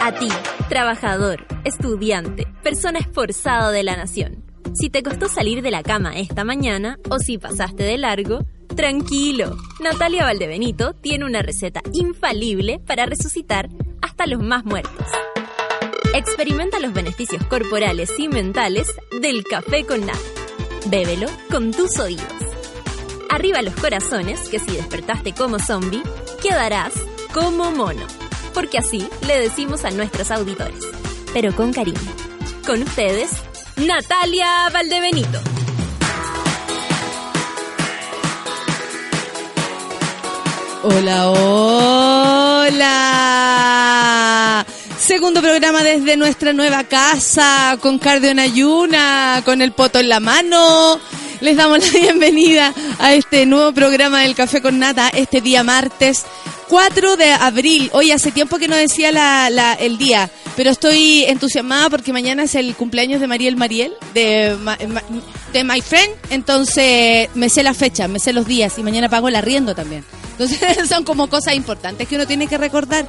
A ti, trabajador, estudiante, persona esforzado de la nación. Si te costó salir de la cama esta mañana o si pasaste de largo, tranquilo. Natalia Valdebenito tiene una receta infalible para resucitar hasta los más muertos. Experimenta los beneficios corporales y mentales del café con nata. Bébelo con tus oídos. Arriba los corazones, que si despertaste como zombie, quedarás como mono. Porque así le decimos a nuestros auditores. Pero con cariño. Con ustedes, Natalia Valdebenito. Hola, hola. Segundo programa desde nuestra nueva casa, con cardio en ayuna, con el poto en la mano. Les damos la bienvenida a este nuevo programa del Café con Nata, este día martes 4 de abril. Hoy hace tiempo que no decía la, la- el día, pero estoy entusiasmada porque mañana es el cumpleaños de Mariel Mariel, de, de My Friend. Entonces me sé la fecha, me sé los días y mañana pago el arriendo también. Entonces son como cosas importantes que uno tiene que recordar.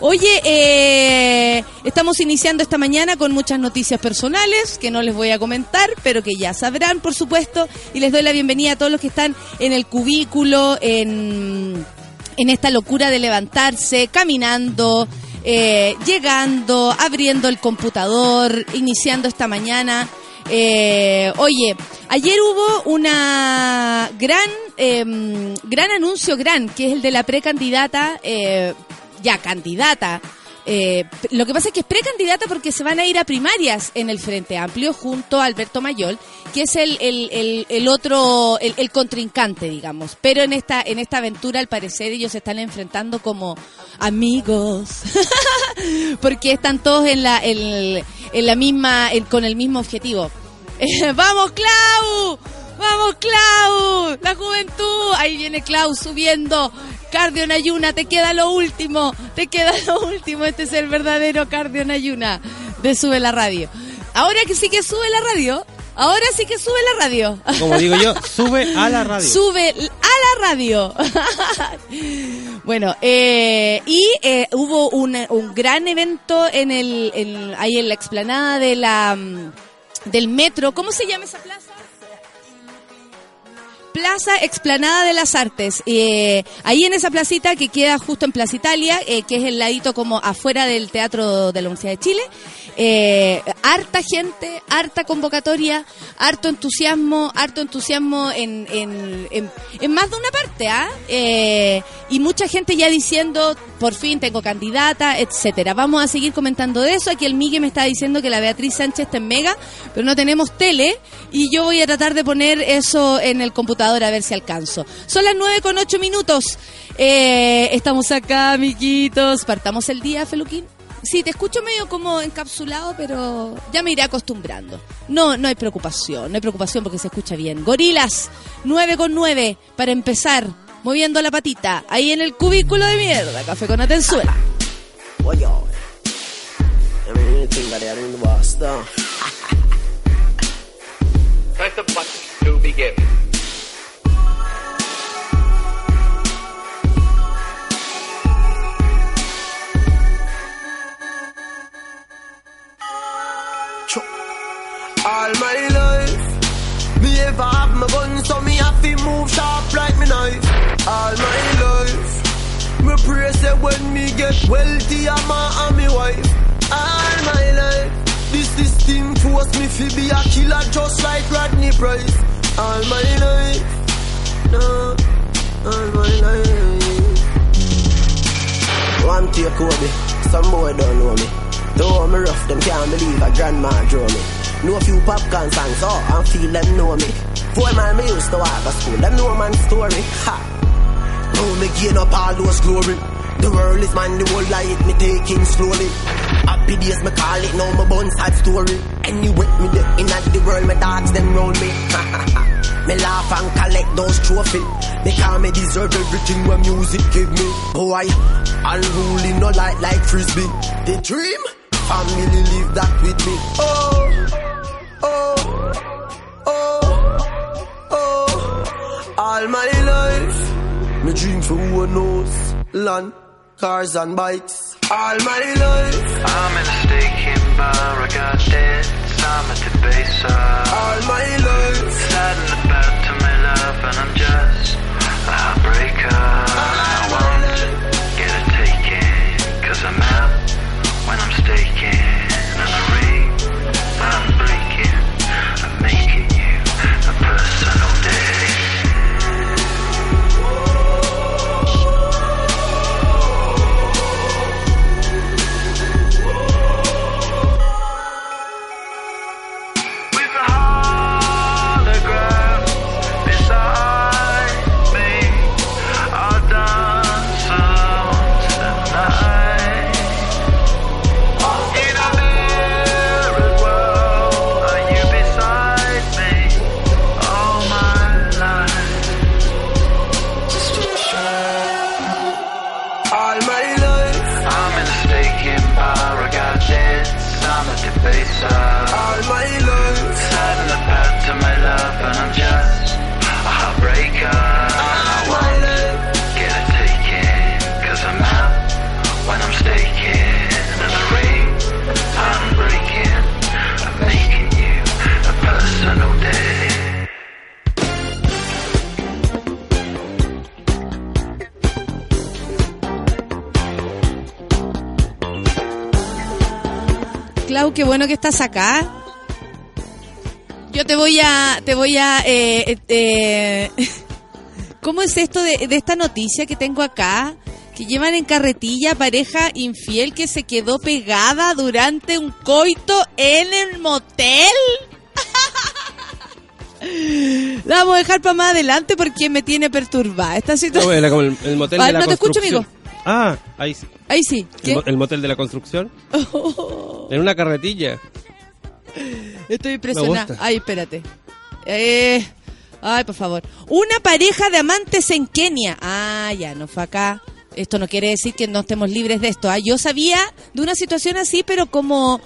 Oye, eh, estamos iniciando esta mañana con muchas noticias personales que no les voy a comentar, pero que ya sabrán, por supuesto. Y les doy la bienvenida a todos los que están en el cubículo, en en esta locura de levantarse, caminando, eh, llegando, abriendo el computador, iniciando esta mañana. Eh, oye, ayer hubo una gran, em, gran anuncio, gran, que es el de la precandidata, eh, ya candidata. Eh, lo que pasa es que es precandidata porque se van a ir a primarias en el Frente Amplio junto a Alberto Mayol, que es el, el, otro, el, contrincante, digamos. Pero en esta, en esta aventura, al parecer, ellos se están enfrentando como amigos, porque están todos en la, en, la misma, con el mismo objetivo. ¡Vamos, Clau! ¡Vamos, Clau! ¡La juventud! Ahí viene Clau subiendo. Cardio en ayuna, te queda lo último. Te queda lo último. Este es el verdadero cardio en ayuna de Sube la Radio. Ahora que sí que sube la radio. Ahora sí que sube la radio. Como digo yo, sube a la radio. Sube a la radio. bueno, eh, y eh, hubo un, un gran evento en el, en- ahí en la explanada de la, mm, del metro. ¿Cómo se llama esa plaza? Plaza Explanada de las Artes. Eh, ahí en esa placita que queda justo en Plaza Italia, eh, que es el ladito como afuera del Teatro de la Universidad de Chile. Eh, harta gente, harta convocatoria, harto entusiasmo, harto entusiasmo en, en, más de una parte, ¿ah? Y mucha gente ya diciendo, por fin tengo candidata, etcétera. Vamos a seguir comentando de eso. Aquí el Migue me está diciendo que la Beatriz Sánchez está en Mega, pero no tenemos tele y yo voy a tratar de poner eso en el computador a ver si alcanzo. Son las nueve con ocho minutos. Eh, estamos acá, amiguitos. Partamos el día, Feluquín. Sí, te escucho medio como encapsulado, pero ya me iré acostumbrando. No, no hay preocupación, no hay preocupación porque se escucha bien. Gorilas, 9 con 9, para empezar, moviendo la patita, ahí en el cubículo de mierda, café con Atenzuela. Say when me get wealthy, I'm a and me wife. All my life, this system force me to be a killer just like Rodney Price. All my life, no, all my life. One take Kobe, some boy don't know me. Though me rough, them can't believe a grandma draw me. Know a few popcorn songs, oh, and feel them know me. Four man me used to walk to school, them know man story. Ha! Now me gain up all those glory. The world is mine, the whole life me taking slowly. Happy days me call it, now my bun sad story. Anyway, me the in at the world, my dogs them round me. me laugh and collect those trophies. Because me deserve everything when music give me. Boy, unruly no light like frisbee. The dream, family live that with me. Oh, oh, oh, oh. All my life, me dream for one house, land, cars and bikes. All my life, I'm in a staking bar, I got debts, I'm at the base of all my life, Saddened about to my love and I'm just a heartbreaker. I won't get a taking, cause I'm out when I'm staking Qué bueno que estás acá. Yo te voy a, te voy a, eh, eh, eh, ¿cómo es esto de, de esta noticia que tengo acá? Que llevan en carretilla pareja infiel que se quedó pegada durante un coito en el motel. La vamos a dejar para más adelante porque me tiene perturbada esta No, situación. era como el, el motel Ah, de la no te escucho, amigo. Ah, ahí sí. Ahí sí. El, ¿Qué? mo- el motel de la construcción. En una carretilla. Estoy impresionada. gusta. Ay, espérate. Eh, ay, por favor. Una pareja de amantes en Kenia. Ah, ya, no fue acá. Esto no quiere decir que no estemos libres de esto. Ah, yo sabía de una situación así, pero como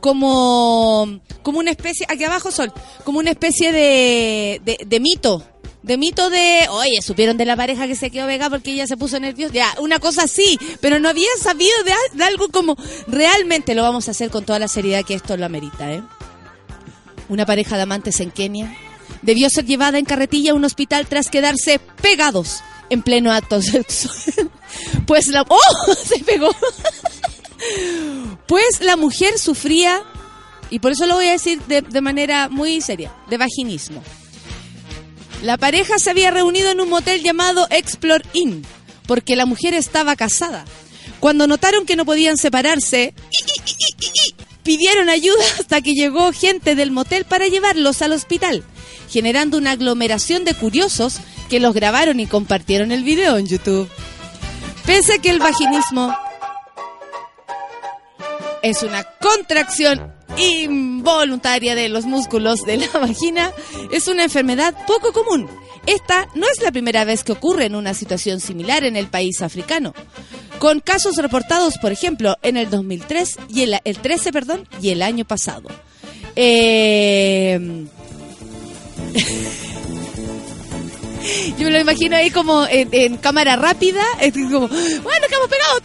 como como una especie aquí abajo sol, como una especie de de, de mito. De mito de, oye, supieron de la pareja que se quedó vegada porque ella se puso nerviosa. Ya, una cosa así, pero no había sabido de, al- de algo como realmente lo vamos a hacer con toda la seriedad que esto lo amerita, ¿eh? Una pareja de amantes en Kenia debió ser llevada en carretilla a un hospital tras quedarse pegados en pleno acto sexual. Pues la... ¡Oh! Se pegó. Pues la mujer sufría, y por eso lo voy a decir de, de manera muy seria, de vaginismo. La pareja se había reunido en un motel llamado Explore Inn, porque la mujer estaba casada. Cuando notaron que no podían separarse, pidieron ayuda hasta que llegó gente del motel para llevarlos al hospital, generando una aglomeración de curiosos que los grabaron y compartieron el video en YouTube. Pese a que el vaginismo es una contracción involuntaria de los músculos de la vagina, es una enfermedad poco común. Esta no es la primera vez que ocurre en una situación similar en el país africano, con casos reportados, por ejemplo, en el 2003 y el, el 13, perdón, y el año pasado. Eh, Yo me lo imagino ahí como en, cámara rápida, bueno, que hemos pegado.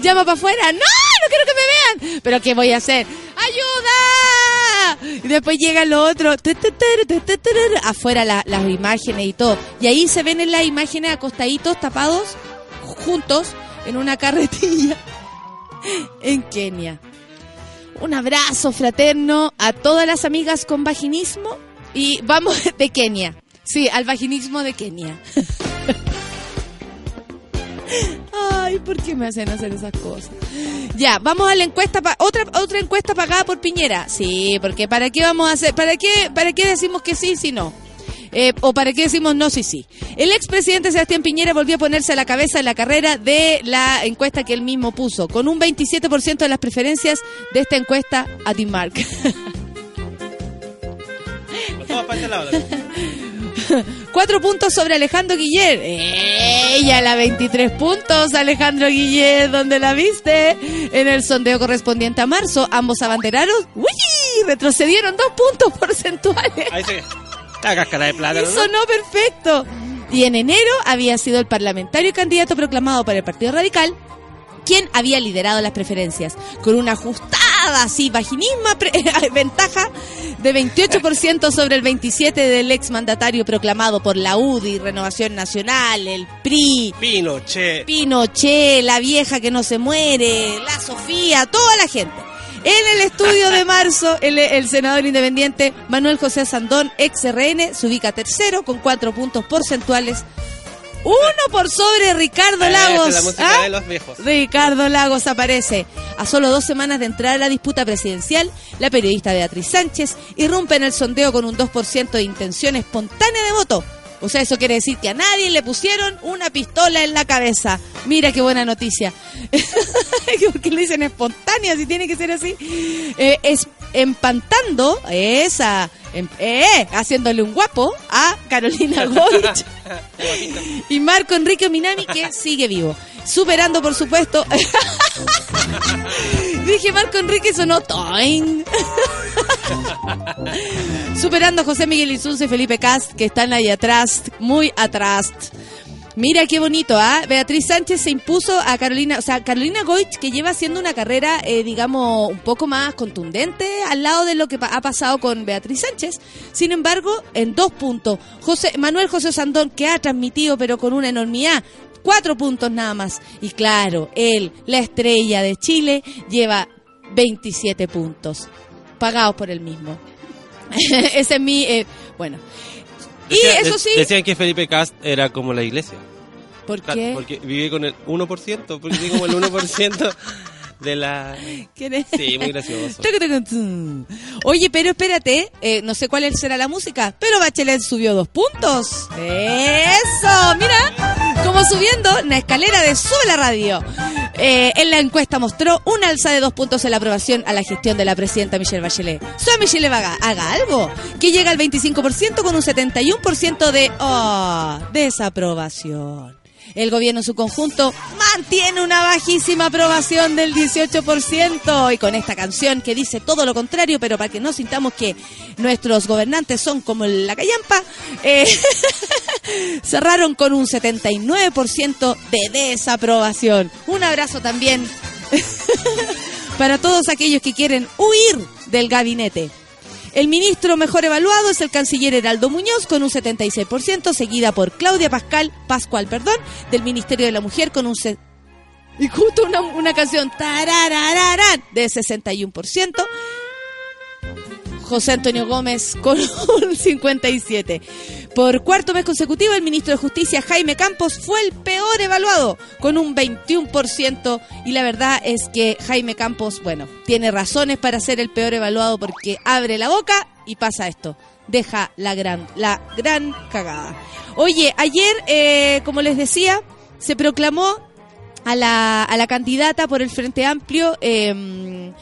Llama para afuera, no, no quiero que me vean. Pero ¿qué voy a hacer? ¡Ayuda! Y después llega lo otro, afuera la- las imágenes y todo. Y ahí se ven en las imágenes acostaditos, tapados, juntos, en una carretilla en Kenia. Un abrazo fraterno a todas las amigas con vaginismo y vamos de Kenia. Sí, al vaginismo de Kenia. Ay, ¿por qué me hacen hacer esas cosas? Ya, vamos a la encuesta, pa- otra otra encuesta pagada por Piñera. Sí, porque ¿para qué vamos a hacer? ¿Para qué, para qué decimos que sí si no? Eh, ¿O para qué decimos no si sí? El expresidente Sebastián Piñera volvió a ponerse a la cabeza en la carrera de la encuesta que él mismo puso, con un 27% de las preferencias de esta encuesta a Mark. Cuatro puntos sobre Alejandro Guiller. Ella, la 23 puntos, Alejandro Guiller, ¿dónde la viste? En el sondeo correspondiente a marzo, ambos abanderados, ¡uy! retrocedieron dos puntos porcentuales. Ahí se... La cáscara de plátano, Y ¿no? perfecto. Y en enero había sido el parlamentario y candidato proclamado por el Partido Radical quien había liderado las preferencias, con una ajustada, así, vaginisma ventaja de 28% sobre el 27% del exmandatario proclamado por la UDI, Renovación Nacional, el PRI, Pinochet. Pinochet, la vieja que no se muere, la Sofía, toda la gente. En el estudio de marzo, el, el senador independiente Manuel José Sandón, ex RN, se ubica tercero con cuatro puntos porcentuales. Uno por sobre Ricardo Esa Lagos. es la ¿ah? de los viejos. Ricardo Lagos aparece. A solo dos semanas de entrar a la disputa presidencial, la periodista Beatriz Sánchez irrumpe en el sondeo con un 2% de intención espontánea de voto. O sea, eso quiere decir que a nadie le pusieron una pistola en la cabeza. Mira qué buena noticia. ¿Por qué le dicen espontánea si tiene que ser así? Eh, es empantando esa, em- eh, haciéndole un guapo a Carolina Goich y Marco Enrique Minami que sigue vivo. Superando, por supuesto. Dije Marco Enrique sonó toing. Superando a José Miguel Insunce y Felipe Cast, que están ahí atrás, muy atrás. Mira qué bonito, ¿ah? Beatriz Sánchez se impuso a Carolina, o sea, Carolina Goich, que lleva haciendo una carrera, eh, digamos, un poco más contundente al lado de lo que ha pasado con Beatriz Sánchez. Sin embargo, en dos puntos, José, Manuel José Sandón, que ha transmitido, pero con una enormidad, cuatro puntos nada más. Y claro, él, la estrella de Chile, lleva 27 puntos, pagados por él mismo. Ese es mi, eh, bueno. Y Decía- eso sí, Decían que Felipe Cast era como la iglesia. ¿por qué? Porque vive con el 1%, porque vive como el 1% de la... ¿Quién es? Sí, muy gracioso. Oye, pero espérate, eh, no sé cuál será la música, pero Bachelet subió dos puntos. ¡Eso! Mira, como subiendo en la escalera de Sube la Radio. Eh, en la encuesta mostró un alza de dos puntos en la aprobación a la gestión de la presidenta Michelle Bachelet. Solo Michelle haga, haga algo, que llega al 25% con un 71% de oh, desaprobación. El gobierno en su conjunto mantiene una bajísima aprobación del 18% y con esta canción que dice todo lo contrario, pero para que no sintamos que nuestros gobernantes son como la callampa, eh, cerraron con un 79% de desaprobación. Un abrazo también para todos aquellos que quieren huir del gabinete. El ministro mejor evaluado es el canciller Heraldo Muñoz con un 76%, seguida por Claudia Pascal, Pascual, perdón, del Ministerio de la Mujer con un y justo una, una canción tararararán, de 61%. José Antonio Gómez con un 57. Por cuarto mes consecutivo, el ministro de Justicia, Jaime Campos, fue el peor evaluado, con un 21%. Y la verdad es que Jaime Campos, bueno, tiene razones para ser el peor evaluado porque abre la boca y pasa esto. Deja la gran, la gran cagada. Oye, ayer, eh, como les decía, se proclamó a la, a la candidata por el Frente Amplio, eh,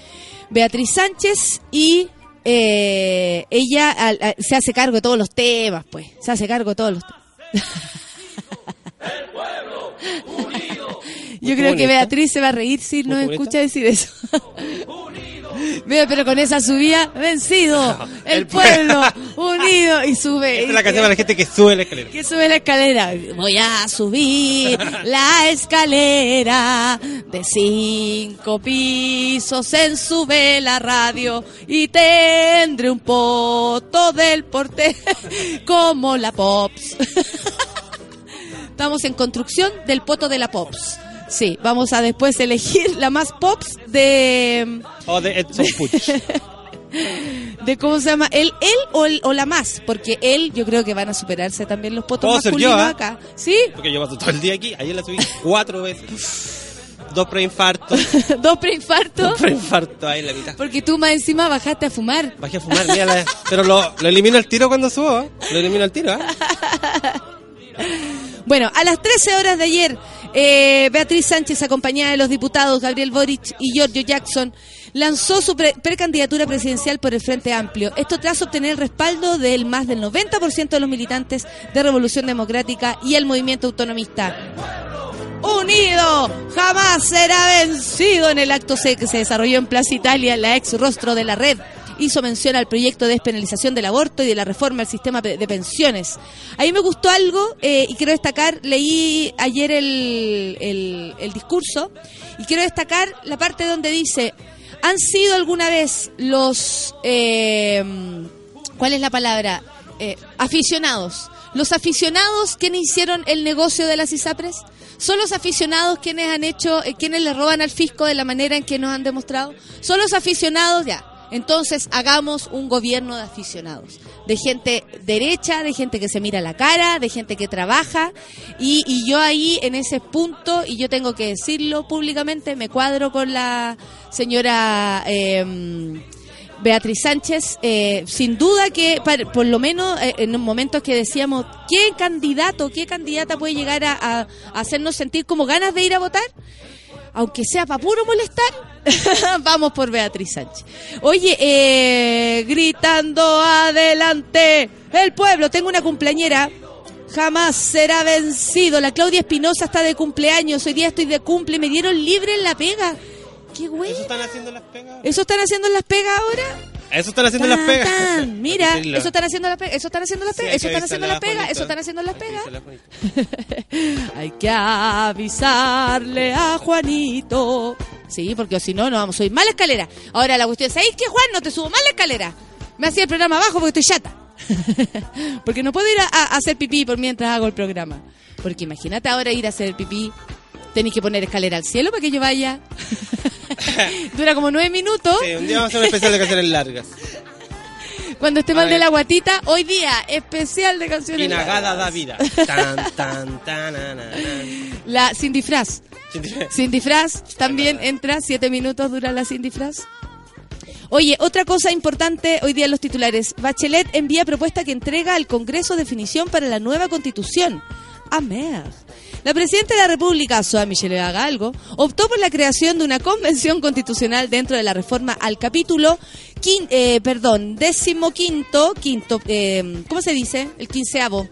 Beatriz Sánchez, y eh, ella al- al- se hace cargo de todos los temas, pues. Se hace cargo de todos los temas. Yo creo que. Beatriz se va a reír si no escucha decir eso. Pero con esa subida, vencido, el, El pueblo, unido, y sube. Esta es la canción para la gente que sube la escalera. que sube la escalera. Voy a subir la escalera de cinco pisos en sube la radio y tendré un poto del porte como la Pops. Estamos en construcción del poto de la Pops. Sí, vamos a después elegir la más Pops de O de Edson Puch. de cómo se llama, él, él o, el- o la más, porque él yo creo que van a superarse también los potos masculinos yo, ¿ah? acá. ¿Sí? Porque yo paso todo el día aquí. Ayer la subí cuatro veces. Dos preinfartos. Dos preinfartos. Dos preinfartos ahí en la mitad. Porque tú más encima bajaste a fumar. Bajé a fumar, mira la- Pero lo, lo elimino al tiro cuando subo. ¿eh? Lo elimino al tiro, ¿eh? Bueno, a las 13 horas de ayer, eh, Beatriz Sánchez, acompañada de los diputados Gabriel Boric y Giorgio Jackson, lanzó su pre- precandidatura presidencial por el Frente Amplio. Esto tras obtener el respaldo del más del 90% de los militantes de Revolución Democrática y el movimiento autonomista. Unido, jamás será vencido en el acto se- que se desarrolló en Plaza Italia, la ex rostro de la red. Hizo mención al proyecto de despenalización del aborto y de la reforma al sistema de pensiones. A me gustó algo eh, y quiero destacar, leí ayer el, el- el discurso y quiero destacar la parte donde dice, ¿han sido alguna vez los... eh, ¿Cuál es la palabra? Eh, aficionados. Los aficionados quienes hicieron el negocio de las ISAPRES son los aficionados quienes han hecho, eh, quienes le roban al fisco de la manera en que nos han demostrado. Son los aficionados, ya. Entonces hagamos un gobierno de aficionados, de gente derecha, de gente que se mira la cara, de gente que trabaja. Y, y yo ahí en ese punto, y yo tengo que decirlo públicamente, me cuadro con la señora... em, Beatriz Sánchez, eh, sin duda que por lo menos eh, en momentos que decíamos, ¿qué candidato, qué candidata puede llegar a- a hacernos sentir como ganas de ir a votar? Aunque sea para puro molestar, vamos por Beatriz Sánchez. Oye, eh, gritando adelante el pueblo, tengo una cumpleañera. Jamás será vencido. La Claudia Espinosa está de cumpleaños. Hoy día estoy de cumple. Me dieron libre en la pega. Qué güey. ¿Eso están haciendo las pegas? ¿Eso están haciendo en las pegas ahora? Eso están haciendo las pegas. Mira, eso están haciendo las pegas, eso están haciendo las pegas, eso están haciendo las pegas, eso están haciendo las pegas. Hay que avisarle a Juanito. Sí, porque si no, no vamos a subir más la escalera. Ahora la cuestión es, ¿sabéis que Juan no te subo más la escalera? Me hacía el programa abajo porque estoy chata. porque no puedo ir a, a hacer pipí por mientras hago el programa. Porque imagínate ahora ir a hacer pipí. Tenéis que poner escalera al cielo para que yo vaya. Dura como nueve minutos. Sí, un día vamos a hacer un especial de canciones largas. Cuando esté mal de la guatita, hoy día especial de canciones. Pinagada largas. da vida. Tan, tan, tan, na, na, na. La sin disfraz. Sin disfraz también entra, siete minutos dura la sin disfraz. Oye, otra cosa importante hoy día en los titulares. Bachelet envía propuesta que entrega al Congreso definición para la nueva constitución. Amén. La presidenta de la República, Soa Michelle Galgo, optó por la creación de una convención constitucional dentro de la reforma al capítulo, quin- eh, perdón, décimo quinto, quinto, eh, ¿cómo se dice? El quinceavo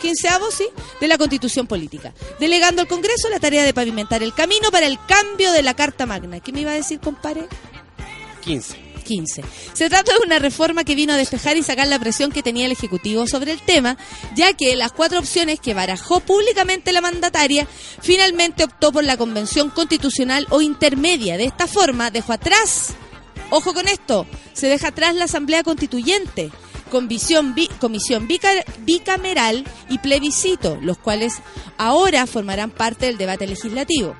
quinceavo, sí, de la Constitución Política, delegando al Congreso la tarea de pavimentar el camino para el cambio de la Carta Magna. ¿Qué me iba a decir, compadre? 15. 15. Se trata de una reforma que vino a despejar y sacar la presión que tenía el Ejecutivo sobre el tema, ya que las cuatro opciones que barajó públicamente la mandataria finalmente optó por la Convención Constitucional o intermedia. De esta forma dejó atrás, ojo con esto, se deja atrás la Asamblea Constituyente. Con comisión bica- bicameral y plebiscito, los cuales ahora formarán parte del debate legislativo.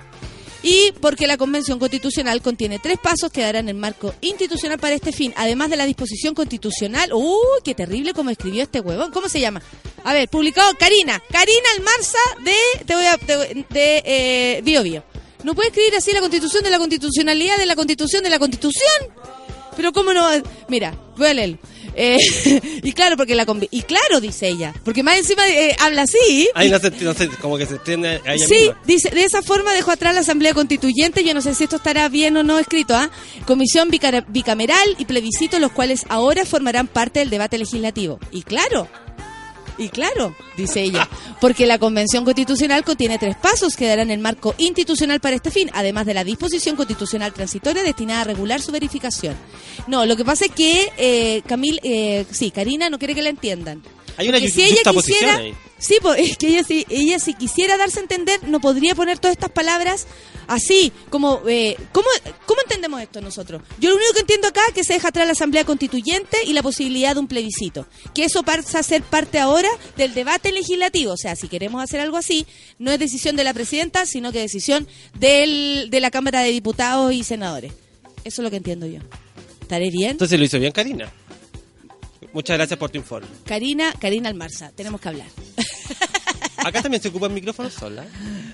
Y porque la Convención Constitucional contiene tres pasos que darán el marco institucional para este fin, además de la disposición constitucional. ¡Uy, qué terrible como escribió este huevón! ¿Cómo se llama? A ver, publicado Karina. Karina Almarza de, te voy a, de, de, eh, Bio Bio. No puede escribir así la constitución de la constitucionalidad de la constitución de la constitución. Pero cómo no... Mira, voy a leerlo. Eh, y claro, porque la y claro, dice ella, porque más encima eh, habla así. Ahí no se, no se- como que se a ella Sí, misma. dice, de esa forma dejó atrás la Asamblea Constituyente, yo no sé si esto estará bien o no escrito, ¿ah? Comisión bicara- bicameral y plebiscito, los cuales ahora formarán parte del debate legislativo. Y claro, y claro, dice ella, porque la Convención Constitucional contiene tres pasos que darán el marco institucional para este fin, además de la disposición constitucional transitoria destinada a regular su verificación. No, lo que pasa es que eh, Camil, eh, sí, Karina no quiere que la entiendan. Hay una si ella quisiera, ahí. Sí, pues, es que ella si, ella si quisiera darse a entender, no podría poner todas estas palabras así, como, eh, ¿cómo, ¿cómo entendemos esto nosotros? Yo lo único que entiendo acá es que se deja atrás la Asamblea Constituyente y la posibilidad de un plebiscito, que eso pasa a ser parte ahora del debate legislativo, o sea, si queremos hacer algo así, no es decisión de la presidenta, sino que decisión del, de la Cámara de Diputados y Senadores. Eso es lo que entiendo yo. ¿Estaré bien? Entonces lo hizo bien Karina. Muchas gracias por tu informe. Karina, Karina Almarza, tenemos que hablar. Acá también se ocupa el micrófono sola.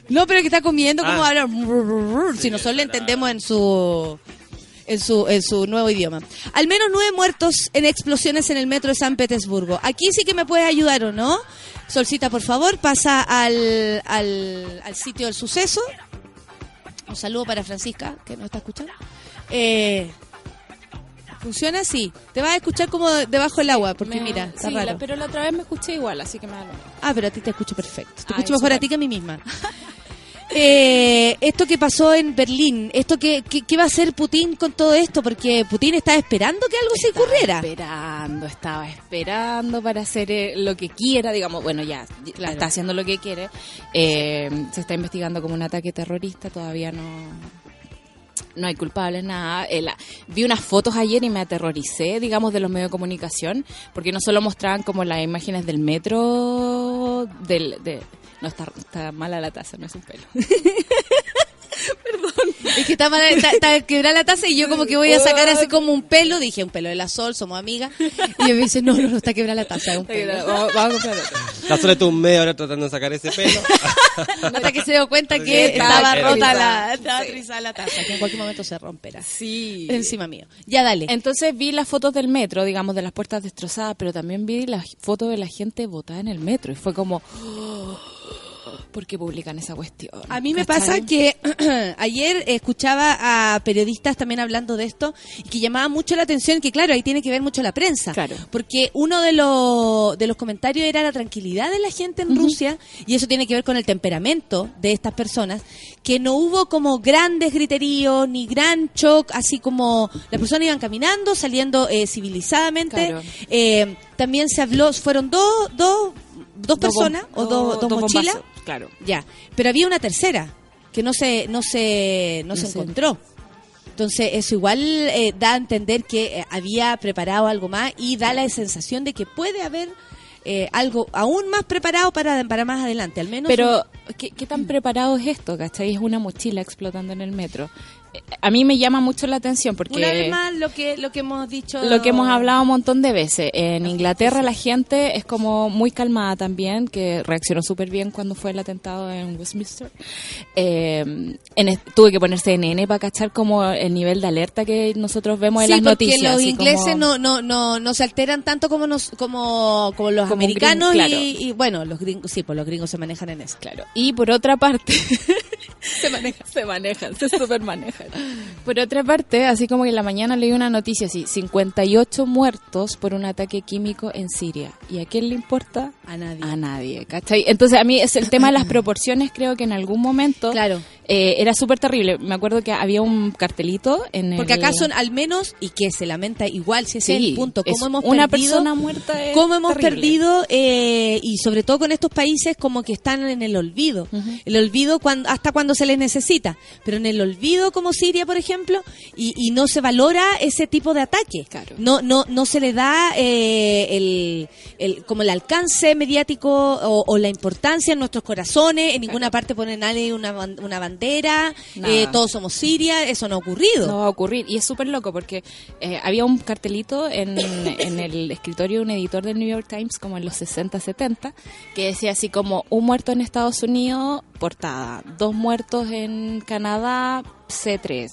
No, pero que está comiendo como Ah. hablar. Si nosotros le entendemos en su en su en su nuevo idioma. Al menos nueve muertos en explosiones en el metro de San Petersburgo. Aquí sí que me puedes ayudar o no. Solcita, por favor, pasa al, al, al sitio del suceso. Un saludo para Francisca, que nos está escuchando. Eh, ¿Funciona así? Te vas a escuchar como debajo del agua, porque Me- mira, está sí, raro. la- pero la otra vez me escuché igual, así que me da. Ah, pero a ti te escucho perfecto. Te escucho mejor a ti que a mí misma. eh, esto que pasó en Berlín, esto que, que, que va a hacer Putin con todo esto, porque Putin está esperando que algo se Estaba ocurriera. esperando, estaba esperando para hacer eh, lo que quiera, digamos, bueno, ya está haciendo lo que quiere. Eh, se está investigando como un ataque terrorista, todavía no no hay culpables, nada. Eh, la- vi unas fotos ayer y me aterroricé, digamos, de los medios de comunicación, porque no solo mostraban como las imágenes del metro, del... De, no, está, está mala la taza, no es un pelo. Es que está, mal- está, está quebrada la taza y yo como que voy a sacar así como un pelo. Dije, un pelo de la sol, somos amigas. Y me dice, no, no, no, está quebrada la taza, es un pelo. vamos, vamos a comprar. La estuvo un medio ahora tratando de sacar ese pelo. Hasta que se dio cuenta que Sí, estaba rota la, estaba trizada la taza, que en cualquier momento se romperá. Sí. Encima mío. Ya dale. Entonces vi las fotos del metro, digamos, de las puertas destrozadas, pero también vi las fotos de la gente botada en el metro y fue como, "Oh, ¿por qué publican esa cuestión? A mí me ¿Cachai? pasa que ayer escuchaba a periodistas también hablando de esto y que llamaba mucho la atención que claro, ahí tiene que ver mucho la prensa. Claro. Porque uno de los, de los comentarios era la tranquilidad de la gente en Rusia y eso tiene que ver con el temperamento de estas personas, que no hubo como grandes griteríos ni gran shock, así como las personas iban caminando, saliendo eh, civilizadamente. Claro. Eh, también se habló, fueron dos, dos, dos personas o dos, dos mochilas. Claro. Ya, pero había una tercera que no se no se no, No se se- encontró. Entonces, eso igual eh, da a entender que eh, había preparado algo más y da la sensación de que puede haber eh, algo aún más preparado para, para más adelante, al menos. Pero, ¿qué, qué tan preparado es esto, cachai? Es una mochila explotando en el metro. A mí me llama mucho la atención porque... una vez más lo que lo que hemos dicho Lo que hemos hablado un montón de veces. En Inglaterra la gente es como muy calmada también, que reaccionó súper bien cuando fue el atentado en Westminster. Eh, en tuve que poner CNN para cachar como el nivel de alerta que nosotros vemos en las porque noticias. los ingleses como- no, no, no, no se alteran tanto como nos, como, como los Como americanos claro. y, y, bueno, los gringos, sí, pues los gringos se manejan en eso. Claro. Y por otra parte, se manejan, se manejan, se super manejan. Por otra parte, así como que en la mañana leí una noticia así, 58 muertos por un ataque químico en Siria. ¿Y a quién le importa? A nadie. A nadie, ¿cachai? Entonces a mí es el tema de las proporciones, creo que en algún momento Claro. Eh, era súper terrible. Me acuerdo que había un cartelito en Porque el- acá son al menos, y que se lamenta igual, si ese es el punto, es cómo hemos una perdido, persona muerta es cómo hemos terrible. perdido, eh, y sobre todo con estos países como que están en el olvido, el olvido cuando, hasta cuando se les necesita, pero en el olvido como Siria, por ejemplo, y, y no se valora ese tipo de ataque, Claro. no, no, no se le da eh, el, el- como el alcance mediático o, o la importancia en nuestros corazones, en ninguna parte pone nadie una, una bandera, Nada. eh, todos somos Siria, eso no ha ocurrido. No va a ocurrir. Y es súper loco porque eh, había un cartelito en, en el escritorio de un editor del New York Times, como en los 60, 70, que decía así como un muerto en Estados Unidos, portada. Dos muertos en Canadá, C3.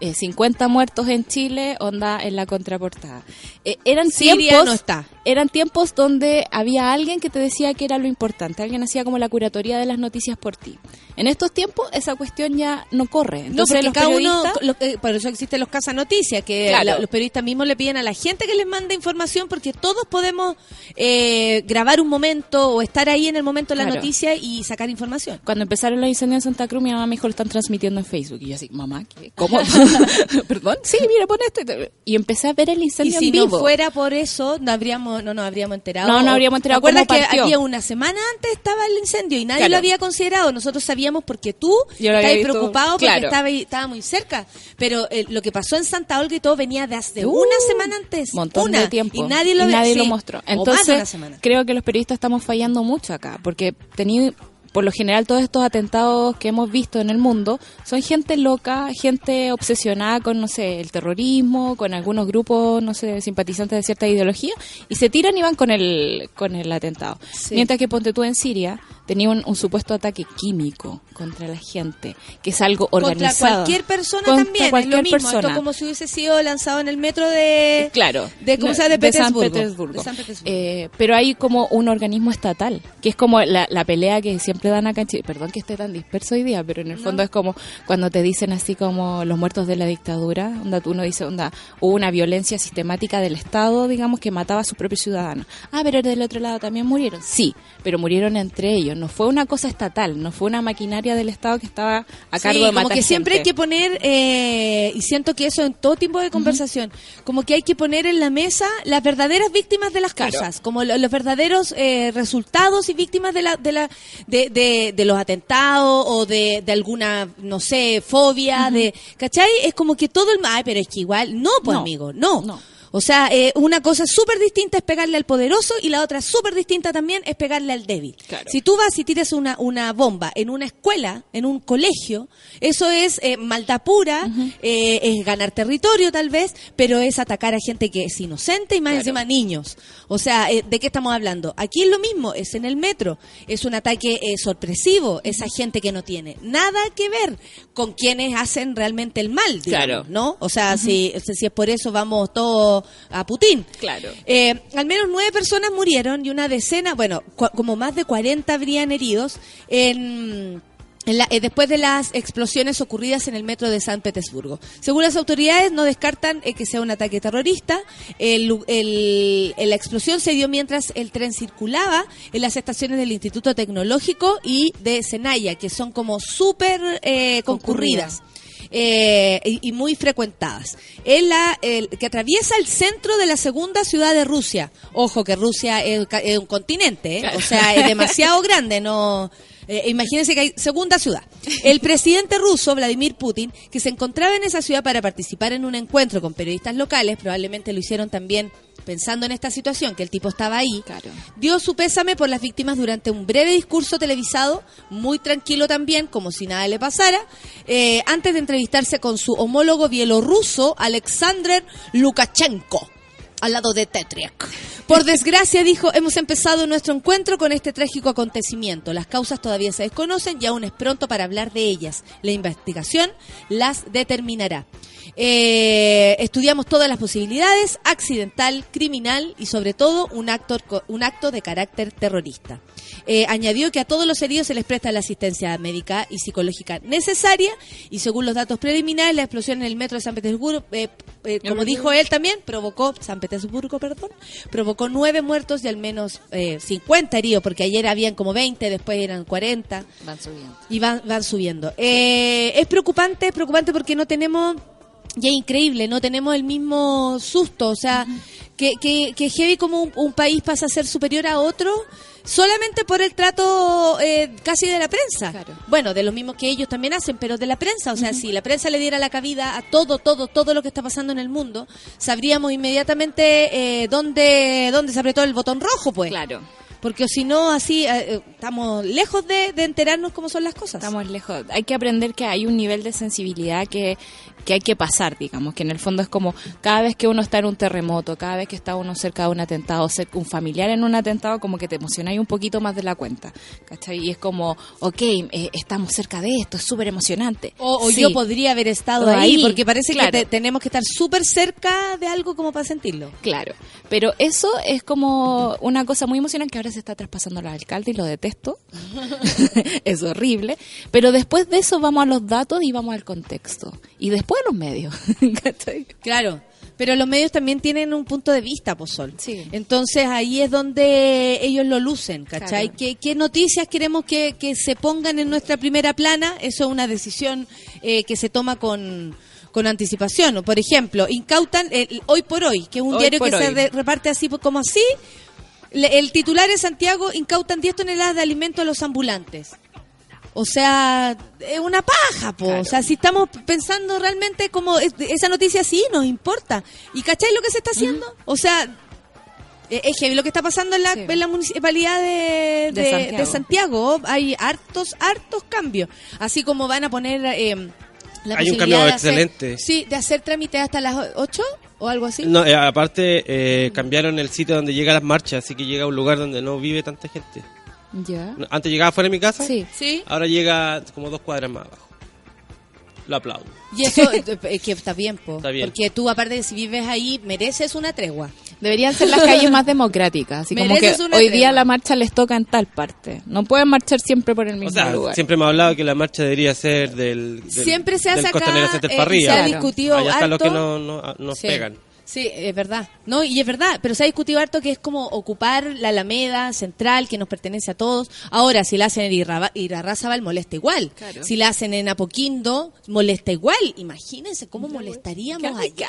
Eh, 50 muertos en Chile, onda en la contraportada. Eh, eran Siria tiempos, no está. eran tiempos donde había alguien que te decía que era lo importante, alguien hacía como la curatoría de las noticias por ti. En estos tiempos esa cuestión ya no corre. No, Entonces porque los cada uno, lo- eh, por eso existen los casanoticias, que Claro. la- los periodistas mismos le piden a la gente que les mande información, porque todos podemos eh, grabar un momento o estar ahí en el momento de la Claro. noticia y sacar información. Cuando empezaron los incendios en Santa Cruz, mi mamá me dijo, lo están transmitiendo en Facebook. Y yo así, mamá, ¿qué? ¿cómo? ¿Perdón? Sí, mira, pon esto. y te- Y empecé a ver el Y incendio si en vivo. no fuera por eso, no habríamos, no nos habríamos enterado. No, no habríamos enterado ¿Te acuerdas que había una semana antes estaba el incendio y nadie Claro. lo había considerado? Nosotros sabíamos porque tú estabas preocupado porque claro. estaba, muy cerca. Pero eh, lo que pasó en Santa Olga y todo venía de hace Uh, una semana antes. montón una, de tiempo. Y nadie lo, ve- nadie sí, lo mostró. Entonces, creo que los periodistas estamos fallando mucho acá, porque tení, por lo general todos estos atentados que hemos visto en el mundo son gente loca, gente obsesionada con, no sé, el terrorismo, con algunos grupos, no sé, simpatizantes de cierta ideología, y se tiran y van con el, con el atentado. Sí. Mientras que ponte tú en Siria tenía un, un supuesto ataque químico contra la gente, que es algo Contra organizado. cualquier persona Contra también, es cualquier lo mismo. persona. Esto como si hubiese sido lanzado en el metro de... Claro. De, ¿cómo No, se llama? De, San Petersburgo. Petersburgo. De San Petersburgo. Eh, pero hay como un organismo estatal, que es como la, la pelea que siempre siempre dan acá en Chile. Perdón que esté tan disperso hoy día, pero en el fondo es como cuando te dicen así como los muertos de la dictadura, onda, uno dice, onda, hubo una violencia sistemática del Estado, digamos, que mataba a sus propios ciudadanos. Ah, pero del otro lado también murieron. Sí, pero murieron entre ellos. No fue una cosa estatal, no fue una maquinaria del Estado que estaba a Sí, cargo de como matar que siempre hay gente. que poner, eh, y siento que eso en todo tipo de conversación, como que hay que poner en la mesa las verdaderas víctimas de las Claro. cosas, como lo- los verdaderos eh, resultados y víctimas de la, de la, de, de, de los atentados o de, de alguna, no sé, fobia, de, ¿cachai? Es como que todo el, ay, pero es que igual, no, pues No. amigo, no. No. O sea, eh, una cosa súper distinta es pegarle al poderoso y la otra súper distinta también es pegarle al débil. Claro. Si tú vas y tiras una, una bomba en una escuela, en un colegio, eso es eh, maldad pura, eh, es ganar territorio tal vez, pero es atacar a gente que es inocente y más encima niños. O sea, eh, ¿de qué estamos hablando? Aquí es lo mismo, es en el metro, es un ataque eh, sorpresivo, esa gente que no tiene nada que ver con quienes hacen realmente el mal, digamos, Claro. ¿no? O sea, si, si es por eso vamos todos a Putin. Claro. Eh, al menos nueve personas murieron y una decena, bueno, como más de 40 habrían heridos en, en la- eh, después de las explosiones ocurridas en el metro de San Petersburgo. Según las autoridades, no descartan eh, que sea un ataque terrorista. El, lu- el- el- la explosión se dio mientras el tren circulaba en las estaciones del Instituto Tecnológico y de Senaya, que son como súper eh, concurridas eh, y, y muy frecuentadas. Es la el, que atraviesa el centro de la segunda ciudad de Rusia. Ojo que Rusia es un continente, ¿eh? o sea, es demasiado grande, no. eh, imagínense que hay segunda ciudad. El presidente ruso, Vladimir Putin, que se encontraba en esa ciudad para participar en un encuentro con periodistas locales, probablemente lo hicieron también pensando en esta situación, que el tipo estaba ahí, Claro. dio su pésame por las víctimas durante un breve discurso televisado, muy tranquilo también, como si nada le pasara, eh, antes de entrevistarse con su homólogo bielorruso, Alexander Lukashenko al lado de Tetriak. Por desgracia, dijo, hemos empezado nuestro encuentro con este trágico acontecimiento. Las causas todavía se desconocen y aún es pronto para hablar de ellas. La investigación las determinará. Eh, estudiamos todas las posibilidades, accidental, criminal y sobre todo un acto, un acto de carácter terrorista. Eh, añadió que a todos los heridos se les presta la asistencia médica y psicológica necesaria y según los datos preliminares la explosión en el metro de San Petersburgo, eh, eh, como dijo él también, provocó, San Petersburgo, perdón, provocó nueve muertos y al menos eh, 50 heridos, porque ayer habían como 20, después eran 40 Van subiendo. y van, van subiendo. Es preocupante, es preocupante porque no tenemos, y es increíble, no tenemos el mismo susto, o sea, que, que, que heavy como un, un país pasa a ser superior a otro solamente por el trato eh, casi de la prensa. Claro. Bueno, de lo mismo que ellos también hacen, pero de la prensa, o sea, si la prensa le diera la cabida a todo, todo, todo lo que está pasando en el mundo, sabríamos inmediatamente eh, dónde, dónde se apretó el botón rojo, pues. Claro. Porque si no, así eh, eh, estamos lejos de, de enterarnos cómo son las cosas. Estamos lejos. Hay que aprender que hay un nivel de sensibilidad que, que hay que pasar, digamos, que en el fondo es como cada vez que uno está en un terremoto, cada vez que está uno cerca de un atentado, cerca un familiar en un atentado, como que te emociona un poquito más de la cuenta. ¿Cachai? Y es como, ok, eh, estamos cerca de esto, es súper emocionante. O, o Sí. yo podría haber estado ahí, ahí, porque parece claro. que te- tenemos que estar súper cerca de algo como para sentirlo. Claro, pero eso es como una cosa muy emocionante que ahora se está traspasando al alcalde y lo detesto. es horrible. Pero después de eso vamos a los datos y vamos al contexto. Y después a los medios. Claro. Pero los medios también tienen un punto de vista, Pozol. Sí. Entonces ahí es donde ellos lo lucen, ¿cachai? Claro. ¿Qué, qué noticias queremos que, que se pongan en nuestra primera plana? Eso es una decisión eh, que se toma con, con anticipación. Por ejemplo, incautan el, hoy por hoy, que es un Hoy diario que se hoy. reparte así pues, como así. Le- el titular es Santiago, incautan 10 toneladas de alimento a los ambulantes. O sea, es una paja, po. Claro. O sea, si estamos pensando realmente como es- esa noticia sí nos importa. ¿Y cachai lo que se está haciendo? O sea, eh, es heavy lo que está pasando en la, Sí. en la municipalidad de, De de- Santiago. de Santiago. Hay hartos, hartos cambios. Así como van a poner eh, la Hay un cambio de hacer- excelente. sí, de hacer trámite hasta las 8 o algo así. No, eh, aparte, eh, cambiaron el sitio donde llega las marchas, así que llega a un lugar donde no vive tanta gente. Ya. Antes llegaba fuera de mi casa, Sí. Sí. ahora llega como dos cuadras más abajo. lo aplaudo. Y eso es que está bien, po. Está bien. Porque tú, aparte de si vives ahí, mereces una tregua. Deberían ser las calles más democráticas, así como que Mereces una hoy tregua. día la marcha les toca en tal parte. No pueden marchar siempre por el mismo O sea, lugar. siempre hemos hablado que la marcha debería ser del, del Siempre se hace del acá, eh, se ha discutido Allá están los que no, no- nos Sí. pegan. Sí, es verdad. No, y es verdad, pero se ha discutido harto que es como ocupar la Alameda central que nos pertenece a todos. Ahora, si la hacen en Irraba- Irarrázaval, molesta igual. Si la hacen en Apoquindo, molesta igual. Imagínense cómo molestaríamos allá.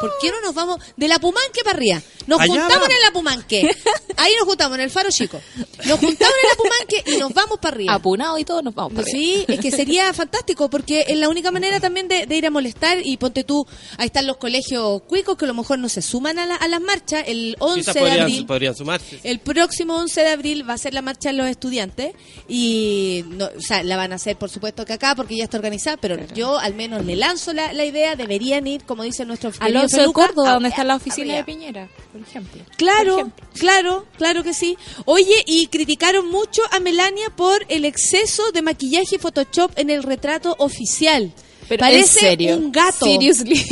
¿Por qué no nos vamos de la Pumanque para arriba? Nos Allá juntamos en la Pumanque. Ahí nos juntamos en el Faro Chico. Nos juntamos en la Pumanque y nos vamos para arriba. Apunado y todo, nos vamos para arriba. Sí, es que sería fantástico porque es la única manera también de, de ir a molestar y ponte tú, ahí están los colegios cuicos que a lo mejor no se suman a, la- a las marchas el 11 Quizás de abril. podrían sumarse. El próximo 11 de abril va a ser la marcha de los estudiantes y no, o sea, la van a hacer por supuesto que acá porque ya está organizada, pero yo al menos le lanzo la, la idea, deberían ir, como dice nuestro Alonso de Córdoba, donde está la oficina arriba. de Piñera, por ejemplo. Claro, Por ejemplo. claro, claro que sí. Oye, y criticaron mucho a Melania por el exceso de maquillaje y Photoshop en el retrato oficial. Pero, parece un gato. Seriously.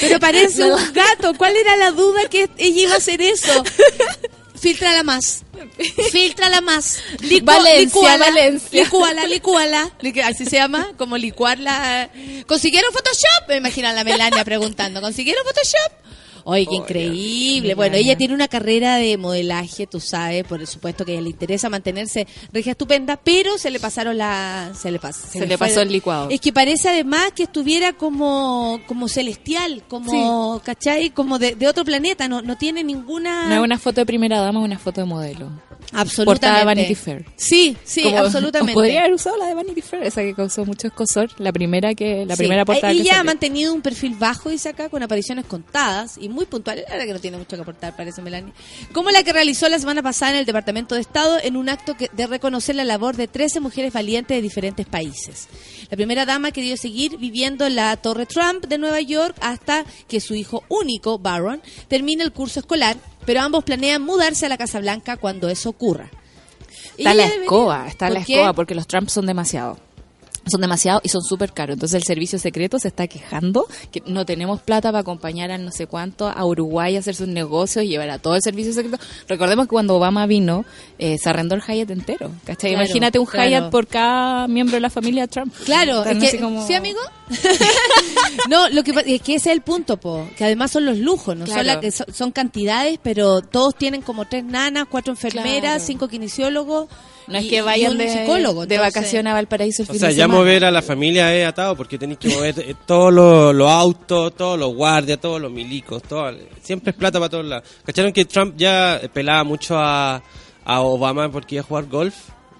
Pero parece un gato. ¿Cuál era la duda que ella iba a hacer eso? Filtrala más. Filtrala más. Licu- Valencia, licuala, Valencia. Licuala, licuala. Licu- Así se llama, como licuarla. ¿Consiguieron Photoshop? Me imagino a la Melania preguntando. ¿Consiguieron Photoshop? Oye, qué increíble. Bueno, ella tiene una carrera de modelaje, tú sabes, por supuesto que a ella le interesa mantenerse regia estupenda, pero se le pasaron la... Se le, pas- Se le pasó el licuado. Es que parece además que estuviera como, como celestial, como, ¿cachai? Como de, de otro planeta, no, no tiene ninguna... No es una foto de primera dama, es una foto de modelo. Absolutamente. portada de Vanity Fair. Sí, sí, Como- absolutamente. Podría haber usado la de Vanity Fair, esa que causó mucho escosor, la primera que la Sí. primera portada que Ella ha salió. mantenido un perfil bajo, dice acá, con apariciones contadas y muy puntuales. La verdad que no tiene mucho que aportar, parece Melania. Como la que realizó la semana pasada en el Departamento de Estado en un acto que- de reconocer la labor de 13 mujeres valientes de diferentes países. La primera dama ha querido seguir viviendo en la Torre Trump de Nueva York hasta que su hijo único, Barron, termine el curso escolar, pero ambos planean mudarse a la Casa Blanca cuando eso ocurra. Está la escoba, está la escoba, porque los Trump son demasiado. Son demasiado y son súper caros. Entonces el servicio secreto se está quejando que no tenemos plata para acompañar a no sé cuánto a Uruguay a hacer sus negocios y llevar a todo el servicio secreto. Recordemos que cuando Obama vino, eh, se arrendó el Hyatt entero. ¿cachai? Claro, Imagínate un claro. Hyatt por cada miembro de la familia Trump. Claro, Están es que, así como- ¿sí, amigo? no, lo que es que ese es el punto, po, que además son los lujos, no son, Claro. la que son, son cantidades, pero todos tienen como tres nanas, cuatro enfermeras, cinco kinesiólogos. No es que vayan un de, psicólogo. de entonces- vacaciones a Valparaíso el O fin sea, de ya semana. mover a la familia es atado porque tenéis que mover eh, todos los, autos, todos los guardias, todos los milicos, todo, siempre es plata para todos lados. ¿Cacharon que Trump ya pelaba mucho a, a Obama porque iba a jugar golf?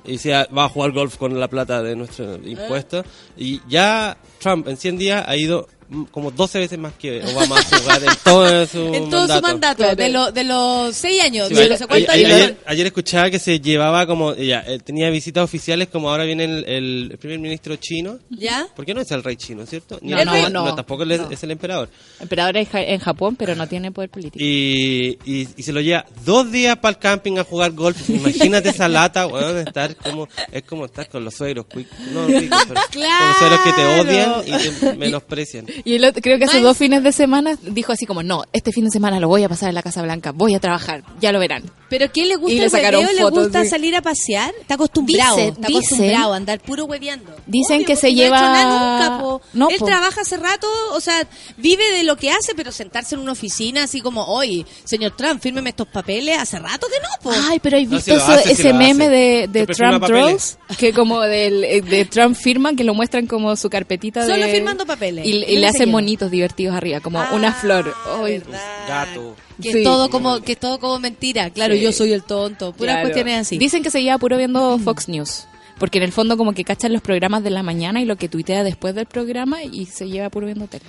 Y decía, va a jugar golf con la plata de nuestros impuestos. Y ya Trump en 100 días ha ido como 12 veces más que Obama a jugar en todo su En todo mandato. su mandato, Claro. de, lo- de los seis años, Sí, de no cuántos ayer- años. ayer- ayer escuchaba que se llevaba como, ya, él tenía visitas oficiales como ahora viene el, el primer ministro chino. ¿Ya? Porque no es el rey chino, ¿cierto? Ni No, el no, rey- no. tampoco No. es el emperador. Emperador es ja- en Japón, pero no tiene poder político. Y, y, y se lo lleva dos días para el camping a jugar golf. Imagínate esa lata, weón, de estar como, es como estar con los suegros, no, cuicos, pero con los suegros que te odian y te menosprecian. Y el otro- creo que hace dos fines de semana dijo así como, no, este fin de semana lo voy a pasar en la Casa Blanca, voy a trabajar, ya lo verán. ¿Pero qué le gusta Y le el sacaron hueveo? ¿Le gusta sí. salir a pasear? Está acostumbrado, Dicen- está dicen- acostumbrado a andar puro hueveando. Dicen Obvio, que se porque no ha hecho lleva- nada nunca, po. No, Él po. trabaja hace rato, o sea, vive de lo que hace, pero sentarse en una oficina así como, oye, señor Trump, fírmeme estos papeles, hace rato que no, po. Ay, pero ¿has No, visto si lo eso- hace, si ese meme de, Trump. Draws? Que como del, eh, de Trump firma, que lo muestran como su carpetita Solo de... firmando papeles. Y, Y y no le hacen monitos divertidos arriba, como Ah, una flor. Ay. Gato. Que Sí. es todo como, que es todo como mentira. Claro, Sí. yo soy el tonto. Puras Claro. cuestiones así. Dicen que se lleva puro viendo Fox News. Porque en el fondo como que cachan los programas de la mañana y lo que tuitea después del programa y se lleva puro viendo tele.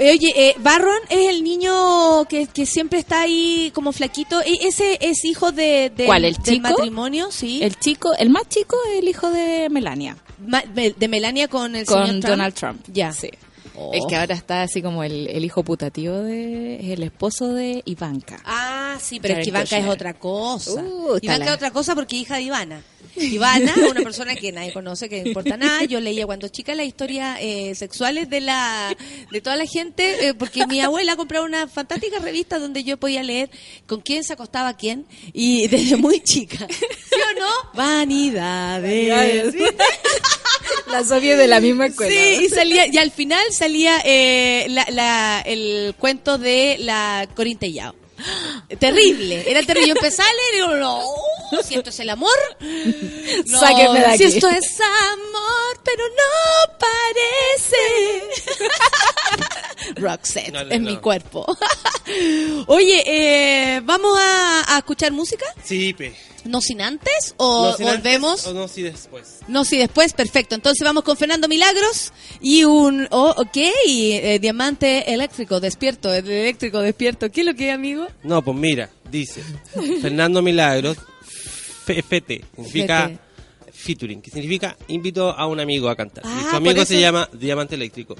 Eh, Oye, eh, Barron es el niño que, que siempre está ahí como flaquito. E- ¿Ese es hijo de, de- ¿Cuál, el del chico? matrimonio? Sí. El chico, el más chico es el hijo de Melania. Ma- de Melania con el Con señor Trump. Donald Trump. Ya. Sí. Oh. Es que ahora está así como el, el hijo putativo de... Es el esposo de Ivanka. Ah, sí, pero es que Ivanka es Kushner. otra cosa. Uh, Ivanka es otra cosa porque es hija de Ivana. Ivana, una persona que nadie conoce, que no importa nada. Yo leía cuando chica las historias eh, sexuales de la de toda la gente, eh, porque mi abuela compraba una fantástica revista donde yo podía leer con quién se acostaba quién, y desde muy chica. ¿Sí o no? Vanidades. ¿viste? La Sofía de la misma escuela. Sí, y salía, y al final salía eh, la, la- el cuento de la Corintellao. Terrible, era terrible. Yo empezaba a leer y digo, no, si esto es el amor, no, Sáquenme de aquí. si esto es amor, pero no parece. Roxette No, no, en no. mi cuerpo. Oye, eh, ¿vamos a, a escuchar música? Sí, pe. ¿No sin antes? ¿O No, sin antes, volvemos? O no, sí después. No, sí, después, perfecto. Entonces vamos con Fernando Milagros y un, oh, ok, y, eh, diamante eléctrico, despierto, el eléctrico, despierto. ¿Qué es lo que es, amigo? No, pues mira, dice Fernando Milagros, FT, significa FT. featuring, que significa invito a un amigo a cantar. Ah, y su amigo se llama Diamante Eléctrico.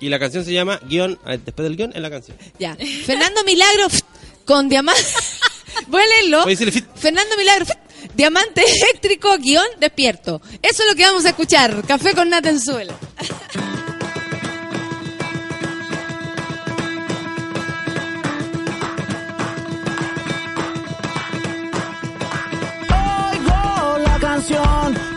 Y la canción se llama guion, después del guion es la canción. Ya. Fernando Milagros con diamante. Voy a leerlo. Voy a decirle fit. Fernando Milagros, diamante eléctrico, guion, despierto. Eso es lo que vamos a escuchar. Café con nata en suelo. Oigo la canción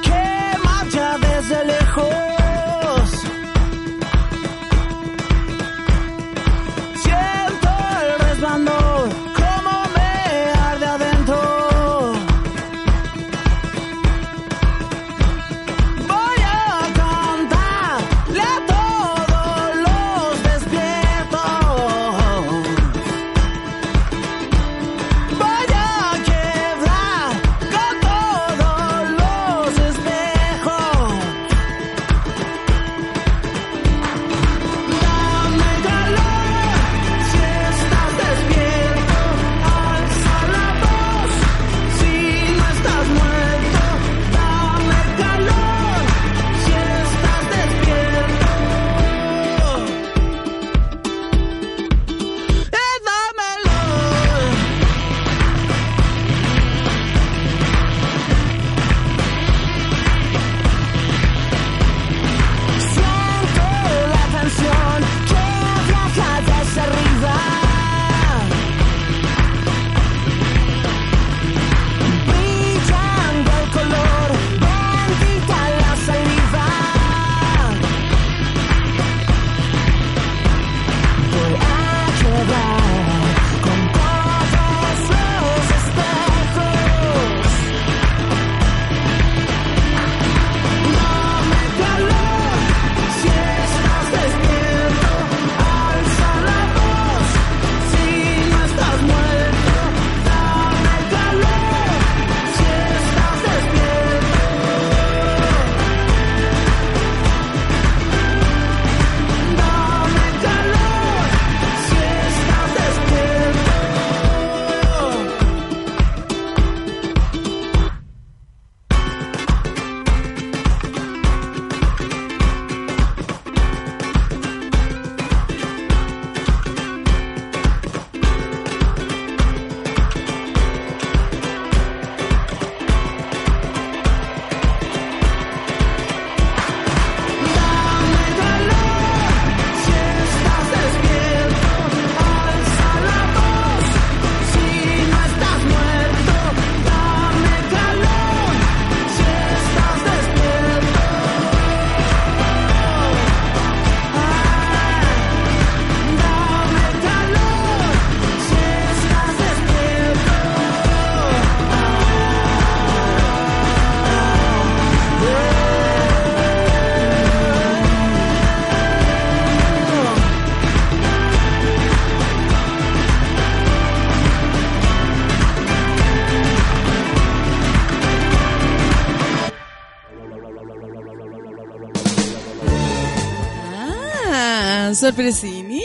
sorpresini.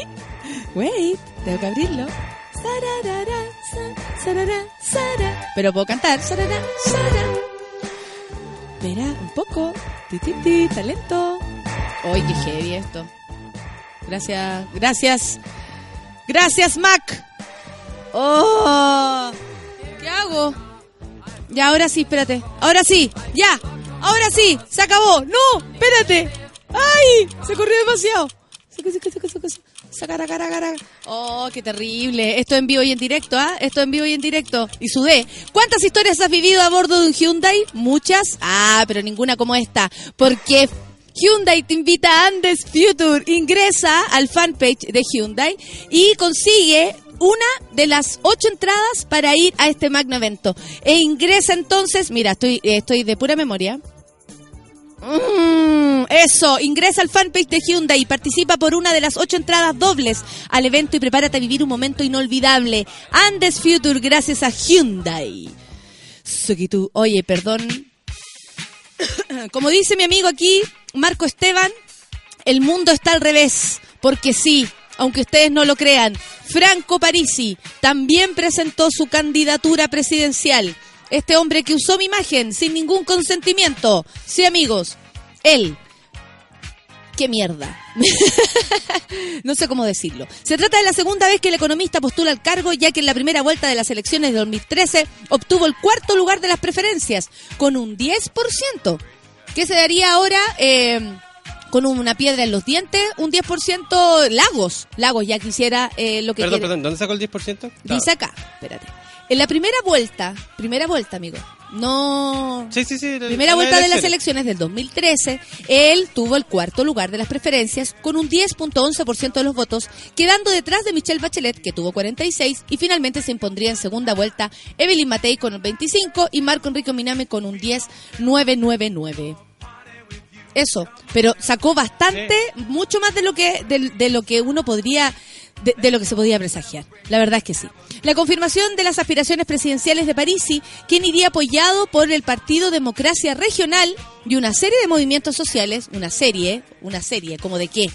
Wait, tengo que abrirlo. Pero puedo cantar. Espera, un poco. Ti, ti, ti, talento. Oye, qué heavy esto. Gracias, gracias. Gracias, Mac. Oh, ¿qué hago? Ya, ahora sí, espérate. Ahora sí, ya. Ahora sí, se acabó. No, espérate. ¡Ay! Se corrió demasiado. Saca, saca, saca, saca, Oh, qué terrible. Esto en vivo y en directo, ¿ah? Esto en vivo y en directo. Y sudé. ¿Cuántas historias has vivido a bordo de un Hyundai? Muchas. Ah, pero ninguna como esta. Porque Hyundai te invita a Andes Future. Ingresa al fanpage de Hyundai y consigue una de las ocho entradas para ir a este magno evento. E ingresa entonces, mira, estoy, estoy de pura memoria. Mm, eso, ingresa al fanpage de Hyundai y participa por una de las ocho entradas dobles al evento y prepárate a vivir un momento inolvidable. Andes Future gracias a Hyundai. Sukitu, oye, perdón. Como dice mi amigo aquí, Marco Esteban, el mundo está al revés, porque sí, aunque ustedes no lo crean, Franco Parisi también presentó su candidatura presidencial. Este hombre que usó mi imagen sin ningún consentimiento. Sí, amigos, él. ¡Qué mierda! no sé cómo decirlo. Se trata de la segunda vez que el economista postula al cargo, ya que en la primera vuelta de las elecciones de 2013 obtuvo el cuarto lugar de las preferencias, con un 10%. ¿Qué se daría ahora? Eh, con una piedra en los dientes, un 10% Lagos. Lagos ya quisiera eh, lo que Perdón, quiere. perdón, ¿dónde sacó el 10%? Dice acá, espérate. En la primera vuelta, primera vuelta, amigo, no... Sí, sí, sí. Primera vuelta de las elecciones del 2013, él tuvo el cuarto lugar de las preferencias con un 10.11% de los votos, quedando detrás de Michelle Bachelet, que tuvo 46, y finalmente se impondría en segunda vuelta Evelyn Matei con un 25 y Marco Enrique Miname con un 10.999. Eso, pero sacó bastante, mucho más de lo que de, de lo que uno podría de, de lo que se podía presagiar. La verdad es que sí. La confirmación de las aspiraciones presidenciales de Parisi, quien iría apoyado por el Partido Democracia Regional y una serie de movimientos sociales, una serie, una serie, como de qué,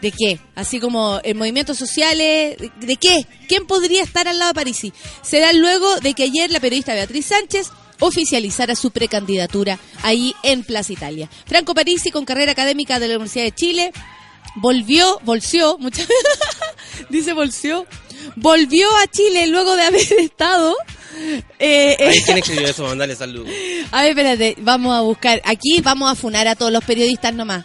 ¿De qué? Así como en movimientos sociales, ¿de, de qué? ¿Quién podría estar al lado de Parisi? Será luego de que ayer la periodista Beatriz Sánchez oficializara su precandidatura ahí en Plaza Italia. Franco Parisi, con carrera académica de la Universidad de Chile, volvió, volció, muchas dice volció, volvió a Chile luego de haber estado... eh, eh, ¿Quién escribió eso? Mandale salud. a ver, espérate, vamos a buscar. Aquí vamos a funar a todos los periodistas nomás.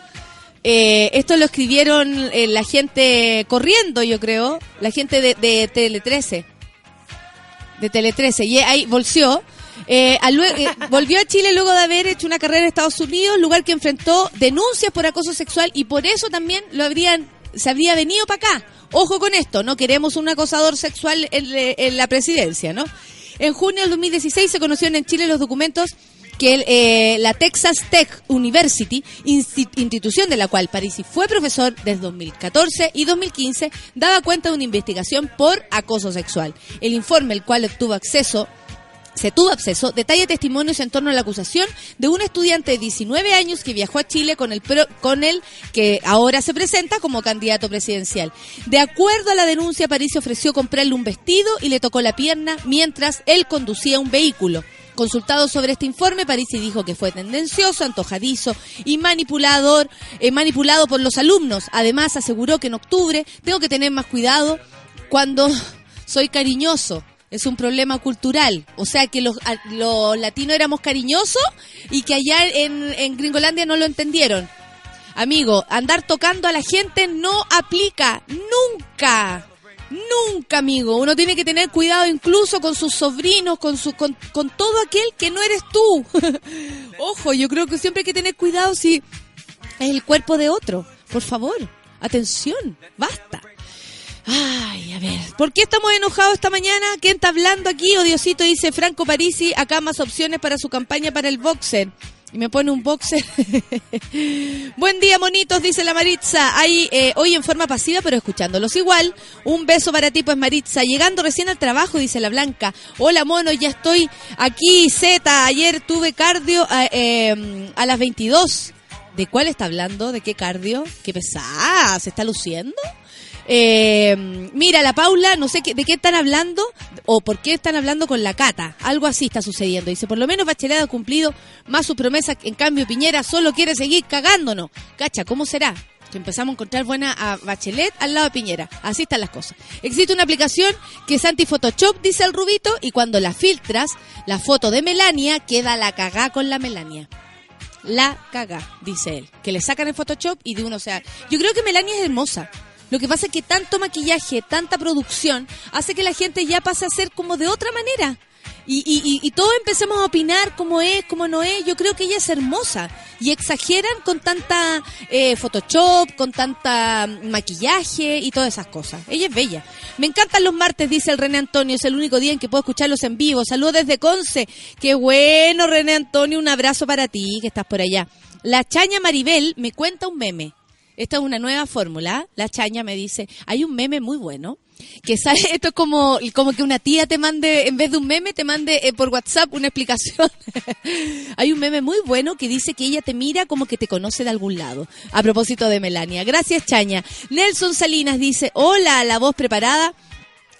Eh, esto lo escribieron eh, la gente corriendo, yo creo. La gente de, de Tele 13. De Tele 13. Y ahí volvió. Eh, al eh, volvió a Chile luego de haber hecho una carrera en Estados Unidos, lugar que enfrentó denuncias por acoso sexual y por eso también lo habrían se habría venido para acá. Ojo con esto, no queremos un acosador sexual en, la presidencia, ¿no? En junio del 2016 se conocieron en Chile los documentos que eh, la Texas Tech University, insti- institución de la cual Parisi fue profesor desde 2014 y 2015, daba cuenta de una investigación por acoso sexual. El informe, el cual obtuvo acceso se tuvo acceso, detalla testimonios en torno a la acusación de un estudiante de 19 años que viajó a Chile con el, con el que ahora se presenta como candidato presidencial. De acuerdo a la denuncia, París ofreció comprarle un vestido y le tocó la pierna mientras él conducía un vehículo. Consultado sobre este informe, Parisi dijo que fue tendencioso, antojadizo y manipulador, eh, manipulado por los alumnos. Además, aseguró que en octubre tengo que tener más cuidado cuando soy cariñoso. Es un problema cultural. O sea, que los, los latinos éramos cariñosos y que allá en, en Gringolandia no lo entendieron. Amigo, andar tocando a la gente no aplica nunca. Nunca, amigo. Uno tiene que tener cuidado incluso con sus sobrinos, con, su, con, con todo aquel que no eres tú. Ojo, yo creo que siempre hay que tener cuidado si es el cuerpo de otro. Por favor, atención, basta. Ay, a ver, ¿por qué estamos enojados esta mañana? ¿Quién está hablando aquí? Odiosito dice Franco Parisi, acá más opciones para su campaña para el boxer. Y me pone un boxer. Buen día, monitos, dice la Maritza. Ahí, eh, hoy en forma pasiva, pero escuchándolos igual. Un beso para ti, pues Maritza. Llegando recién al trabajo, dice la Blanca. Hola, mono, ya estoy aquí, Z. Ayer tuve cardio eh, eh, a las 22. ¿De cuál está hablando? ¿De qué cardio? ¿Qué pesada? ¿Se está luciendo? Eh, mira, la Paula, no sé qué, de qué están hablando o por qué están hablando con la Cata. Algo así está sucediendo. Dice, por lo menos Bachelet ha cumplido más sus promesas. En cambio, Piñera solo quiere seguir cagándonos. Cacha, ¿cómo será? Que empezamos a encontrar buena a Bachelet al lado de Piñera. Así están las cosas. Existe una aplicación que es anti-Photoshop, dice el Rubito, y cuando la filtras, la foto de Melania queda la cagá con la Melania. La cagá, dice él. Que le sacan el Photoshop y de uno, o sea, yo creo que Melania es hermosa. Lo que pasa es que tanto maquillaje, tanta producción, hace que la gente ya pase a ser como de otra manera. Y, y, todos empecemos a opinar cómo es, cómo no es. Yo creo que ella es hermosa. Y exageran con tanta eh, Photoshop, con tanta maquillaje y todas esas cosas. Ella es bella. Me encantan los martes, dice el René Antonio. Es el único día en que puedo escucharlos en vivo. Saludos desde Conce. Qué bueno, René Antonio. Un abrazo para ti, que estás por allá. La Chaña Maribel me cuenta un meme. Esta es una nueva fórmula. La Chaña me dice, hay un meme muy bueno que sale, esto es como, como que una tía te mande, en vez de un meme, te mande eh, por WhatsApp una explicación. Hay un meme muy bueno que dice que ella te mira como que te conoce de algún lado. A propósito de Melania. Gracias, Chaña. Nelson Salinas dice, hola, la voz preparada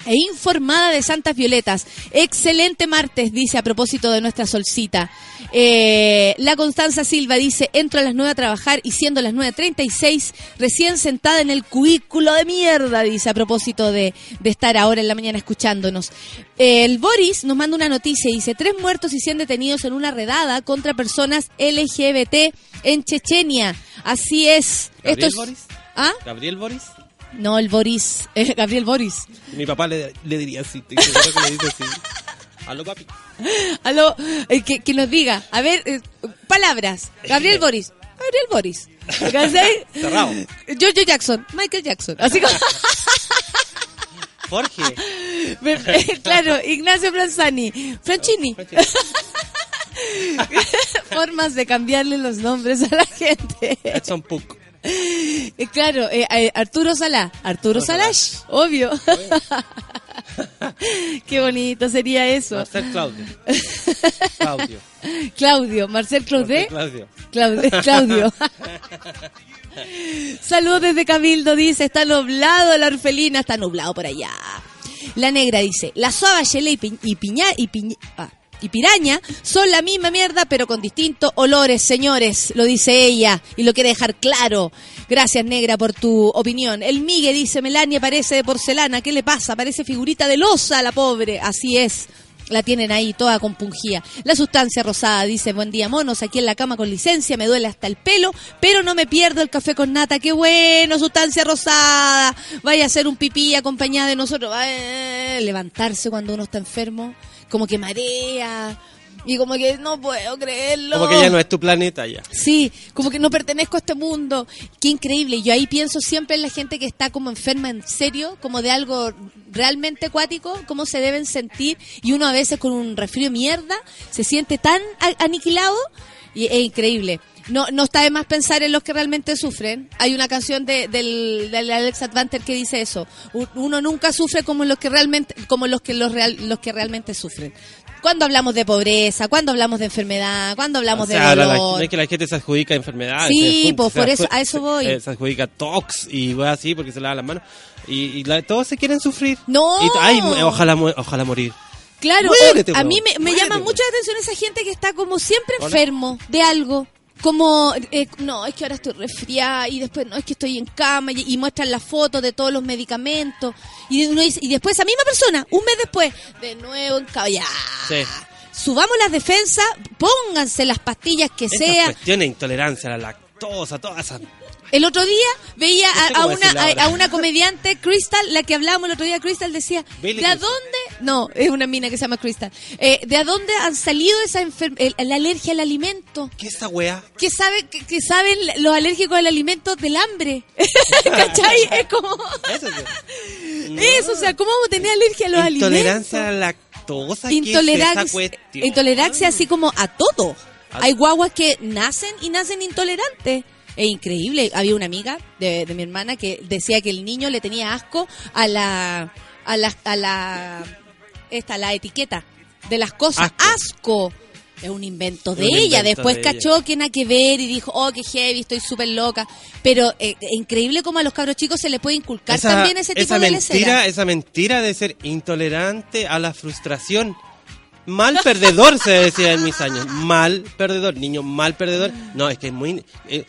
e informada de Santas Violetas. Excelente martes, dice a propósito de nuestra solcita. Eh, la Constanza Silva dice, entro a las 9 a trabajar y siendo las 9.36, recién sentada en el cubículo de mierda, dice a propósito de, de estar ahora en la mañana escuchándonos. El Boris nos manda una noticia y dice, tres muertos y 100 detenidos en una redada contra personas LGBT en Chechenia. Así es. ¿Gabriel Esto es- Boris? ¿Ah? ¿Gabriel Boris? No, el Boris, eh, Gabriel Boris. Mi papá le, le diría así, que le dice así. Aló, papi. Aló, eh, que, que nos diga, a ver, eh, palabras. Gabriel Boris. Gabriel Boris. Cerrado. Jojo Jackson. Michael Jackson. Así como, Jorge. claro, Ignacio Franzani. Franchini. Formas de cambiarle los nombres a la gente. Edson Puck. Eh, Claro, eh, eh, Arturo Salá. Arturo Salash, obvio. Qué bonito sería eso. Marcel Claudio. Claudio. Claudio, Marcel Claudet. Claudio. Claudio. Claudio. Saludos desde Cabildo, dice, está nublado la orfelina, está nublado por allá. La negra dice, la suave y piña y piña ah, y piraña son la misma mierda, pero con distintos olores, señores, lo dice ella y lo quiere dejar claro. Gracias, negra, por tu opinión. El Migue dice, Melania parece de porcelana, ¿qué le pasa? Parece figurita de losa, la pobre. Así es. La tienen ahí toda compungida. La sustancia rosada dice, buen día monos, aquí en la cama con licencia, me duele hasta el pelo, pero no me pierdo el café con nata. Qué bueno, sustancia rosada. Vaya a hacer un pipí acompañada de nosotros. Eh, levantarse cuando uno está enfermo, como que marea. Y como que no puedo creerlo. Como que ya no es tu planeta ya. Sí, como que no pertenezco a este mundo. Qué increíble. Yo ahí pienso siempre en la gente que está como enferma en serio, como de algo realmente acuático, cómo se deben sentir. Y uno a veces con un resfrío mierda se siente tan aniquilado y es increíble. No, no está de más pensar en los que realmente sufren. Hay una canción de, del, del Alex Advanter que dice eso. Uno nunca sufre como los que realmente, como los que los real, los que realmente sufren. Cuando hablamos de pobreza, cuando hablamos de enfermedad, cuando hablamos O sea, de la- dolor. es que la gente se adjudica enfermedades. Sí, pues, por eso- a eso voy. Se, eh, se adjudica tox y voy así porque se lava las manos. Y, y la- todos se quieren sufrir. No. Y, ay, ojalá, ojalá morir. Claro, Muérete, a mí me, me llama mucho la atención esa gente que está como siempre enfermo de algo. Como, eh, no, es que ahora estoy resfriada y después, no, es que estoy en cama y, y muestran las fotos de todos los medicamentos. Y, uno dice- y después esa misma persona, un mes después, de nuevo en cama. Ya. Sí. Subamos las defensas, pónganse las pastillas que Esas sea. cuestiones, intolerancia a la lactosa, todas esas. El otro día veía No sé a, a una, a, a una comediante, Crystal, la que hablábamos el otro día, Crystal decía, Billy ¿de a dónde? No, es una mina que se llama Crystal. Eh, ¿De a dónde han salido esa el- la alergia al alimento? ¿Qué es esa weá? Que, sabe, que, que saben los alérgicos al alimento del hambre. ¿Cachai? Es como... Eso sí. Eso, o sea, ¿cómo vamos a tener alergia a los Intolerancia a alimentos? la lactosa. ¿qué es esa Intolerancia, intolerancia así como a todo. A- Hay guaguas que nacen y nacen intolerantes. Es increíble. Había una amiga de, de mi hermana que decía que el niño le tenía asco a la a la a la esta la etiqueta de las cosas. Asco. Asco. Es un invento de un ella. invento Después de cachó que nada que ver y dijo, oh, qué heavy, estoy súper loca. Pero eh, increíble como a los cabros chicos se les puede inculcar esa, también ese tipo esa de mentira, esa mentira de ser intolerante a la frustración. Mal perdedor, se decía en mis años. Mal perdedor, niño mal perdedor. No, es que es muy... Eh,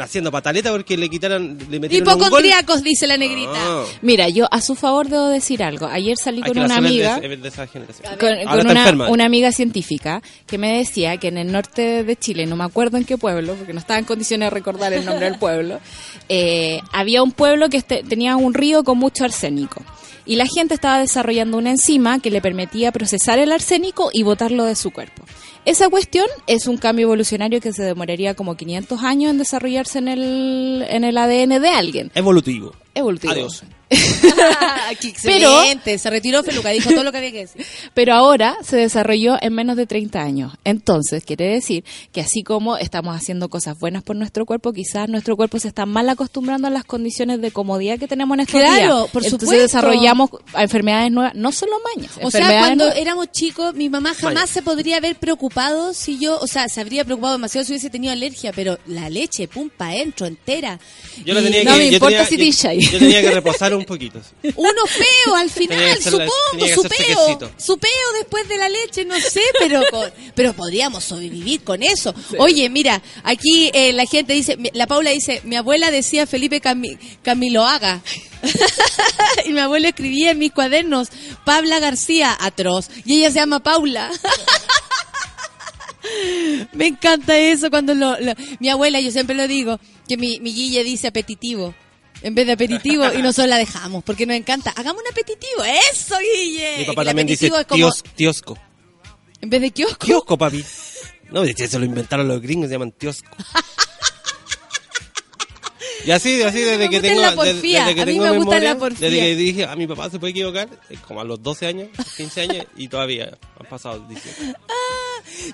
haciendo pataleta porque le quitaron, le metieron un gol. Hipocondriacos, dice la negrita. No. Mira, yo a su favor debo decir algo. Ayer salí Hay con una de- amiga. de esa generación. con, una, una amiga científica que me decía que en el norte de Chile, no me acuerdo en qué pueblo, porque no estaba en condiciones de recordar el nombre del pueblo, eh, había un pueblo que este- tenía un río con mucho arsénico. Y la gente estaba desarrollando una enzima que le permitía procesar el arsénico y botarlo de su cuerpo. Esa cuestión es un cambio evolucionario que se demoraría como 500 años en desarrollarse en el, en el ADN de alguien. Evolutivo. Evolutivo. Adiós. Qué Pero- excelente. se retiró Feluca, dijo todo lo que había que decir. Pero ahora se desarrolló en menos de 30 años. Entonces, quiere decir que así como estamos haciendo cosas buenas por nuestro cuerpo, quizás nuestro cuerpo se está mal acostumbrando a las condiciones de comodidad que tenemos en estos Claro, días. por Entonces supuesto. desarrollamos enfermedades nuevas, no solo mañas. O sea, cuando nuevas. éramos chicos, mi mamá jamás se podría haber preocupado si yo, o sea, se habría preocupado demasiado si hubiese tenido alergia, pero la leche, pum, pa' adentro, entera. Yo Y tenía no que, me yo importa tenía- si yo- te yo tenía que reposar un poquito. sí. Uno al final, supongo, su peo, sequecito. su peo después de la leche, no sé, pero con- pero podríamos sobrevivir con eso. Oye, mira, aquí eh, la gente dice, la Paula dice, mi abuela decía Felipe Cami- Camiloaga. y mi abuela escribía en mis cuadernos, Pabla García, atroz. Y ella se llama Paula. Me encanta eso cuando lo, lo- mi abuela, yo siempre lo digo, que mi, mi Guille dice apetitivo. En vez de aperitivo y nosotros la dejamos porque nos encanta. Hagamos un apetitivo. Eso, Guille. Mi Y papá el también dice aperitivo es como tios- tiosco. en vez de kiosco. Kiosco, papi. No, se lo inventaron los gringos, se llaman tiosco. Y así, así desde que tengo, la desde, desde que A mí tengo me gusta memoria, la porfía. desde que dije a mi papá se puede equivocar, como a los 12 años, 15 años, y todavía han pasado 18.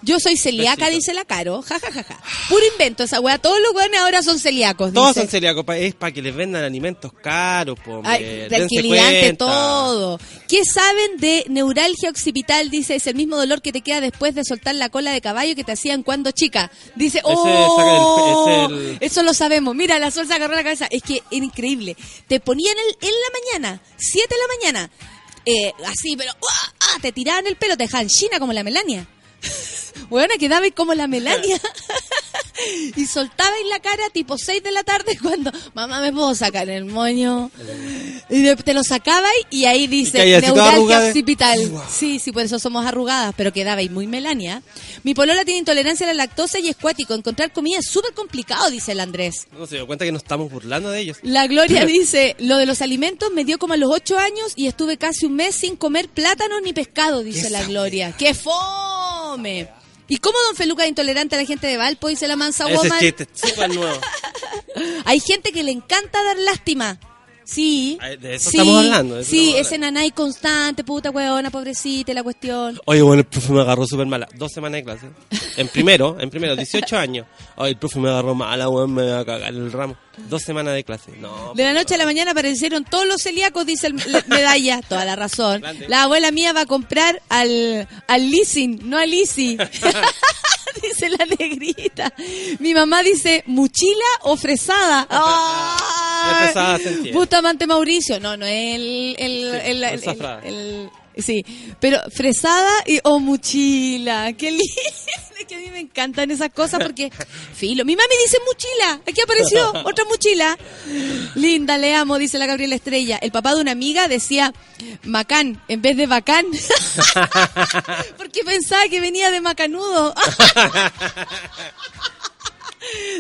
Yo soy celíaca, Besito. dice la Caro. Ja, ja, ja, ja. Puro invento esa weá. Todos los weones ahora son celíacos. Todos dice. son celíacos, es para que les vendan alimentos caros, po. Ay, Dense cuenta. todo. ¿Qué saben de neuralgia occipital? Dice, es el mismo dolor que te queda después de soltar la cola de caballo que te hacían cuando chica. Dice, oh, el- el- eso lo sabemos. Mira, la sol se agarró la cabeza. Es que era increíble. Te ponían el, en la mañana, 7 de la mañana, eh, así, pero ¡ah! ah, te tiraban el pelo, te dejaban china como la Melania. Bueno, quedabais como la Melania. y soltabais la cara tipo 6 de la tarde cuando, mamá, ¿me puedo sacar el moño? Y de- te lo sacabais y ahí dice, Y neuralgia occipital. Uah. Sí, sí, por eso somos arrugadas, pero quedabais muy Melania. Mi polola tiene intolerancia a la lactosa y es cuático. Encontrar comida es súper complicado, dice el Andrés. No se dio cuenta que nos estamos burlando de ellos. La Gloria dice, lo de los alimentos me dio como a los ocho años y estuve casi un mes sin comer plátanos ni pescado, dice la Gloria. ¡Qué fome! ¿Y cómo Don Feluca es intolerante a la gente de Valpo? Dice la mansa Ese woman. chiste es súper nuevo. Hay gente que le encanta dar lástima. Sí. De eso sí, estamos hablando, eso Sí, ese nanay constante, puta huevona, pobrecita, la cuestión. Oye, bueno, el profe me agarró súper mala. Dos semanas de clase. En primero, en primero, 18 años. Ay, el profe me agarró mala, weón, me va a cagar el ramo. Dos semanas de clase. No. De la noche a la mañana aparecieron todos los celíacos, dice el medalla. Toda la razón. Grande. La abuela mía va a comprar al, al leasing, no al easy. dice la negrita. Mi mamá dice mochila o fresada. ¡Ay! Fresada se entiende. Bustamante Mauricio. No, no es el... el, Sí, el- Sí, pero fresada y o mochila. Qué lindo. Que a mí me encantan esas cosas porque, filo, mi mami dice mochila. Aquí apareció otra mochila. Linda, le amo, dice la Gabriela Estrella. El papá de una amiga decía macán en vez de bacán. porque pensaba que venía de macanudo.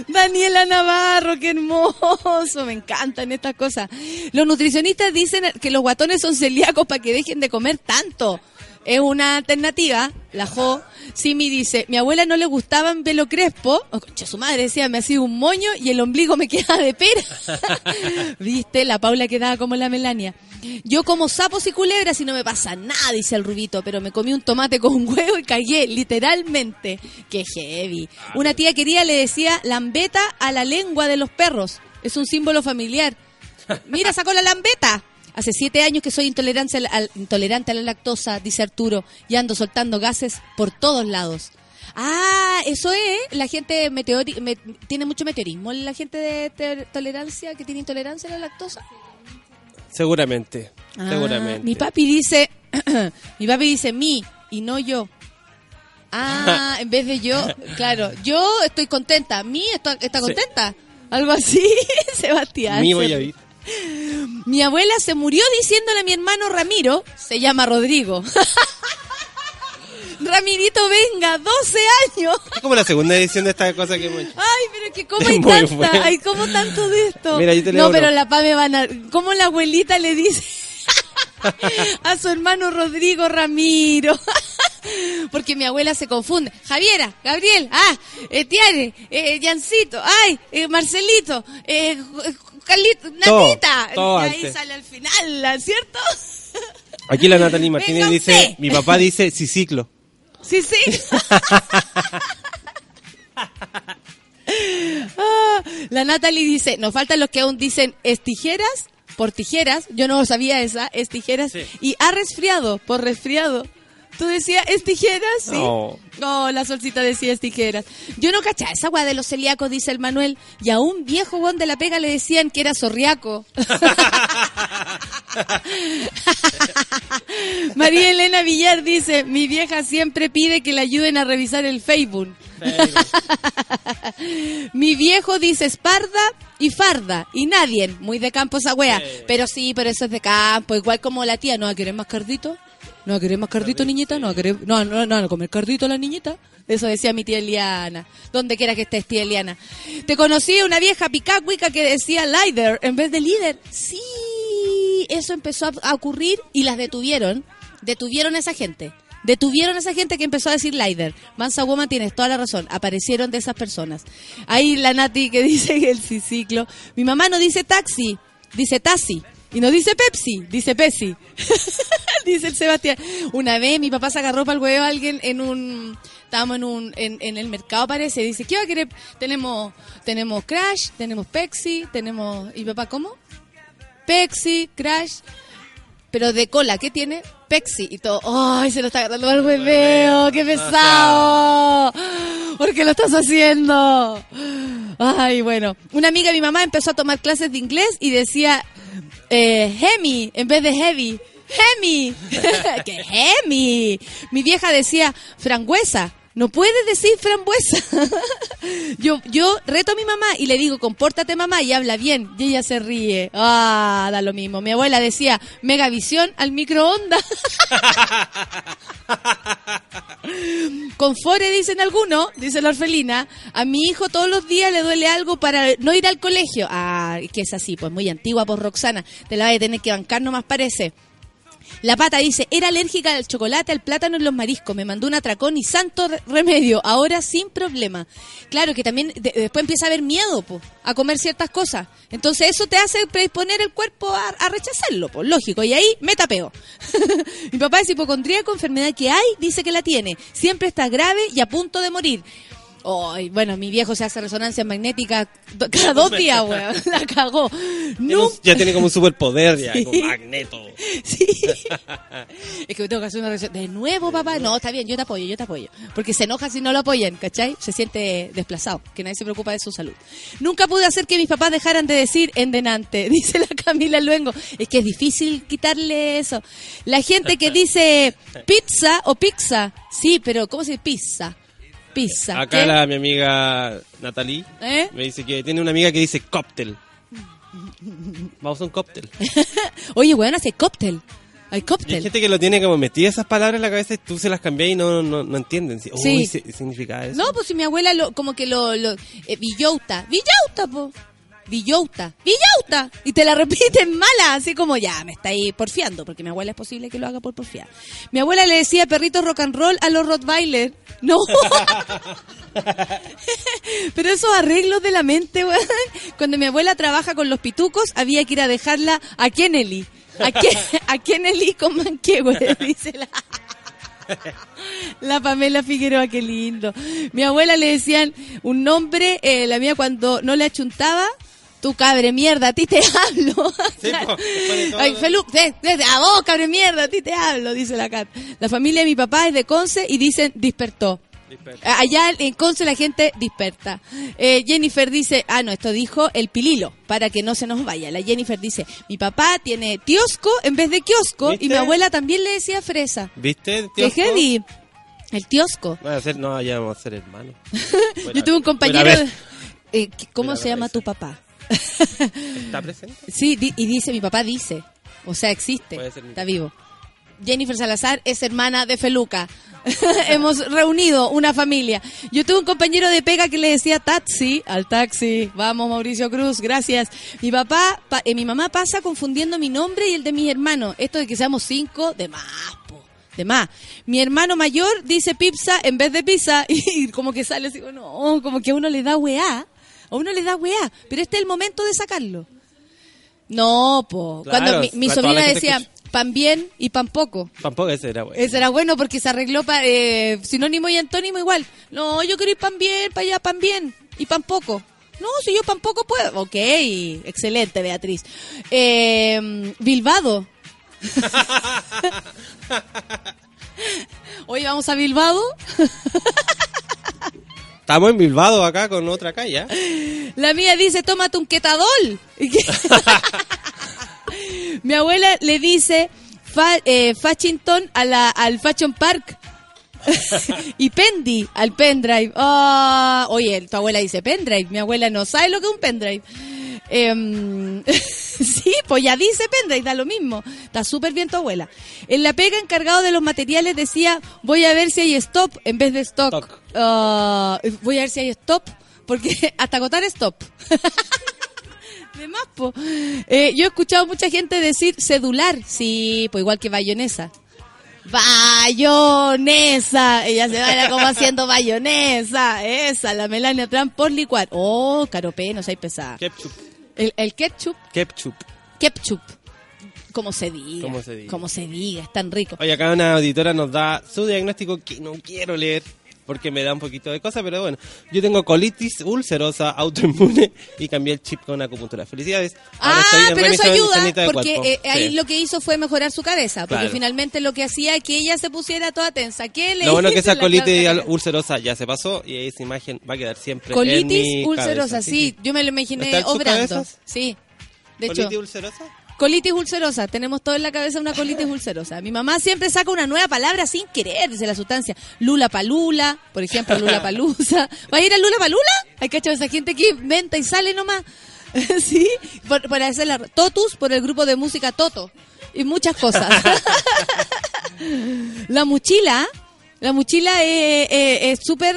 Daniela Navarro, qué hermoso, me encantan estas cosas. Los nutricionistas dicen que los guatones son celíacos para que dejen de comer tanto. Es una alternativa, la Jo. Simi dice, mi abuela no le gustaba en pelo crespo. Oh, su madre decía, me hacía un moño y el ombligo me queda de pera. Viste, la Paula quedaba como la Melania. Yo como sapos y culebras y no me pasa nada, dice el rubito, pero me comí un tomate con un huevo y cagué, literalmente. Qué heavy. Una tía querida le decía lambeta a la lengua de los perros. Es un símbolo familiar. Mira, sacó la lambeta. Hace siete años que soy intolerante a la, al- intolerante a la lactosa, dice Arturo, y ando soltando gases por todos lados. Ah, eso es, la gente meteori me- tiene mucho meteorismo, la gente de tolerancia, que tiene intolerancia a la lactosa. Seguramente, Ah, seguramente. Mi papi dice, mi papi dice mi y no yo. Ah, en vez de yo, claro, yo estoy contenta, mi está, está contenta. Algo así, Sebastián. Mi voy a ir. Mi abuela se murió diciéndole a mi hermano Ramiro, se llama Rodrigo. Ramirito, venga, 12 años. Es como la segunda edición de esta cosa que hemos hecho. Ay, pero que cómo hay tanta, bueno. hay como tanto de esto. Mira, yo te leo no, uno. pero la Pame van a, ¿cómo la abuelita le dice a su hermano Rodrigo Ramiro? Porque mi abuela se confunde. Javiera, Gabriel, ah, Etienne, eh, Jancito, ay, eh, Marcelito, eh, Carlito, Todo, Natita. todo y ahí antes. sale al final, ¿cierto? Aquí la Natalie Martínez Venga dice, usted. mi papá dice ciclo. Sí, sí. Ah, la Natalie dice, nos faltan los que aún dicen es tijeras por tijeras. Yo no sabía esa, es tijeras. Sí. Y ha resfriado por resfriado. ¿Tú decías es tijeras? Sí. No. La solcita decía es tijeras. Yo no cachaba esa weá de los celíacos, dice el Manuel. Y a un viejo weón de la pega le decían que era zorriaco. María Elena Villar dice, mi vieja siempre pide que le ayuden a revisar el Facebook. Mi viejo dice esparda y farda y nadie, muy de campo esa wea. Pero sí, pero eso es de campo, igual como la tía, ¿no querer más cardito? ¿No va a querer más cardito, niñita? ¿No va a querer, no, no, no, no, comer cardito la niñita? Eso decía mi tía Eliana. Donde quiera que estés, tía Eliana. Te conocí a una vieja picacuica que decía líder en vez de líder. Sí, eso empezó a, ocurrir y las detuvieron. Detuvieron a esa gente. Detuvieron a esa gente que empezó a decir Lider. Mansa Woman, tienes toda la razón. Aparecieron de esas personas. Ahí la Nati que dice el ciclo. Mi mamá no dice taxi, dice taxi. Y no dice Pepsi, dice Pepsi. dice el Sebastián. Una vez mi papá se agarró para el huevo a alguien en un... Estábamos en, un, en, el mercado, parece. Dice, ¿qué va a querer? Tenemos, tenemos Crash, tenemos Pepsi, tenemos... ¿Y papá cómo? Pepsi, Crash, pero de cola, ¿qué tiene? Pepsi y todo. ¡Ay, se lo está agarrando al hueveo! ¡Qué pesado! ¿Por qué lo estás haciendo? Ay, bueno. Una amiga de mi mamá empezó a tomar clases de inglés y decía eh, Hemi en vez de heavy. ¡Hemi! ¡Qué Hemi! Mi vieja decía frangüesa. No puedes decir frambuesa. yo, yo reto a mi mamá y le digo, compórtate mamá y habla bien. Y ella se ríe. Ah, da lo mismo. Mi abuela decía, megavisión al microondas. Confore, dicen algunos, dice la orfelina, a mi hijo todos los días le duele algo para no ir al colegio. Ah, que es así, pues muy antigua por Roxana. Te la vas a tener que bancar nomás parece. La pata dice, era alérgica al chocolate, al plátano y los mariscos. Me mandó un atracón y santo re- remedio. Ahora sin problema. Claro que también de- después empieza a haber miedo po, a comer ciertas cosas. Entonces eso te hace predisponer el cuerpo a, rechazarlo, pues lógico. Y ahí me tapeo. Mi papá es hipocondríaco, enfermedad que hay, dice que la tiene. Siempre está grave y a punto de morir. Ay, bueno, mi viejo se hace resonancia magnética cada dos días, weón. La cagó. No, Ya tiene como un superpoder, ya, Sí. como magneto. Sí. es que me tengo que hacer una reacción. De nuevo, papá. No, está bien, yo te apoyo, yo te apoyo. Porque se enoja si no lo apoyan, ¿cachai? Se siente desplazado, que nadie se preocupa de su salud. Nunca pude hacer que mis papás dejaran de decir endenante, dice la Camila Luengo. Es que es difícil quitarle eso. La gente que dice pizza o pizza, sí, pero ¿cómo se dice pizza? Pizza. Acá ¿Qué? la, mi amiga Natalie ¿Eh? me dice que tiene una amiga que dice cóctel. Vamos a un cóctel. Oye, weón, hace cóctel. Hay Y hay cóctel. gente que lo tiene como metida esas palabras en la cabeza y tú se las cambias y no, no, no entienden. Sí. Sí. Uy, ¿qué significa eso? No, pues si mi abuela lo, como que lo, lo eh, Villauta, Villauta, po. Villauta, Villauta. Y te la repiten mala, así como ya, me está ahí porfiando, porque mi abuela es posible que lo haga por porfiar. Mi abuela le decía perrito rock and roll a los Rottweiler. No. Pero esos arreglos de la mente, weón. Cuando mi abuela trabaja con los pitucos, había que ir a dejarla a Kennedy. A, a Kennedy con manquehue, dice la... La Pamela Figueroa, qué lindo. Mi abuela le decían un nombre, eh, la mía cuando no le achuntaba, tu cabre mierda, a ti te hablo. Sí, po. Ay, Felu, de- de- a vos, cabre mierda, a ti te hablo, dice la Cat. La familia de mi papá es de Conce y dicen despertó. Allá en Conce la gente disperta. Eh, Jennifer dice, ah, no, esto dijo el pililo, para que no se nos vaya. La Jennifer dice, mi papá tiene tiosco en vez de kiosco y mi abuela también le decía fresa. ¿Viste? ¡Qué heavy! El tiosco. A no, ya vamos a ser hermanos. Yo tuve un compañero... Eh, ¿Cómo Buena se llama vez. tu papá? ¿Está presente? Sí, di- y dice, mi papá dice. O sea, existe. Puede ser mi Está papá. vivo. Jennifer Salazar es hermana de Feluca. Hemos reunido una familia. Yo tuve un compañero de pega que le decía taxi al taxi. Vamos, Mauricio Cruz, gracias. Mi papá, pa- eh, mi mamá pasa confundiendo mi nombre y el de mis hermanos. Esto de que seamos cinco, de más, po, de más. Mi hermano mayor dice pizza en vez de pizza y como que sale así, no, como que a uno le da weá. A uno le da weá. Pero este es el momento de sacarlo. No, po. Claro, Cuando mi, sobrina decía pan bien y pan poco. Tampoco ese era bueno. Ese era bueno porque se arregló para sinónimo y antónimo igual. No, yo quiero ir pan bien, para allá pan bien y pan poco. No, si yo pan poco puedo. Ok, excelente, Beatriz. Eh, Bilbado. Hoy vamos a Bilbao. Estamos en Bilbao acá con otra calle. ¿eh? La mía dice, tómate un que- Mi abuela le dice fa, eh, Fashington a la, al Fashion Park. y Pendi al pendrive. Ah, oye, tu abuela dice pendrive. Mi abuela no sabe lo que es un pendrive. Em, sí, pues ya dice pendrive, da lo mismo. Está súper bien tu abuela. En la pega encargado de los materiales decía, voy a ver si hay stop en vez de stock. Stock. Ah, voy a ver si hay stop, porque hasta agotar stop. De más, po. Eh, yo he escuchado mucha gente decir cedular. Sí, pues igual que bayonesa. Bayonesa. Ella se baila como haciendo bayonesa. Esa, la Melania Trump por licuar. Oh, caropé, no seas pesada. Ketchup. El, el ketchup, Ketchup. ketchup. Como se diga. Como se diga. Como se diga, es tan rico. Oye, acá una auditora nos da su diagnóstico que no quiero leer porque me da un poquito de cosa, pero bueno, yo tengo colitis ulcerosa autoinmune y cambié el chip con acupuntura. Felicidades. Ahora Ah, en pero eso ayuda, porque eh, ahí Sí. lo que hizo fue mejorar su cabeza, porque Claro. finalmente lo que hacía es que ella se pusiera toda tensa. ¿Qué le Lo bueno que esa colitis ulcerosa ya se pasó y esa imagen va a quedar siempre en Colitis mi ulcerosa, cabeza. sí, yo me lo imaginé ¿Está en obrando. Sí. De ¿Colitis hecho, ulcerosa? Colitis ulcerosa, tenemos todo en la cabeza una colitis ulcerosa. Mi mamá siempre saca una nueva palabra sin querer, dice la sustancia. Lula palula, por ejemplo, lula palusa. ¿Va a ir a lula palula? Hay que esa gente que inventa y sale nomás. sí, por, por hacer la Totus por el grupo de música Toto y muchas cosas. la mochila, la mochila es eh, súper,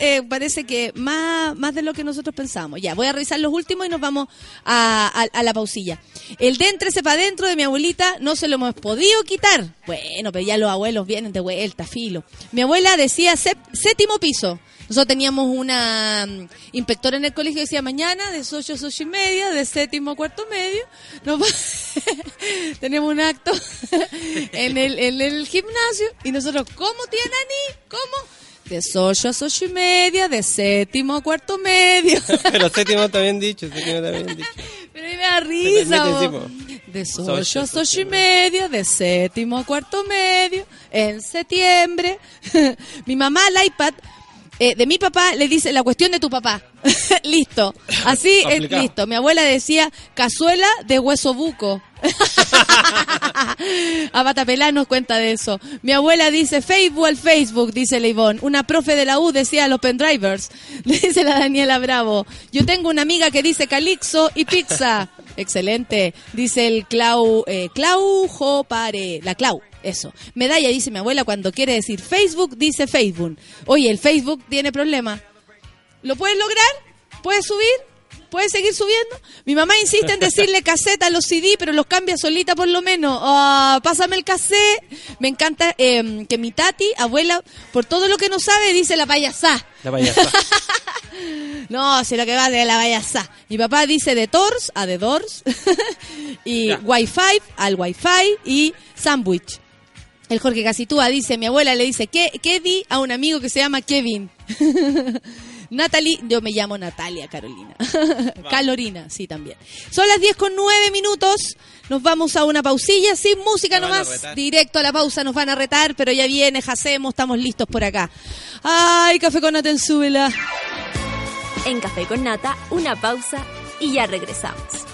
eh, parece que más, más de lo que nosotros pensamos. Ya, voy a revisar los últimos y nos vamos a, a- la pausilla. El de entrese para adentro de mi abuelita no se lo hemos podido quitar. Bueno, pero ya los abuelos vienen de vuelta, filo. Mi abuela decía sép- séptimo piso. Nosotros teníamos una mm, inspectora en el colegio que decía mañana de 8 a 8 y media, de séptimo a cuarto medio. Nos tenemos un acto en el, en el gimnasio y nosotros, ¿cómo tiene Ani? ¿Cómo? De 8 a 8 y media, de séptimo a cuarto medio. Pero séptimo también dicho, séptimo también dicho. Pero me da risa. De Ocho, 8 a ocho 8 y y media, de séptimo a cuarto medio, en septiembre. mi mamá al iPad, eh, de mi papá, le dice la cuestión de tu papá. listo. Así es listo. Mi abuela decía cazuela de hueso buco. Abatapelá nos cuenta de eso. Mi abuela dice Facebook al Facebook, dice Leivón. Una profe de la U decía los pendrivers. Dice la Daniela Bravo. Yo tengo una amiga que dice calixo y pizza. Excelente. Dice el Clau, eh, Clau Jopare. La Clau. Eso. Medalla dice mi abuela cuando quiere decir Facebook, dice Facebook. Oye, el Facebook tiene problema. ¿Lo puedes lograr? ¿Puedes subir? ¿Puedes seguir subiendo? Mi mamá insiste en decirle caseta a los CD, pero los cambia solita por lo menos. Ah, pásame el cassette. Me encanta eh, que mi tati, abuela, por todo lo que no sabe, dice la payasá. La payasa. No, si lo que va de la payasá. Mi papá dice de Tors a de Doors. y Ya. Wi-Fi al Wi-Fi y sandwich. El Jorge Casitúa dice, mi abuela le dice, ¿qué, qué di a un amigo que se llama Kevin? Natalie, yo me llamo Natalia Carolina. Calorina, sí, también. Son las 10 con 9 minutos. Nos vamos a una pausilla sin música Nos van a nomás. Directo a la pausa nos van a retar, pero ya viene, hacemos, estamos listos por acá. Ay, café con Nata en súbela. En Café con Nata, una pausa y ya regresamos.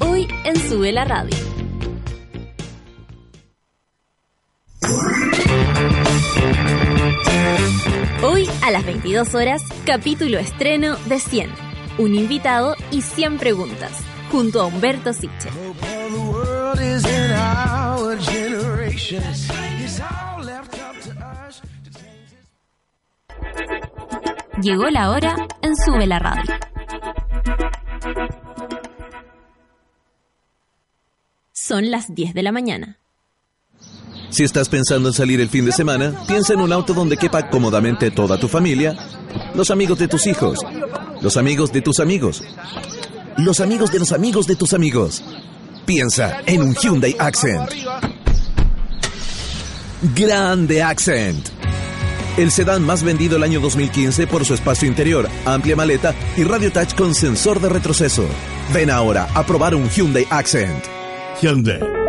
Hoy en Sube la Radio. Hoy a las 22 horas, capítulo estreno de 100. Un invitado y 100 preguntas, junto a Humberto Siche. Llegó la hora en Sube la Radio. Son las 10 de la mañana. Si estás pensando en salir el fin de semana, piensa en un auto donde quepa cómodamente toda tu familia, los amigos de tus hijos, los amigos de tus amigos, los amigos de los amigos de tus amigos. Piensa en un Hyundai Accent. Grande Accent. El sedán más vendido el año 2015 por su espacio interior, amplia maleta y radio touch con sensor de retroceso. Ven ahora a probar un Hyundai Accent. Hyundai.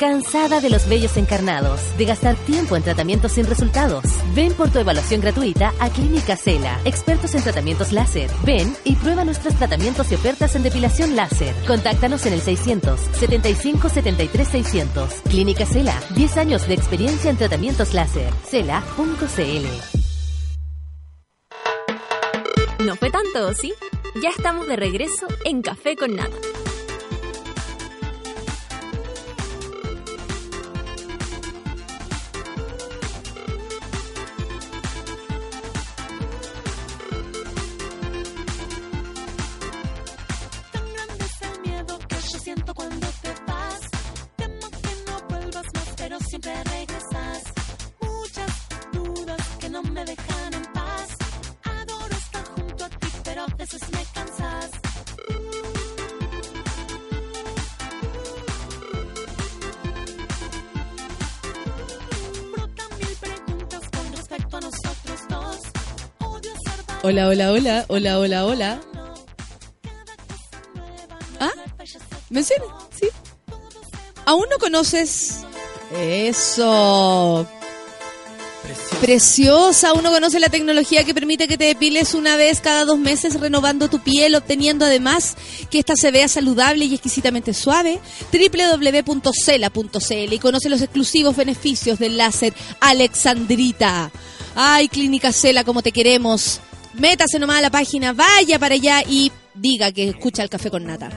¿Cansada de los vellos encarnados? ¿De gastar tiempo en tratamientos sin resultados? Ven por tu evaluación gratuita a Clínica Cela, expertos en tratamientos láser. Ven y prueba nuestros tratamientos y ofertas en depilación láser. Contáctanos en el 600 75 73 600. Clínica Cela, 10 años de experiencia en tratamientos láser. Cela.cl. No fue tanto, ¿sí? Ya estamos de regreso en Café con Nata. Me dejan en paz. Adoro estar junto a ti, pero a veces me cansas. Brotan mil preguntas con respecto a nosotros dos. Odio ser Hola, hola, hola, hola, hola, hola. ¿Ah? ¿Menciona? Sí. ¿Aún no conoces? Eso. Preciosa, aún no conoce la tecnología que permite que te depiles una vez cada dos meses, renovando tu piel, obteniendo además que esta se vea saludable y exquisitamente suave. www.cela.cl y conoce los exclusivos beneficios del láser Alexandrita. Ay, Clínica Cela, como te queremos. Métase nomás a la página, vaya para allá y diga que escucha el café con nata.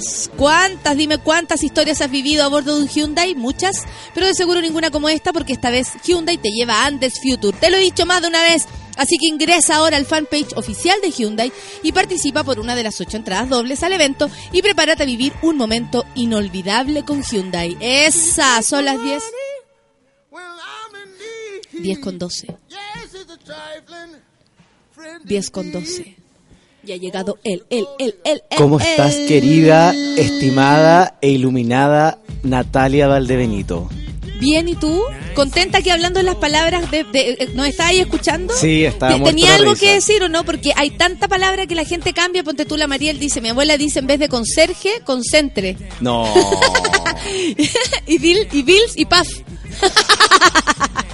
¿Cuántas? ¿Cuántas? Dime cuántas historias has vivido a bordo de un Hyundai. Muchas, pero de seguro ninguna como esta porque esta vez Hyundai te lleva a Andes Future. Te lo he dicho más de una vez. Así que ingresa ahora al fanpage oficial de Hyundai y participa por una de las ocho entradas dobles al evento y prepárate a vivir un momento inolvidable con Hyundai. Esas son las 10. 10 con 12. 10 con 12. Y ha llegado él, él, él, él, él. ¿Cómo estás, él. querida, estimada e iluminada Natalia Valdebenito? Bien, ¿y tú? ¿Contenta que hablando en las palabras de... de- eh, ¿Nos está ahí escuchando? Sí, muerto ¿Tenía de algo risa. que decir o no? Porque hay tanta palabra que la gente cambia. Ponte tú, la Mariel dice, mi abuela dice en vez de conserje, concentre. No. y, Bill, y Bills y Paf.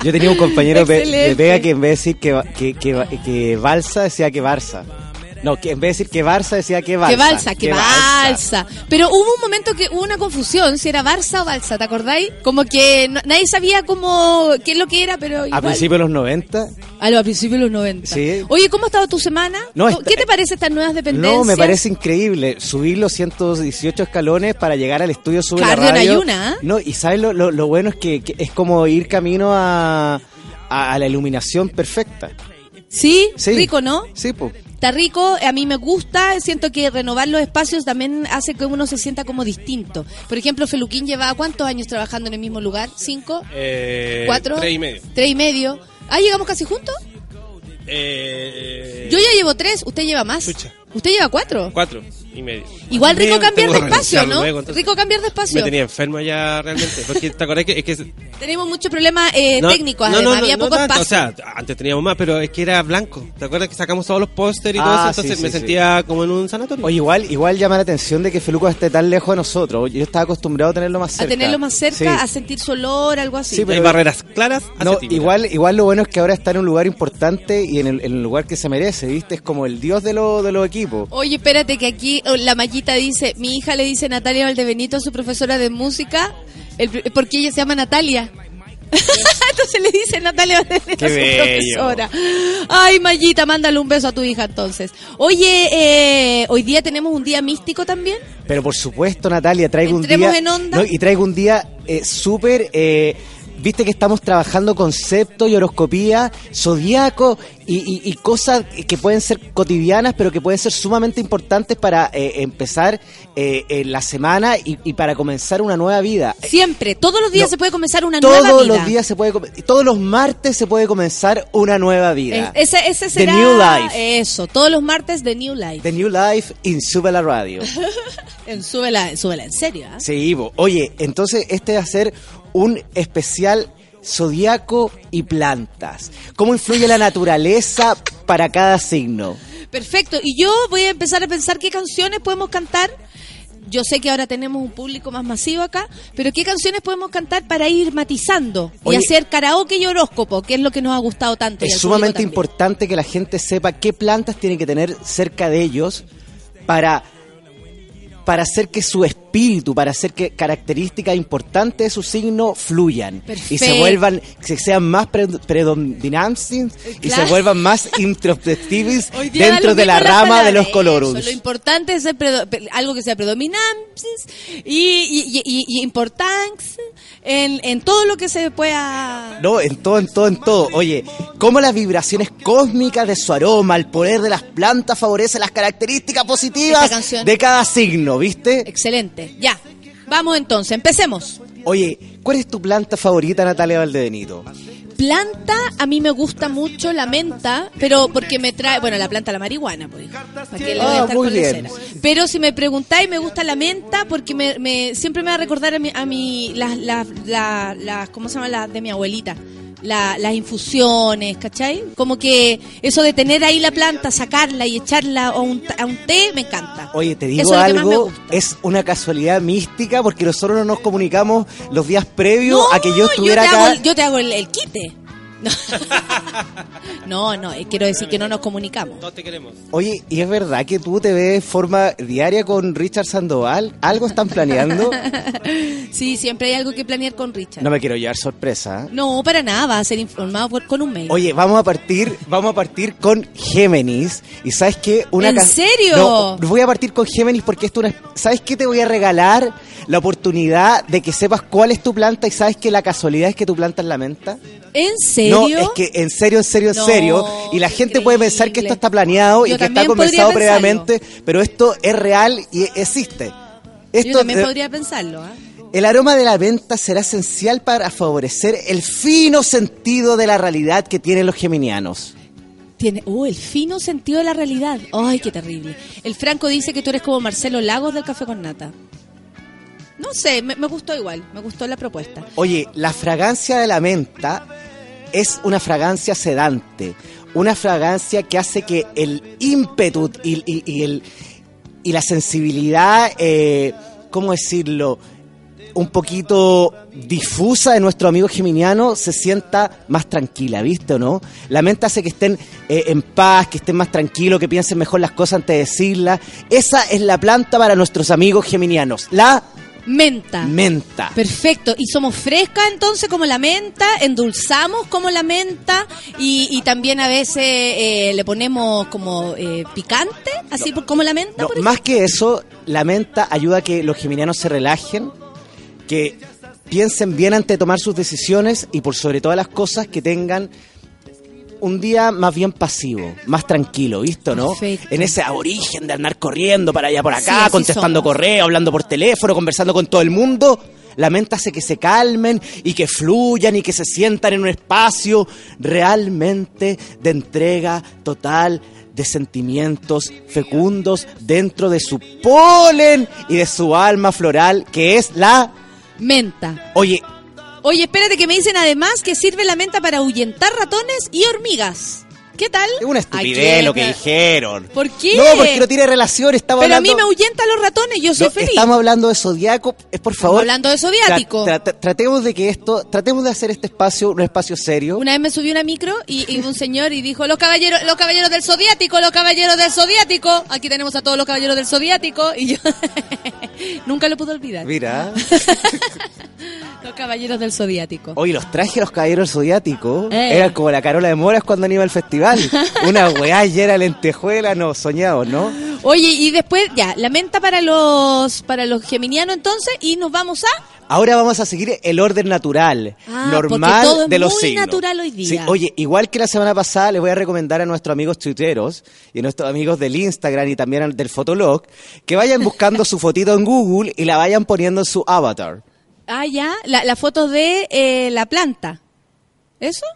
Yo tenía un compañero de, de pega que en vez de decir que, que, que, que Balsa decía que Barça. No, que en vez de decir que Barça decía que Balsa. Que balsa, que balsa. Pero hubo un momento que hubo una confusión, si era Barça o Balsa, ¿te acordáis? Como que no- nadie sabía cómo, qué es lo que era, pero A principios de los 90. A lo- a principios de los 90. Sí. Oye, ¿cómo ha estado tu semana? No, ¿Qué está- te parece estas nuevas dependencias? No, me parece increíble. Subir los 118 escalones para llegar al estudio sube la Cardio en radio. ayuna, ¿eh? No, y sabes lo, lo, lo bueno es que, que es como ir camino a, a, a la iluminación perfecta. Sí, Sí. rico, ¿no? Sí, pues. Está rico, a mí me gusta, siento que renovar los espacios también hace que uno se sienta como distinto. Por ejemplo, Feluquín lleva cuántos años trabajando en el mismo lugar? ¿Cinco? Eh, ¿Cuatro? Tres y medio. ¿Tres y medio? Ah, ¿llegamos casi juntos? Eh, Yo ya llevo tres, usted lleva más. Chucha. ¿Usted lleva cuatro? Cuatro y medio. Igual rico Medio, cambiar de espacio, ¿no? luego, entonces. Rico cambiar de Me espacio. tenía enfermo ya realmente. Porque te acordás que es que Tenemos muchos problemas eh, No, técnicos, no, además, no, había no poco espacio. O sea, antes teníamos más, pero es que era blanco. ¿Te acuerdas que sacamos todos los pósteres y Ah, todo eso? sí, Entonces sí, me sí. sentía como en un sanatorio. Oye, igual, igual llama la atención de que Feluca esté tan lejos de nosotros. Yo estaba acostumbrado a tenerlo más cerca. a tenerlo más cerca, Sí. a sentir su olor, algo así. Sí, pero- Hay barreras claras. No, ti, igual, igual lo bueno es que ahora está en un lugar importante y en el, en el lugar que se merece, ¿viste? Es como el dios de, lo- de los equipos. Oye, espérate que aquí oh, la mallita dice, mi hija le dice Natalia Valdebenito a su profesora de música, el porque ella se llama Natalia. entonces le dice Natalia Valdebenito a su bello. profesora. Ay, Mayita, mándale un beso a tu hija entonces. Oye, eh, hoy día tenemos un día místico también. Pero por supuesto, Natalia, traigo Entremos un día. en onda. No, y traigo un día eh, súper. eh, Viste que estamos trabajando conceptos y horoscopía, zodiaco y, y- y cosas que pueden ser cotidianas, pero que pueden ser sumamente importantes para eh, empezar eh, en la semana y, y para comenzar una nueva vida. Siempre, todos los días No, se puede comenzar una nueva vida. Todos los días se puede, todos los martes se puede comenzar una nueva vida. Es- ese, ese The será New Life. eso, todos los martes de New Life. The New Life in Sube la Radio. En, súbela, súbela en serio. ¿ah? Sí, Ivo. Oye, entonces este va a ser un especial zodiaco y plantas. ¿Cómo influye la naturaleza para cada signo? Perfecto, y yo voy a empezar a pensar qué canciones podemos cantar. Yo sé que ahora tenemos un público más masivo acá, pero qué canciones podemos cantar para ir matizando Oye. y hacer karaoke y horóscopo, que es lo que nos ha gustado tanto. Es sumamente importante que la gente sepa qué plantas tienen que tener cerca de ellos para, para hacer que su espíritu, para hacer que características importantes de su signo fluyan y se vuelvan, que sean más pre- predominantes y se vuelvan más introspectivos dentro de la rama de los colorums. lo importante es ser algo que sea predominante y, y, y- y importante en, en todo lo que se pueda... No, en todo, en todo, en todo. Oye, cómo las vibraciones cósmicas de su aroma, el poder de las plantas favorece las características positivas de cada signo, ¿viste? Excelente, ya. Vamos entonces, empecemos. Oye, ¿cuál es tu planta favorita, Natalia Valdebenito? Planta, a mí me gusta mucho la menta, pero porque me trae, bueno, la planta la marihuana, pues. ¿para qué le voy a Ah, muy con bien. Pero si me preguntáis, me gusta la menta porque me, me- siempre me va a recordar a mi, a mi las, las, las, las- ¿cómo se llama? Las de mi abuelita. La- las infusiones, ¿cachai? Como que eso de tener ahí la planta, sacarla y echarla a un, a un té, me encanta. Oye, te Eso digo es más me algo, es una casualidad mística porque nosotros no nos comunicamos los días previos No, a que yo estuviera te acá. Hago, yo te hago el, el quite. No, no, eh, quiero decir que no nos comunicamos. Todos te queremos. Oye, ¿y es verdad que tú te ves de forma diaria con Richard Sandoval? ¿Algo están planeando? Sí, siempre hay algo que planear con Richard. No me quiero llevar sorpresa. ¿eh? No, para nada, va a ser informado por- con un mail. Oye, vamos a partir, vamos a partir con Géminis. ¿Y sabes qué? Una ¿En serio? No, voy a partir con Géminis porque esto es una... ¿Sabes qué? Te voy a regalar la oportunidad de que sepas cuál es tu planta y sabes que la casualidad es que tu planta es la menta. ¿En serio? No, es que en serio, en serio, en No, serio. Y la gente puede pensar que esto está planeado Yo y que está conversado previamente, pero esto es real y existe. Yo Esto, también eh, podría pensarlo. ¿ah? el aroma de la menta será esencial para favorecer el fino sentido de la realidad que tienen los geminianos. Tiene, oh, el fino sentido de la realidad. Ay, qué terrible. El Franco dice que tú eres como Marcelo Lagos del Café con Nata. No sé, me, me gustó igual, me gustó la propuesta. Oye, la fragancia de la menta es una fragancia sedante, una fragancia que hace que el ímpetu y, el, y la sensibilidad, eh, ¿cómo decirlo? un poquito difusa de nuestro amigo geminiano se sienta más tranquila, ¿viste o no? La menta hace que estén eh, en paz, que estén más tranquilos, que piensen mejor las cosas antes de decirlas. Esa es la planta para nuestros amigos geminianos, la Menta. menta. Perfecto, y somos frescas entonces como la menta, endulzamos como la menta y, y también a veces eh, le ponemos como eh, picante, así por- como la menta. No, por más que eso, la menta ayuda a que los geminianos se relajen, que piensen bien antes de tomar sus decisiones y por sobre todas las cosas que tengan un día más bien pasivo, más tranquilo, ¿visto, no? Perfecto. En ese origen de andar corriendo para allá por acá, contestando correo, hablando por teléfono, conversando con todo el mundo. La mente hace que se calmen y que fluyan y que se sientan en un espacio realmente de entrega total de sentimientos fecundos dentro de su polen y de su alma floral, que es la... Menta. Oye, Oye, espérate que me dicen además que sirve la menta para ahuyentar ratones y hormigas. ¿Qué tal? es una estupidez lo que dijeron. ¿Por qué? No, porque no tiene relación, estamos Pero a mí me ahuyentan los ratones, yo soy No, feliz. Estamos hablando de zodiaco, es por favor. hablando de zodiático. tra- tra- tratemos de que esto, tratemos de hacer este espacio un espacio serio. Una vez me subí una micro y, y un señor y dijo, los caballeros, los caballeros del zodiático, los caballeros del zodiático. Aquí tenemos a todos los caballeros del zodiático. Y yo nunca lo pude olvidar. Mira. Los caballeros del zodiático. Oye, los trajes de los caballeros zodiáticos Eh. eran como la Carola de Moras cuando anima el festival. Una weá de lentejuela, no, soñados, ¿no? Oye, y después, ya, la menta para los, para los geminianos entonces, y nos vamos a... Ahora vamos a seguir el orden natural, Ah, normal porque todo es de los muy signos. natural hoy día. Sí, oye, igual que la semana pasada, les voy a recomendar a nuestros amigos tuiteros y a nuestros amigos del Instagram y también del Fotolog que vayan buscando su fotito en Google y la vayan poniendo en su avatar. Ah, ya, la, la foto de eh, la planta. ¿Eso?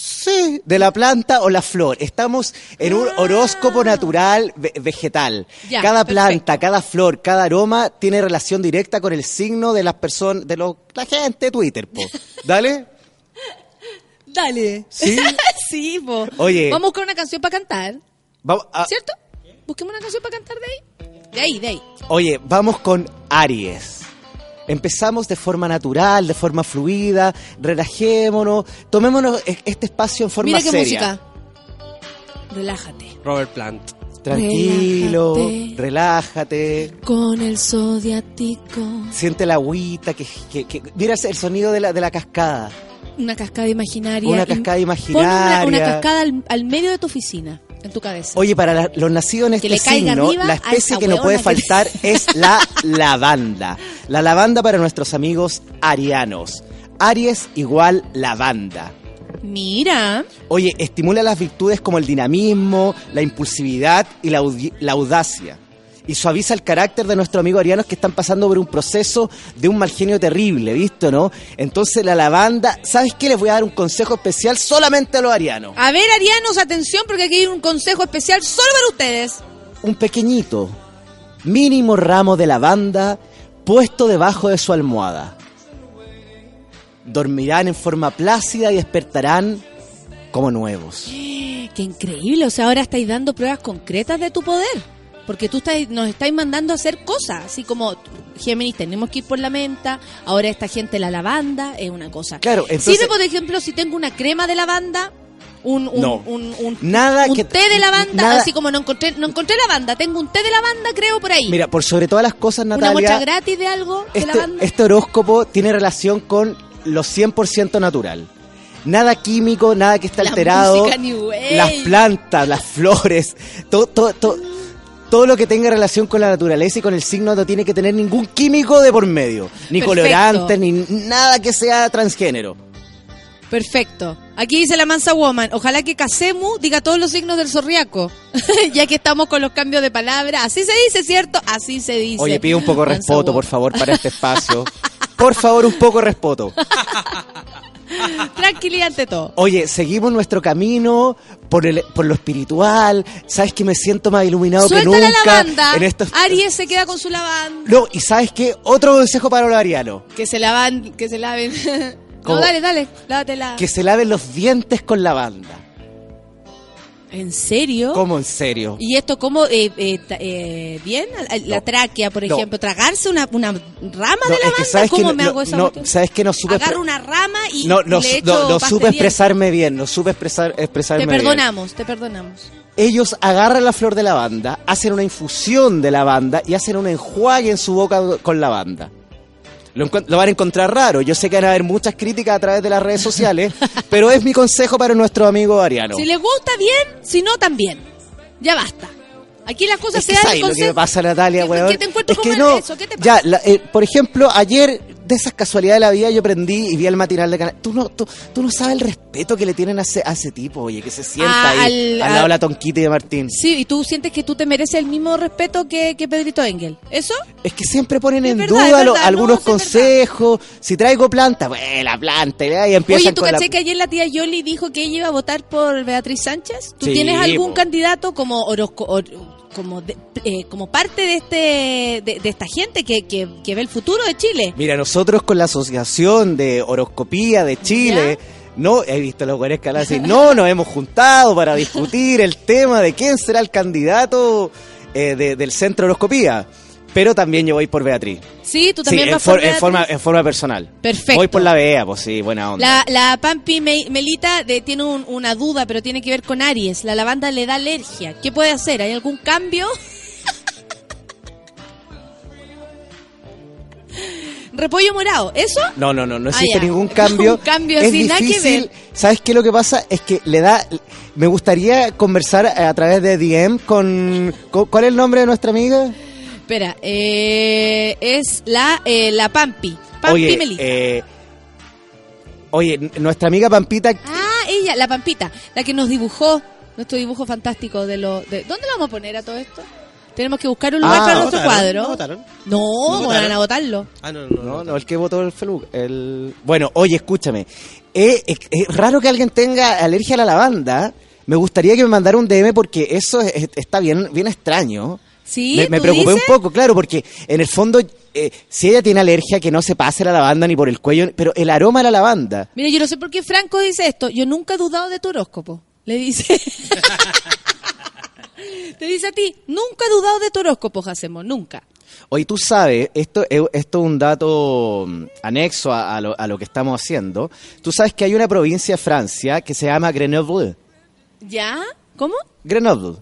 Sí, de la planta o la flor. Estamos en un horóscopo natural ve- vegetal. Ah. Ya, cada perfecto. planta, cada flor, cada aroma tiene relación directa con el signo de las personas, de los, la gente Twitter, po. Dale. Dale. ¿Sí? sí, po. Oye. Vamos con una canción para cantar, Vamos a- ¿cierto? Busquemos una canción para cantar de ahí. De ahí, de ahí. Oye, vamos con Aries. Empezamos de forma natural, de forma fluida, relajémonos, tomémonos e- este espacio en forma Mira qué seria. música. Relájate. Robert Plant. Tranquilo, Relájate. relájate. Con el zodiático. Siente la agüita, que, que- que- mira el sonido de la, de la cascada. Una cascada imaginaria. Una cascada Pon una, imaginaria. una cascada al, al medio de tu oficina, en tu cabeza. Oye, para la- los nacidos en este signo, la especie que no puede que- faltar es la lavanda. La lavanda para nuestros amigos arianos. Aries igual lavanda. Mira. Oye, estimula las virtudes como el dinamismo, la impulsividad y la audacia. Y suaviza el carácter de nuestros amigos arianos que están pasando por un proceso de un mal genio terrible, ¿visto, no? Entonces la lavanda, ¿sabes qué? Les voy a dar un consejo especial solamente a los arianos. A ver, arianos, atención, porque aquí hay un consejo especial solo para ustedes. Un pequeñito, mínimo ramo de lavanda puesto debajo de su almohada. Dormirán en forma plácida y despertarán como nuevos. Qué increíble, o sea, ahora estáis dando pruebas concretas de tu poder. Porque tú estáis- nos estáis mandando a hacer cosas, así como Géminis, tenemos que ir por la menta, ahora esta gente la lavanda, es una cosa. Claro, entonces- Sirve, por ejemplo, si tengo una crema de lavanda, un, un, No. un, un- Nada un que- té de lavanda, nada- así como no encontré, no encontré lavanda, tengo un té de lavanda, creo, por ahí. Mira, por sobre todas las cosas, una muestra Natalia, gratis de algo de este, lavanda. este horóscopo tiene relación con lo 100% natural. Nada químico, nada que está La alterado. música New Age. Las plantas, las flores, todo, todo, todo, todo lo que tenga relación con la naturaleza y con el signo no tiene que tener ningún químico de por medio. Ni colorantes, ni nada que sea transgénero. Perfecto. Aquí dice la Mansa Woman, ojalá que Casemu diga todos los signos del zorriaco, ya que estamos con los cambios de palabra. Así se dice, ¿cierto? Así se dice. Oye, pido un poco de respeto, por favor, para este espacio. Por favor, un poco de respeto. Tranquilidad ante todo. Oye, seguimos nuestro camino por, el, por lo espiritual. ¿Sabes que me siento más iluminado Suelta que nunca? la lavanda. En estos... Aries se queda con su lavanda. No, y ¿sabes qué? Otro consejo para los arianos. Que se lavan, que se laven. ¿Cómo? no, dale, dale, lávatela. Que se laven los dientes con lavanda. ¿En serio? ¿Cómo en serio? ¿Y esto cómo, eh, eh, eh, bien? La No. tráquea, por No. ejemplo, tragarse una, una rama No, de lavanda, es que sabes que ¿cómo no, me no- hago esa no, sabes que no supe Agarro una rama y no, no, le echo no, no supe expresarme bien, no supe expresar, expresarme Te bien. perdonamos, te perdonamos. Ellos agarran la flor de lavanda, hacen una infusión de lavanda y hacen un enjuague en su boca con lavanda. Lo, van a encontrar raro. Yo sé que van a haber muchas críticas a través de las redes sociales, pero es mi consejo para nuestro amigo Ariano. Si les gusta bien, si no también. Ya basta. Aquí las cosas Es que se dan ¿sabes y lo que me conse- pasa, Natalia, ¿Qué- weón? qué te encuentro es que como no, eso? ¿Qué te ya, la- eh, por ejemplo, ayer, de esas casualidades de la vida, yo prendí y vi el matinal de canal. Tú no, tú, tú no sabes el respeto que le tienen a ese, a ese tipo, oye, que se sienta Ah, ahí al- al, lado al- de la Tonquita y de Martín. Sí, y tú sientes que tú te mereces el mismo respeto que, que Pedrito Engel. ¿Eso? Es que siempre ponen Es en verdad, duda lo- algunos no, consejos. Si traigo planta, pues la planta, y ahí empiezan Oye, ¿tú con la... caché que ayer la tía Yoli dijo que ella iba a votar por Beatriz Sánchez? ¿Tú Sí, tienes algún po. candidato como horosco- or- como de- eh, como parte de este de, de esta gente que, que, que ve el futuro de Chile? Mira, nosotros con la Asociación de Horoscopía de Chile... No, he visto los güeyes que hablan así. No, nos hemos juntado para discutir el tema de quién será el candidato eh, de- del Centro de Horoscopía. Pero también yo voy por Beatriz. Sí, tú Sí, también en, vas por en forma, en forma personal. Perfecto. Voy por la BEA, pues sí, buena onda. La, la Pampi Me- Melita de- tiene un- una duda, pero tiene que ver con Aries. La lavanda le da alergia. ¿Qué puede hacer? ¿Hay algún cambio? repollo morado. ¿Eso? No, no, no, no Ah, existe ningún cambio. Un cambio es que difícil. ver. ¿Sabes qué? Lo que pasa es que le da. Me gustaría conversar a través de DM con- ¿Cuál es el nombre de nuestra amiga? Espera, eh, es la, eh, la Pampi. Pampi oye, Melita. eh, oye, nuestra amiga Pampita. Ah, ella, la Pampita, la que nos dibujó nuestro dibujo fantástico de lo... De, ¿Dónde lo vamos a poner a todo esto? Tenemos que buscar un lugar Ah, para ¿lo nuestro votaron? cuadro. ¿Lo votaron? No, ¿Lo van votaron? a votarlo. Ah, no, no, No, no, el que votó el Facebook. El... Bueno, oye, escúchame. Eh, es, es raro que alguien tenga alergia a la lavanda. Me gustaría que me mandara un DM porque eso es- es- está bien, bien extraño. ¿Sí? me me ¿Tú preocupé dices? un poco, claro, porque en el fondo, eh, si ella tiene alergia, que no se pase la lavanda ni por el cuello, pero el aroma de la lavanda. Mira, yo no sé por qué Franco dice esto. Yo nunca he dudado de tu horóscopo. Le dice... Te dice a ti, nunca he dudado de tu horóscopo, Jacemo, nunca. Oye, tú sabes, esto, es- esto es un dato mm, anexo a, a lo, a lo que estamos haciendo. Tú sabes que hay una provincia de Francia que se llama Grenoble. ¿Ya? ¿Cómo? Grenoble.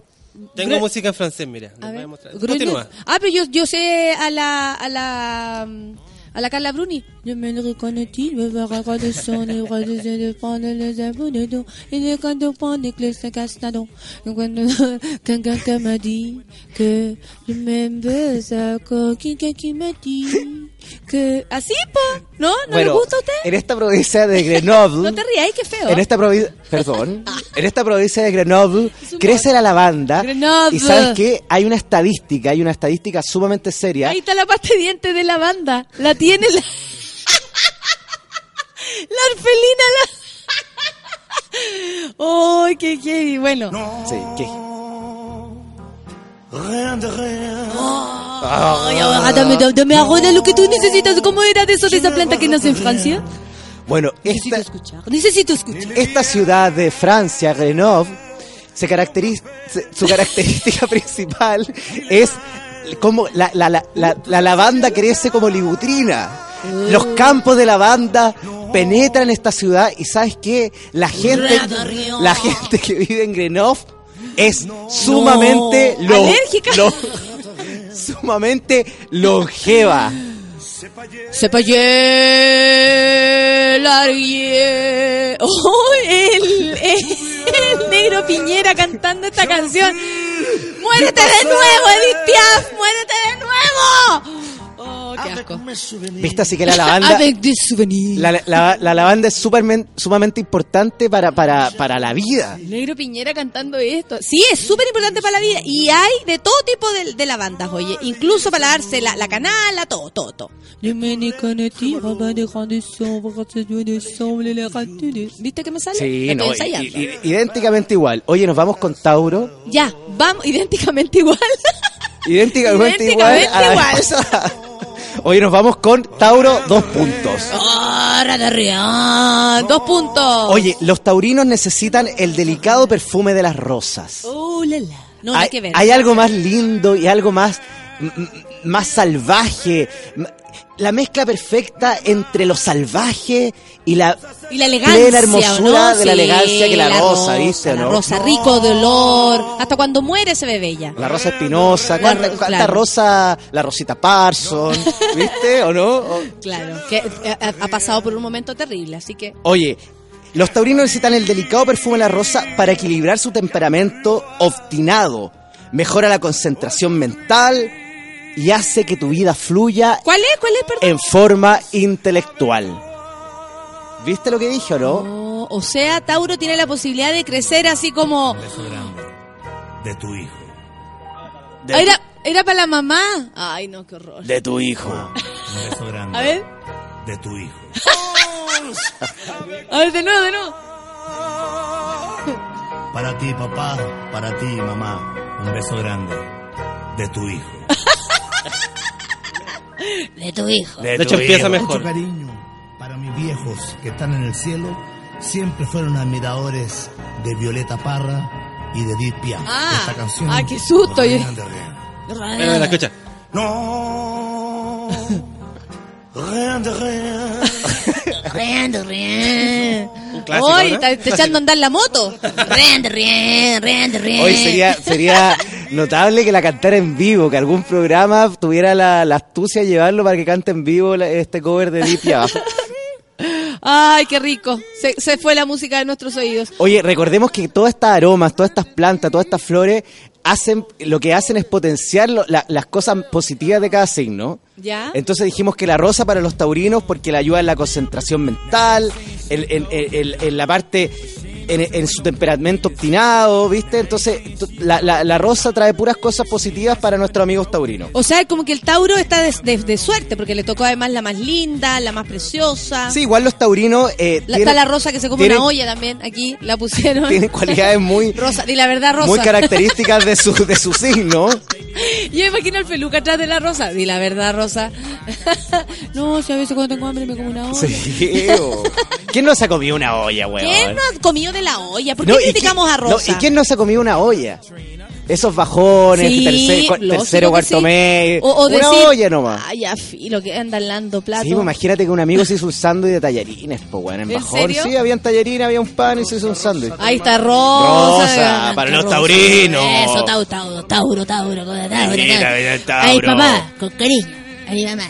Tengo Gre- música en francés, mira. A voy a mostrar. Continúa. Ah, pero yo, yo sé a la, a la, a la Carla Bruni. Je me le reconnais, me verra cuando son les bras de de prendre les abonnés, et de quand on prend les clés de castado. Cuando quelqu'un qui m'a dit que je m'aime ça, quelqu'un qui m'a dit que... ¿Así, po? ¿No? ¿No le gusta a usted? en esta provincia de Grenoble... No te rías, qué feo. En esta provincia, perdón, en esta provincia de Grenoble crece la lavanda Grenoble. y sabes qué, hay una estadística, hay una estadística sumamente seria. Ahí está la pasta de dientes de la banda. La tiene la... la orfelina. La... ¡Ay, qué, qué! Bueno. Sí, ¿qué? Rien de rien. Ay, ahora dame, dame, dame ahora lo que tú necesitas. ¿Cómo era de eso de esa planta que nace en Francia? Bueno, Necesito esta, escuchar. Necesito escuchar. esta ciudad de Francia, Grenoble, se caracteriza, su característica principal es como la, la, la, la, la lavanda crece como ligutrina. Los campos de lavanda penetran esta ciudad y sabes qué, la gente, la gente que vive en Grenoble es sumamente No. lo- Alérgica. lo- sumamente longeva. Se payé, largué. ¡Oh, el, el negro Piñera cantando esta canción! ¡Muérete de nuevo, Edith Piaf! ¡Muérete de nuevo! ¡Oh, qué asco! Viste así que la lavanda Avec des souvenirs. La, la- la lavanda es supermen- sumamente importante para, para, para la vida. Negro Piñera cantando esto. Sí, es súper importante para la vida. Y hay de todo tipo de, de lavandas, oye. Incluso para lavarse la, la canala, todo, todo, todo. ¿Viste que me sale? Sí, no, idénticamente igual. Oye, nos vamos con Tauro. Ya, vamos, idénticamente igual. Idénticamente, Idénticamente igual. a la igual. Oye, nos vamos con Tauro, dos puntos. Dos puntos. Oye, los taurinos necesitan el delicado perfume de las rosas. Oh, la, la. No, nada hay, que ver. hay algo más lindo y algo más, más salvaje. La mezcla perfecta entre lo salvaje y la Y la elegancia, plena hermosura de la Sí, elegancia que la, rosa, ¿viste? o La no? rosa, rico de olor. Hasta cuando muere se ve bella. La rosa espinosa, La cuánta, claro. rosa, la rosita Parson, ¿viste? ¿O no? O- Claro, que eh, ha, ha pasado por un momento terrible, así que... Oye, los taurinos necesitan el delicado perfume de la rosa para equilibrar su temperamento obstinado. Mejora la concentración mental y hace que tu vida fluya ¿Cuál es? ¿Cuál es, perdón? en forma intelectual. ¿Viste lo que dije o no? Oh, o sea, Tauro tiene la posibilidad de crecer así como... De tu hijo. Ah, Era, era para la mamá. Ay, no, qué horror. De tu hijo. Un beso grande. A ver, De tu hijo. a ver, de nuevo, de nuevo. Para ti, papá. Para ti, mamá. Un beso grande. De tu hijo. De tu hijo. De hecho, empieza Mucho mejor. cariño para mis viejos que están en el cielo. Siempre fueron admiradores de Violeta Parra y de Edith Piaf. Ah, Esta canción. ah, qué susto. De mira, escucha. No. Rien de rien. Riendo, riendo. Un clásico, Hoy ¿no? está, está echando a andar la moto. Riendo, riendo, riendo, riendo. Hoy sería, sería, notable que la cantara en vivo, que algún programa tuviera la, la astucia de llevarlo para que cante en vivo la- este cover de Deep Piaf. Ay, qué rico. Se, se fue la música de nuestros oídos. Oye, recordemos que todas estas aromas, todas estas plantas, todas estas flores, hacen, lo que hacen es potenciar lo- la- las cosas positivas de cada signo. ¿Ya? Entonces dijimos que la rosa para los taurinos porque le ayuda en la concentración mental, en, en- en- en- en la parte, en, en su temperamento obstinado, ¿viste? Entonces la, la- la rosa trae puras cosas positivas para nuestros amigos taurinos. O sea, como que el Tauro está de, de- de suerte, porque le tocó además la más linda, la más preciosa. Sí, igual los taurinos eh, La- tienen, está la rosa que se come tienen- una olla también, aquí la pusieron. tienen cualidades muy, Rosa, di la verdad, rosa. muy características de su, de su signo. Yo imagino el peluca atrás de la rosa. Di la verdad, rosa. no, si a veces cuando tengo hambre me como una olla. Sí, ¿Quién no se ha comido una olla, weón? ¿Quién no ha comido de la olla? ¿Por qué No, ¿y criticamos quién- a Rosa? no, ¿Y quién no se ha comido una olla? Esos bajones, Sí, tercer- cua- lógico tercero, cuarto sí. mes. O, o una decir, olla nomás. Ay, ya filo, que andan lando plato. Sí, pues imagínate que un amigo se hizo un sándwich de tallarines, pues bueno, en ¿En bajón. serio? Sí, habían tallarines, había un pan y se hizo un sándwich. Ahí está Rosa. Rosa, para los taurinos. Eso, Tauro, Tauro, Tauro, Tauro, con Tauro. Tauro. Ay, papá, con cariño. A mi mamá,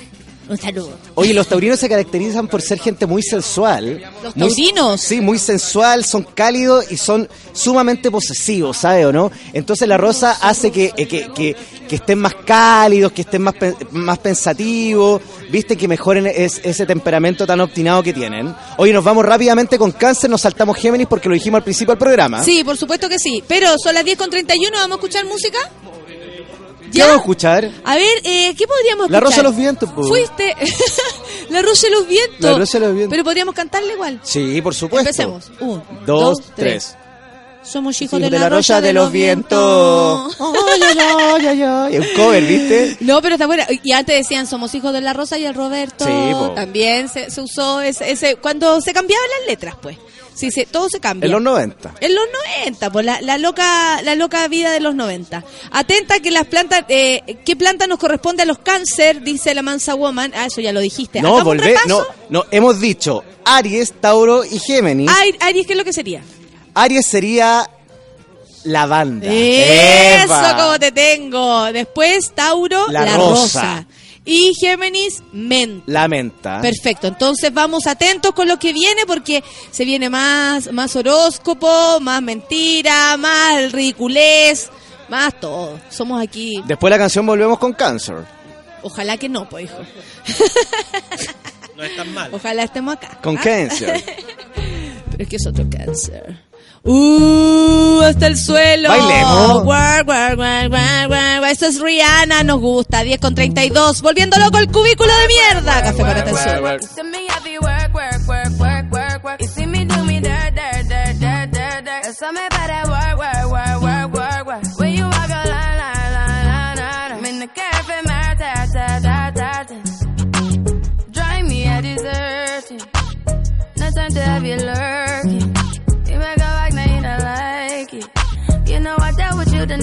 un saludo. Oye, los taurinos se caracterizan por ser gente muy sensual. ¿Los Muy- taurinos? sí, muy sensual, son cálidos y son sumamente posesivos, ¿sabes o no? Entonces la rosa hace que, eh, que, que, que estén más cálidos, que estén más, más pensativos, viste, que mejoren es- ese temperamento tan obstinado que tienen. Oye, nos vamos rápidamente con cáncer, nos saltamos Géminis porque lo dijimos al principio del programa. Sí, por supuesto que sí. Pero son las 10 con 31, ¿vamos a escuchar música? ¿Qué vamos a escuchar? A ver, eh, ¿qué podríamos escuchar? La Rosa de los Vientos, po. Fuiste. la Rosa de los Vientos. La Rosa de los Vientos. Pero podríamos cantarle igual. Sí, por supuesto. Empecemos. Un, Dos, dos, tres. Somos hijos Sí, de, la, Rosa de los Vientos. Ay, ay, ay, ay. Un cover, ¿viste? No, pero está buena. Y antes decían, somos hijos de la Rosa y el Roberto. Sí. También se, se usó ese, ese- cuando se cambiaban las letras, pues. Sí, sí, todo se cambia. En los 90. En los 90, pues la, la loca la loca vida de los 90. Atenta que las plantas, eh, ¿qué planta nos corresponde a los cáncer? Dice la Mansa Woman. Ah, eso ya lo dijiste. No, volver, no, no, hemos dicho Aries, Tauro y Géminis. Ay, Aries, ¿qué es lo que sería? Aries sería lavanda. Eso, ¡Epa! como te tengo. Después, Tauro, La la, rosa. rosa. Y Géminis, menta. La menta. Perfecto, entonces vamos atentos con lo que viene porque se viene más, más horóscopo, más mentira, más ridiculez, más todo. Somos aquí, Después de la canción volvemos con cáncer. ojalá que no, pues hijo. No es tan mal. Ojalá estemos acá. Con ¿ah? cáncer. Pero es que es otro cáncer. Uh, hasta el suelo. Bailemos. Guar, guar. Esto es Rihanna, nos gusta. 10 con 32. Volviendo loco el cubículo de mierda. Café con atención. See me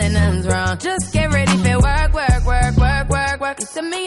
Up nothing's wrong. Just get ready for work, work, work, work, work, work. You see me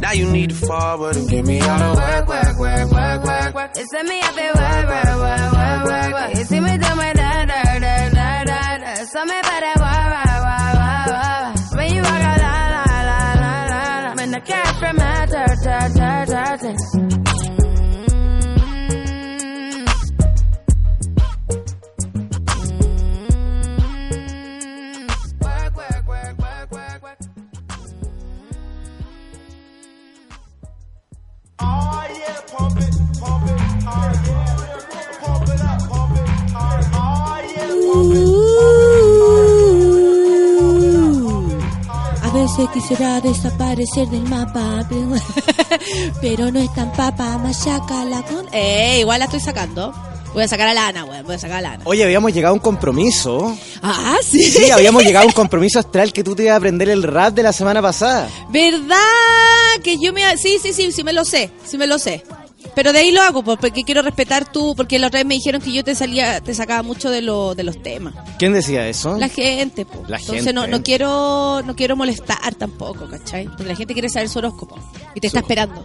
Now you need to forward and give me all the work, work, work, work, work, work. You send me up there, work, work, work, work, work, work. You see me do my da, da, da, da, da, da. So me para, work, work, work, work, work. When you walk out, la, la, la, la, la, la. When the girlfriend matter, ta, ta, ta, A veces quisiera desaparecer del mapa, pero, no es tan papa, machaca la con... Eh, igual la estoy sacando. Voy a sacar a Lana, weón. Voy a sacar a Lana. Oye, habíamos llegado a un compromiso. Ah, sí. Sí, habíamos llegado a un compromiso astral que tú te ibas a aprender el rap de la semana pasada. ¿Verdad? Que yo me... Sí, sí, sí, sí me lo sé. Sí me lo sé. Pero de ahí lo hago, pues, porque quiero respetar tú, porque la otra vez me dijeron que yo te salía, te sacaba mucho de, lo, de los temas. ¿Quién decía eso? La gente, pues. La Entonces gente. no, no quiero no quiero molestar tampoco, ¿cachai? Porque la gente quiere saber su horóscopo y te está esperando.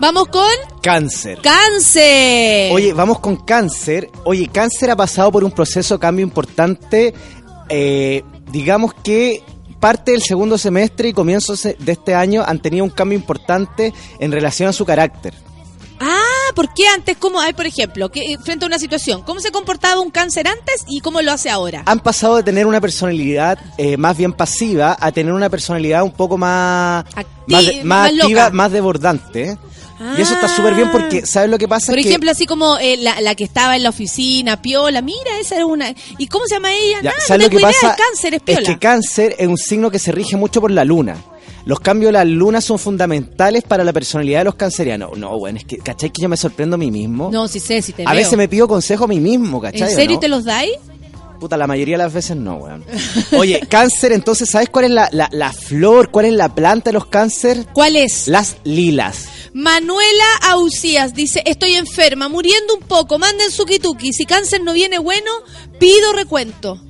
Vamos con Cáncer. cáncer. Oye, vamos con cáncer. Oye, cáncer ha pasado por un proceso de cambio importante. eh, digamos que parte del segundo semestre y comienzos de este año han tenido un cambio importante en relación a su carácter. Ah, ¿por qué antes? ¿Cómo? Ay, por ejemplo, que, frente a una situación, ¿cómo se comportaba un cáncer antes y cómo lo hace ahora? Han pasado de tener una personalidad eh, más bien pasiva a tener una personalidad un poco más, más, de- más más activa, loca. más desbordante. Y eso está súper bien porque, ¿sabes lo que pasa? Por que- ejemplo, así como eh, la, la que estaba en la oficina, Piola, mira, esa era una... ¿Y cómo se llama ella? Ya, Nada, no ¿sabes lo que pasa? cáncer, es Piola. que cáncer es un signo que se rige mucho por la luna. Los cambios de la luna son fundamentales para la personalidad de los cancerianos. No, bueno, es que, ¿cachai? Que yo me sorprendo a mí mismo. No, sí sé, sí te a veo. veces me pido consejo a mí mismo, ¿cachai? ¿En serio no? te los dais? Puta, la mayoría de las veces no, weón. Oye, cáncer, entonces, ¿sabes cuál es la, la, la flor, cuál es la planta de los cáncer? ¿Cuál es? Las lilas. Manuela Ausías dice, estoy enferma, muriendo un poco, manden su kituki, si cáncer no viene bueno, pido recuento.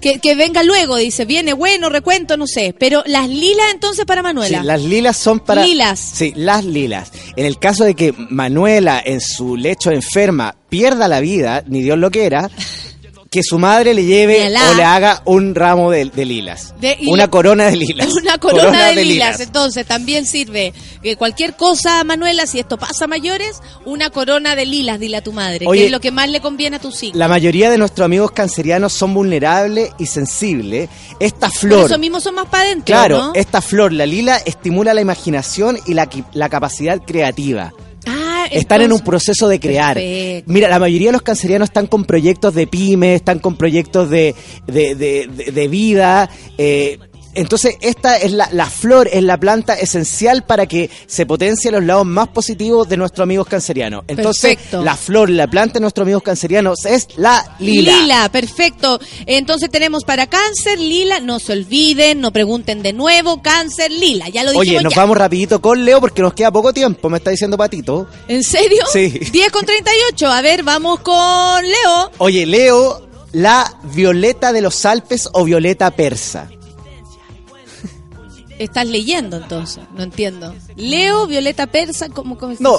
Que, que venga luego, dice, viene bueno, recuento, no sé. Pero las lilas entonces para Manuela. Sí, las lilas son para... Lilas. Sí, las lilas. En el caso de que Manuela en su lecho enferma pierda la vida, ni Dios lo quiera, que su madre le lleve o le haga un ramo de, de lilas. De- una corona de lilas. Una corona, de, lilas. Entonces también sirve que cualquier cosa, Manuela, si esto pasa a mayores, una corona de lilas, dile a tu madre, Oye, que es lo que más le conviene a tu signo. La mayoría de nuestros amigos cancerianos son vulnerables y sensibles. Esta Por flor... eso mismo son más para adentro, Claro, ¿no? esta flor, la lila, estimula la imaginación y la capacidad creativa. Están en un proceso de crear. Perfecto. Mira, la mayoría de los cancerianos están con proyectos de pymes, están con proyectos de, de, de- de- de vida. eh, entonces, esta es la, la flor, es la planta esencial para que se potencien los lados más positivos de nuestros amigos cancerianos. Entonces, Perfecto. la flor, la planta de nuestros amigos cancerianos es la lila. Lila, perfecto. Entonces tenemos para cáncer, lila, no se olviden, no pregunten de nuevo, cáncer, lila, ya lo dijimos Oye, nos ya. vamos rapidito con Leo porque nos queda poco tiempo, me está diciendo Patito. ¿En serio? Sí. 10 con 38, a ver, vamos con Leo. Oye, Leo, la violeta de los Alpes o violeta persa. Estás leyendo entonces, no entiendo. Leo, Violeta Persa, ¿cómo, No?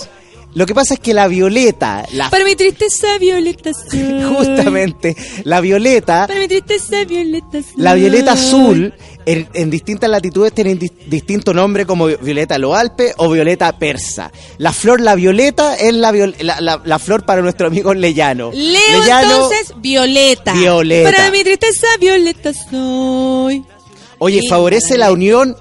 Lo que pasa es que la violeta, la, Para mi tristeza, violeta soy. justamente, la violeta, Para mi tristeza, violeta soy. la violeta azul, en, en distintas latitudes tienen dis- distinto nombre como violeta loalpe o violeta persa. La flor, la violeta, es la, viol- la, la- la flor para nuestro amigo Leyano. Leo Leyano, entonces, violeta. Violeta. Para mi tristeza, violeta soy. Oye, favorece la unión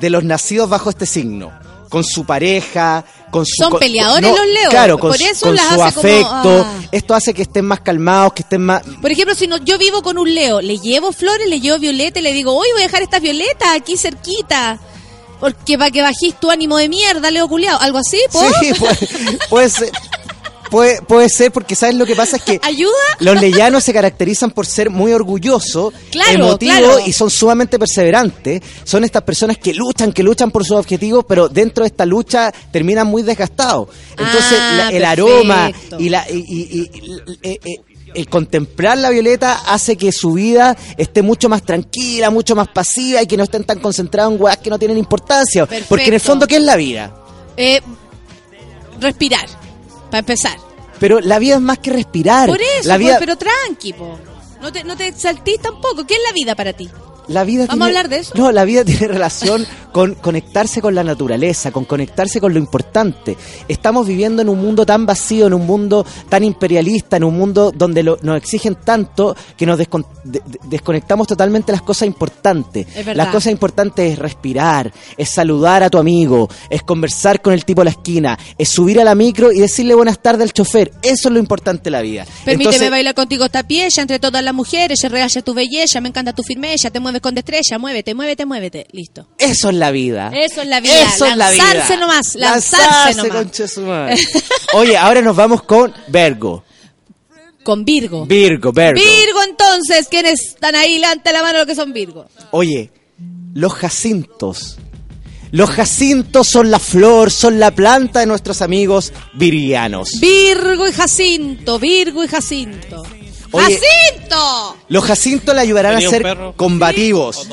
de los nacidos bajo este signo. Con su pareja, con su... Son peleadores los leos, Claro, con, por su- eso con las su hace como, afecto. ah. Esto hace que estén más calmados, que estén más... Por ejemplo, si no, yo vivo con un Leo, le llevo flores, le llevo violeta y le digo, hoy voy a dejar estas violetas aquí cerquita. Porque para que bajís tu ánimo de mierda, Leo culiao. ¿Algo así, po? Sí, puede ser. Puede, puede ser porque sabes lo que pasa es que ¿Ayuda? los leyanos se caracterizan por ser muy orgullosos, Claro, emotivos claro. y son sumamente perseverantes. Son estas personas que luchan, que luchan por sus objetivos, pero dentro de esta lucha terminan muy desgastados. Entonces Ah, la- el perfecto. aroma y, la, y, y- eh, eh, el contemplar la violeta hace que su vida esté mucho más tranquila, mucho más pasiva y que no estén tan concentrados en weas que no tienen importancia. Porque en el fondo, ¿qué es la vida? Eh, respirar, para empezar. Pero la vida es más que respirar. Por eso, la po, vida, pero tranqui, po. No te, no te exaltís tampoco. ¿Qué es la vida para ti? La vida ¿Vamos a hablar de eso? No, la vida tiene relación con conectarse con la naturaleza, con conectarse con lo importante. Estamos viviendo en un mundo tan vacío, en un mundo tan imperialista, en un mundo donde lo- nos exigen tanto que nos descon- de- de- desconectamos totalmente de las cosas importantes. Las cosas importantes es respirar, es saludar a tu amigo, es conversar con el tipo de la esquina, es subir a la micro y decirle buenas tardes al chofer. Eso es lo importante de la vida. Permíteme Entonces, bailar contigo esta pieza entre todas las mujeres, se rehace tu belleza, me encanta tu firmeza, te mueves con destreza, muévete, muévete, muévete. Listo. Eso es la vida. Eso es la vida. Eso es la vida. lanzarse nomás, lanzarse, nomás. Oye, ahora nos vamos con Virgo. Con Virgo. Virgo, Virgo. Virgo, entonces, ¿quiénes están ahí? Levante la mano los que son Virgo. Oye, los jacintos. Los jacintos son la flor, son la planta de nuestros amigos virgianos. Virgo y Jacinto, Virgo y Jacinto. Oye, ¡Jacinto! Los jacintos le ayudarán a ¿Tenía un ser perro? combativos.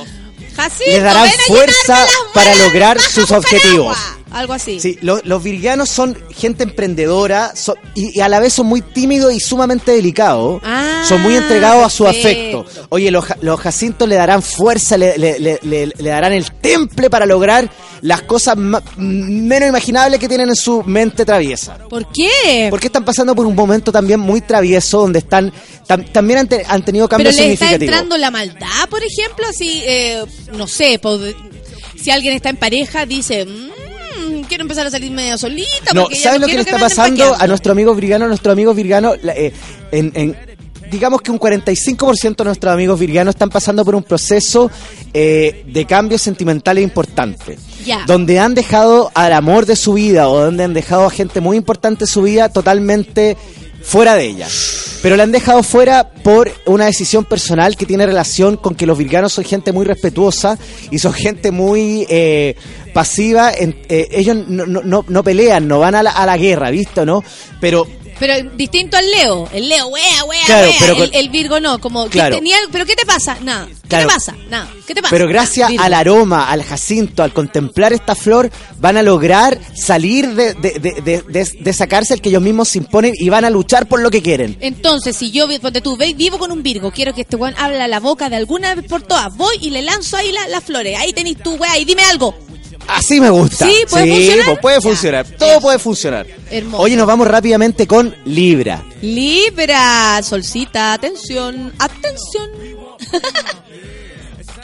Jacinto, Les darán fuerza para lograr sus objetivos. Algo así. Sí, lo- los virgianos son gente emprendedora son- y, y a la vez son muy tímidos y sumamente delicados. Ah, son muy entregados a su afecto. Oye, los, los jacintos le darán fuerza, le, le- le- darán el temple para lograr las cosas menos imaginables que tienen en su mente traviesa. ¿Por qué? Porque están pasando por un momento también muy travieso donde están tam- también han, te- han tenido Pero cambios está significativos. entrando la maldad, por ejemplo, así, eh, no sé, si alguien está en pareja, dice, "Mm, quiero empezar a salir medio solita. No, porque ¿sabes no lo que le está pasando paqueando". a nuestro amigo virgano? Nuestros amigos virganos, la- eh, en, en- digamos que un 45% de nuestros amigos virganos están pasando por un proceso eh, de cambios sentimentales importantes. Donde han dejado al amor de su vida o donde han dejado a gente muy importante de su vida totalmente fuera de ella. Pero la han dejado fuera por una decisión personal que tiene relación con que los virganos son gente muy respetuosa y son gente muy eh, pasiva. en- eh, ellos no, no, no, pelean, no van a la, a la guerra, ¿visto? ¿No? Pero Pero distinto al Leo. El Leo, wea, wea, Claro, wea. pero el, con- el Virgo no, como, que Claro. tenía, ¿pero qué te pasa? Nada. ¿Qué Claro. te pasa? Nada. ¿Qué te pasa? Pero gracias Virgo. al aroma, al jacinto, al contemplar esta flor, van a lograr salir de, de, de, de- esa cárcel que ellos mismos se imponen y van a luchar por lo que quieren. Entonces, si yo, ponte tú, vivo con un Virgo, quiero que este weón habla la boca de alguna vez por todas, voy y le lanzo ahí la- las flores. Ahí tenés tú, weá, y dime algo. Así me gusta. Sí, ¿puede funcionar? pues puede funcionar. Todo puede funcionar. Hermoso. Oye, nos vamos rápidamente con Libra. Libra, solcita, atención, atención.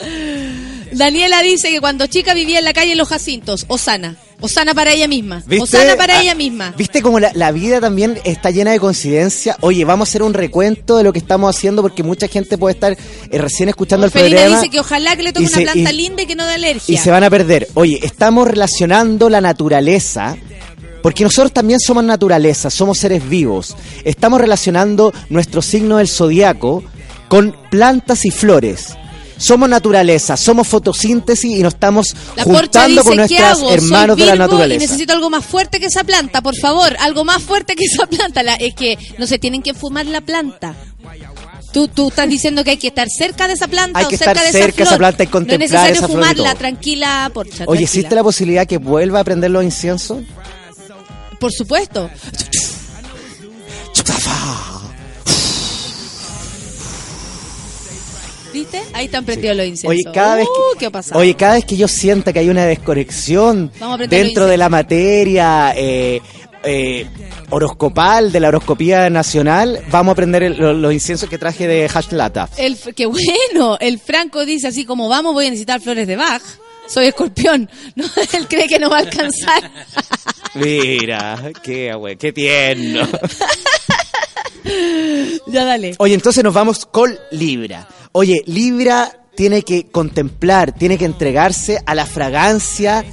Daniela dice que cuando chica vivía en la calle Los Jacintos, Osana. Osana para ella misma. ¿Viste? Osana para Ah, ella misma. ¿Viste cómo la, la vida también está llena de coincidencia? Oye, vamos a hacer un recuento de lo que estamos haciendo porque mucha gente puede estar eh, recién escuchando el programa. dice que ojalá que le toque una planta y- linda y que no dé alergia. y se van a perder. Oye, estamos relacionando la naturaleza, porque nosotros también somos naturaleza, somos seres vivos. Estamos relacionando nuestro signo del zodiaco con plantas y flores. Somos naturaleza, somos fotosíntesis y nos estamos La juntando dice, con ¿qué nuestros hermanos de la naturaleza. Y necesito algo más fuerte que esa planta, por favor. Algo más fuerte que esa planta. La- es que no se tienen que fumar la planta. Tú, tú estás diciendo que hay que estar cerca de esa planta Hay o que cerca estar de cerca esa de esa flor. planta y No es contemplar necesario esa flor fumarla, todo. tranquila, porcha. Oye, tranquila. ¿existe la posibilidad que vuelva a prender los inciensos? por supuesto. ¿Viste? Ahí están prendidos los inciensos. Oye, cada vez Uh, que, ¿qué ha pasado? oye, cada vez que yo sienta que hay una desconexión dentro los de la materia eh, eh, horoscopal, de la horoscopía nacional, vamos a prender el- lo- los inciensos que traje de Hash Lata. El, qué bueno, el Franco dice así como vamos, voy a necesitar flores de Bach. Soy escorpión. No, él cree que no va a alcanzar. Mira, qué, güey, qué tierno. ya dale. Oye, entonces nos vamos con Libra. Oye, Libra tiene que contemplar, tiene que entregarse a la fragancia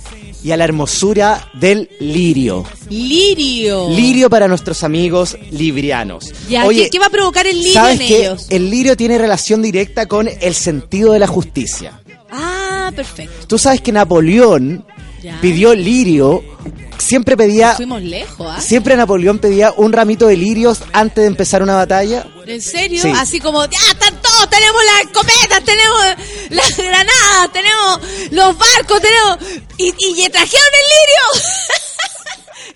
y a la hermosura del lirio. Lirio. Lirio para nuestros amigos librianos. Ya, Oye, ¿qué, qué va a provocar el lirio ¿sabes en qué? ellos? El lirio tiene relación directa con el sentido de la justicia. Ah, perfecto. Tú sabes que Napoleón Ya. pidió lirio, siempre pedía, Fuimos lejos, ¿ah? siempre Napoleón pedía un ramito de lirios antes de empezar una batalla. ¿En serio? Sí. Así como, ya están tenemos las escopetas, tenemos las granadas, tenemos los barcos, tenemos... Y, y trajeron el lirio.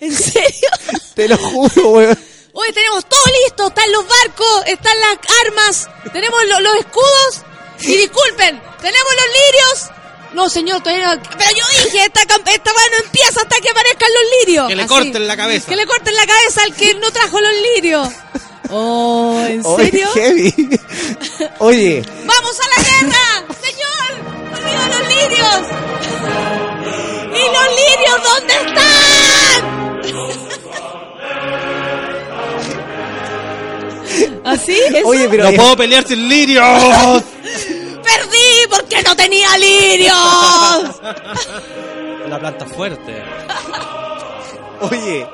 ¿En serio? Te lo juro, weón. Oye, tenemos todo listo, están los barcos, están las armas, tenemos lo- los escudos. Y disculpen, tenemos los lirios. No, señor, todavía no. Pero yo dije, esta, esta weá no empieza hasta que aparezcan los lirios. Que le Así. corten la cabeza. Que le corten la cabeza al que no trajo los lirios. Oh, ¿en Oye, serio? heavy. Oye, ¡Vamos a la guerra! ¡Señor! ¡Olvida los lirios! ¿Y los lirios dónde están? ¿Así? ¿Eso? oye, pero No puedo pelear sin lirios. ¡Perdí porque no tenía lirios! Una planta fuerte. Oye, eh,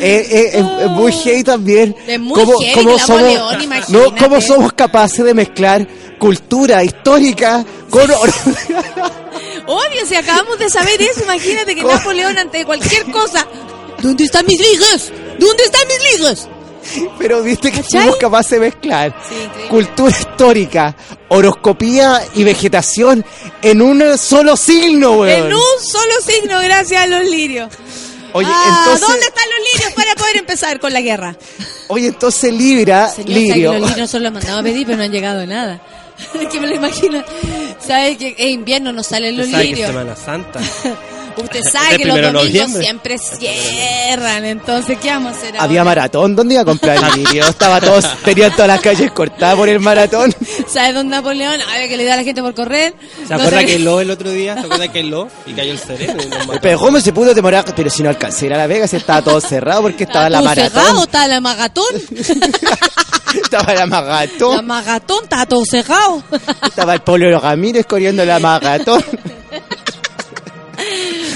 eh, eh, es muy heavy también. Es muy heavy que Napoleón, imagínate. no, cómo somos capaces de mezclar cultura histórica con Obvio, si acabamos de saber eso, imagínate que Napoleón ante cualquier cosa... ¿Dónde están mis lirios? ¿Dónde están mis lirios? pero viste que ¿Cachai? somos capaces de mezclar Sí, cultura histórica, horoscopía y vegetación en un solo signo, weón. En un solo signo, gracias a los lirios. Oye, Ah, entonces, ¿Dónde están los lirios para poder empezar con la guerra? oye, entonces Libra, Señor, Lirio. que los lirios son los mandados a pedir, pero no han llegado nada. Es que me lo imagino. ¿Sabe que es invierno no salen los ¿Sabes que es lirios? Semana Santa? Usted sabe que los domingos noviembre. siempre cierran. Entonces, ¿qué vamos a hacer ahora? Había maratón, ¿dónde iba a comprar el lirio? Estaba todos, tenían todas las calles cortadas por el maratón. ¿Sabe don Napoleón? A ver, que le da a la gente por correr. ¿Se No acuerda que lo el otro día? ¿Se acuerda que lo y cayó el mató? Pero ¿cómo se pudo demorar? Pero si no alcancé a ir a La Vega, si estaba todo cerrado porque estaba la ¿Todo maratón. cerrado? ¿Está la magatón? Estaba la maratón. La magatón está todo cerrado. Estaba el Polo Ramírez corriendo la maratón.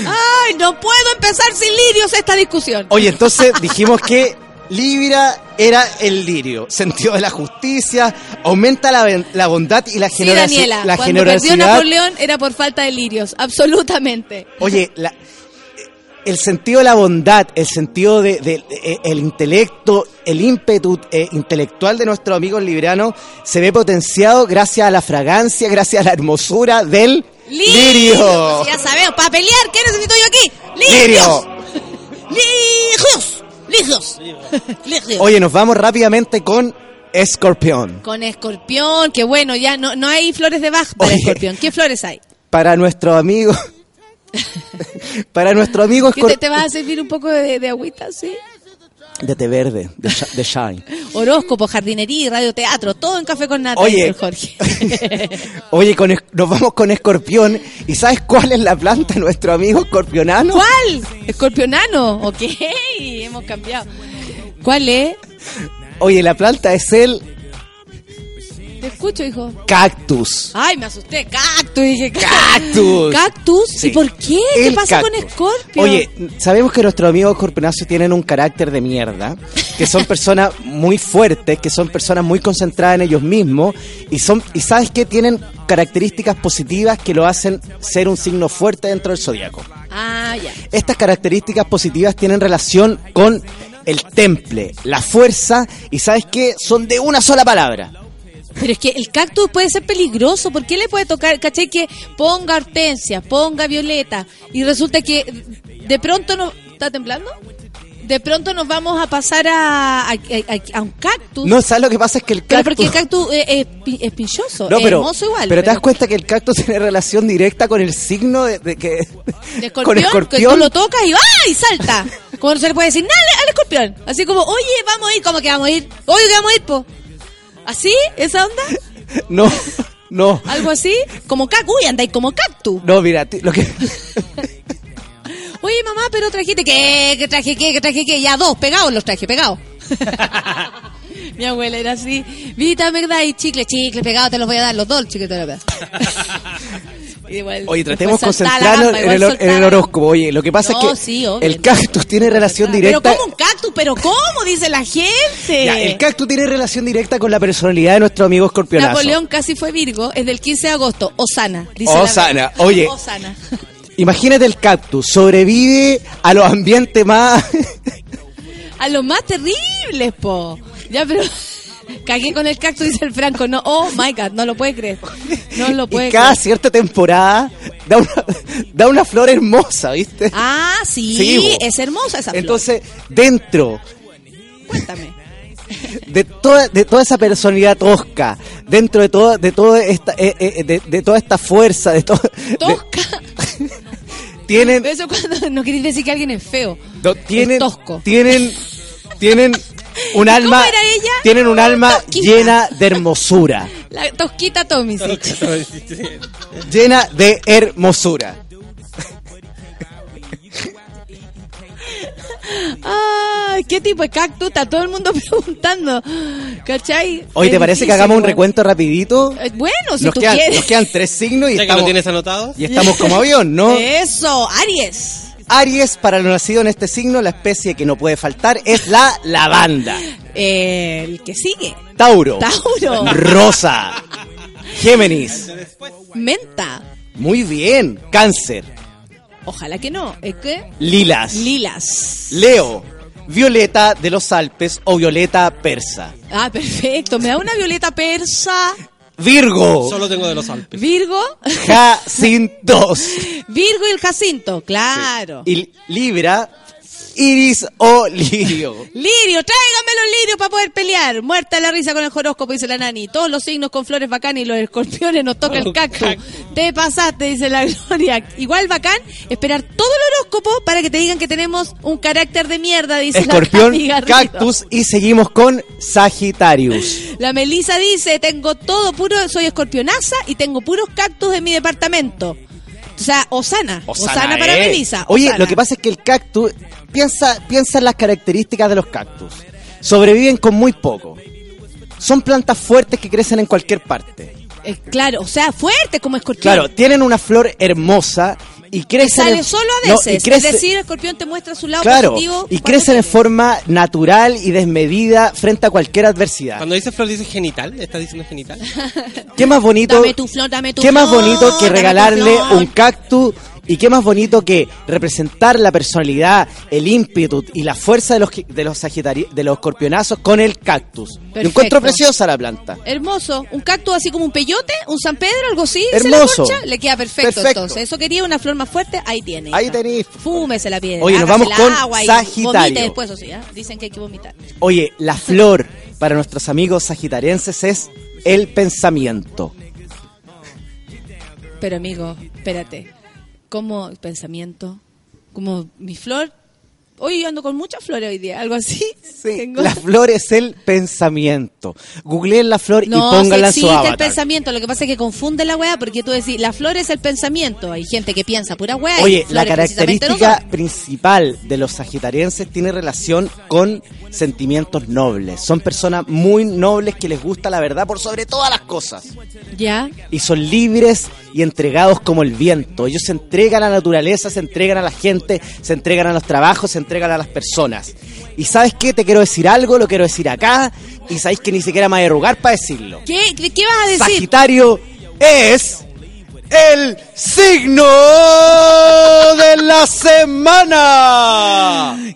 Ay, no puedo empezar sin lirios esta discusión. Oye, entonces dijimos que Libra era el lirio, sentido de la justicia, aumenta la, la bondad y la, Sí, Daniela, la cuando perdió generosidad. Napoleón era por falta de lirios, absolutamente. Oye, la- el sentido de la bondad, el sentido de, de- de- el intelecto, el ímpetu eh, intelectual de nuestros amigos librianos se ve potenciado gracias a la fragancia, gracias a la hermosura del lirio. Ya sabemos, para pelear, ¿qué necesito yo aquí? Lirio. Lirios. Lirios. Lirios. Oye, nos vamos rápidamente con Escorpión. Con escorpión, que bueno, ya no, no hay flores de Bach para Oye. escorpión. ¿Qué flores hay? Para nuestro amigo. para nuestro amigo ¿Que te, Escorpión. te vas a servir un poco de, de agüita, sí? De té verde, de, de Shine. Horóscopo, jardinería radioteatro, todo en café con nata, Oye. Jorge. Oye, con nos vamos con Escorpión. ¿Y sabes cuál es la planta de nuestro amigo escorpionano? ¿Cuál? Escorpionano. Ok, hemos cambiado. ¿Cuál es? Oye, la planta es el Te escucho, hijo. cactus. Ay, me asusté. Cactus, dije. Cactus. ¿Cactus? Sí. ¿Y por qué? ¿Qué El pasa con cactus. Escorpio? Oye, sabemos que nuestros amigos escorpionáceos tienen un carácter de mierda, que son personas muy fuertes, que son personas muy concentradas en ellos mismos, y son y sabes que tienen características positivas que lo hacen ser un signo fuerte dentro del zodiaco. Ah, ya. Estas características positivas tienen relación con el temple, la fuerza, y sabes que son de una sola palabra. Pero es que el cactus puede ser peligroso. ¿Por qué le puede tocar? ¿Cachai? Que ponga hortensia, ponga violeta. Y resulta que de pronto no. ¿Está temblando? de pronto nos vamos a pasar a, a, a- a un cactus. No, ¿sabes lo que pasa? Es que el cactus... porque el cactus es, es pilloso, No, es pero, hermoso igual. pero te das cuenta que el cactus tiene relación directa con el signo de, de que... de escorpión, con que escorpión. tú lo tocas y ¡ah! y salta. Como no se le puede decir nada al escorpión. Así como, oye, vamos a ir, ¿cómo que vamos a ir? Oye, que vamos a ir, po. ¿Así? ¿Esa onda? No, no, ¿Algo así? Como cactus, uy, andáis como cactus. no, mira, lo que... Oye, mamá, pero trajiste, ¿qué? ¿Qué traje qué? ¿Qué traje qué? Ya dos, pegados los traje, pegados. Mi abuela era así. Vita, me dais chicle, chicle, pegado, te los voy a dar los dos, chicle, te Igual, Oye, tratemos de concentrarnos en el, en horóscopo. Oye, lo que pasa No, es que sí, obvio. el cactus tiene relación Pero directa... como un cactus, pero ¿cómo? Dice la gente. Ya, el cactus tiene relación directa con la personalidad de nuestro amigo escorpionazo. Napoleón casi fue Virgo, es del 15 de agosto. Osana, dice Osana, oye. Osana. Imagínate el cactus, sobrevive a los ambientes más... A los más terribles, po. Ya, pero... Cagué con el cactus, dice el Franco. No, oh my god, no lo puede creer. No lo puede y cada creer. cierta temporada da una, da una flor hermosa, ¿viste? Ah, sí, es hermosa esa flor. Entonces, dentro Cuéntame. de toda, de toda esa personalidad tosca, dentro de toda, de toda esta, eh, eh, de, de toda esta fuerza, de todo, de- Tosca. tienen, Eso cuando no queréis decir que alguien es feo. no, tienen, tosco. tienen, tienen un alma, era ella? tienen un alma Tosquita. llena de hermosura, La tosquita Tomisic. llena de hermosura. Ay, ¿qué tipo de cactus? Está todo el mundo preguntando. ¿Cachai? Hoy Es te parece que hagamos un recuento rapidito. Eh, Bueno, si Nos tú quedan, quieres. nos quedan tres signos y ¿Ya que lo estamos, tienes anotado? y estamos como avión, ¿no? Eso, Aries. Aries, para los nacidos en este signo, la especie que no puede faltar es la lavanda. Eh, el que sigue. Tauro. Tauro. Rosa. Géminis. Menta. Muy bien. Cáncer. Ojalá que no. ¿Es que? Lilas. Lilas. Leo. Violeta de los Alpes o violeta persa. Ah, perfecto. Me da una violeta persa. Virgo. Solo tengo de los Alpes. Virgo. Jacintos. Virgo y el Jacinto, claro. Y Libra. Iris o lirio. Lirio, tráigame los lirios para poder pelear. Muerta la risa con el horóscopo, dice la nani. Todos los signos con flores bacanas y los escorpiones nos toca el cactus. Te pasaste, dice la Gloria. Igual bacán, esperar todo el horóscopo para que te digan que tenemos un carácter de mierda, dice Escorpión, la cactus y seguimos con Sagitarius. La Melisa dice, tengo todo puro, soy escorpionaza y tengo puros cactus en mi departamento. O sea, Osana. Osana, para eh. Melisa. Oye, lo que pasa es que el cactus, piensa, piensa en las características de los cactus. Sobreviven con muy poco. Son plantas fuertes que crecen en cualquier parte. Eh, claro, o sea, fuerte como escorpión. Claro, tienen una flor hermosa y crecen. Sale en- solo a No, veces. y crece- Es decir, escorpión te muestra su lado claro, positivo. y crecen en forma natural y desmedida frente a cualquier adversidad. Cuando dice flor, dice genital. ¿Estás diciendo genital? ¿Qué más bonito? Dame tu flor, dame tu ¿Qué más flor, bonito que regalarle un cactus? ¿Y qué más bonito que representar la personalidad, el ímpetu y la fuerza de los de los de los escorpionazos con el cactus? Perfecto. encuentro preciosa la planta. Hermoso. Un cactus así como un peyote, un San Pedro, algo así. Se la Hermoso. corcha, le queda perfecto, Perfecto. entonces. Eso quería una flor más fuerte, ahí tiene. Ahí tenéis. Fúmese la piedra. Oye, nos vamos la con agua y Sagitario. Después, o ¿ah? Dicen que hay que vomitar. Oye, la flor para nuestros amigos sagitarienses es el pensamiento. Pero amigo, espérate. ¿Cómo pensamiento? Como mi flor. Hoy ando con muchas flores hoy día, algo así. Tengo- La flor es el pensamiento. Googleen la flor No, y pónganla en su existe el pensamiento, lo que pasa es que confunde la weá, porque tú decís, la flor es el pensamiento, hay gente que piensa pura weá. Oye, la no característica principal de los sagitarienses tiene relación con sentimientos nobles. Son personas muy nobles que les gusta la verdad por sobre todas las cosas. Ya. Y son libres y entregados como el viento. Ellos se entregan a la naturaleza, se entregan a la gente, se entregan a los trabajos, se entregan a las personas. Y sabes qué, te quiero decir algo, lo quiero decir acá, y sabéis que ni siquiera me voy a arrugar para decirlo. ¿Qué, ¿Qué qué vas a decir? Sagitario es el signo de la semana.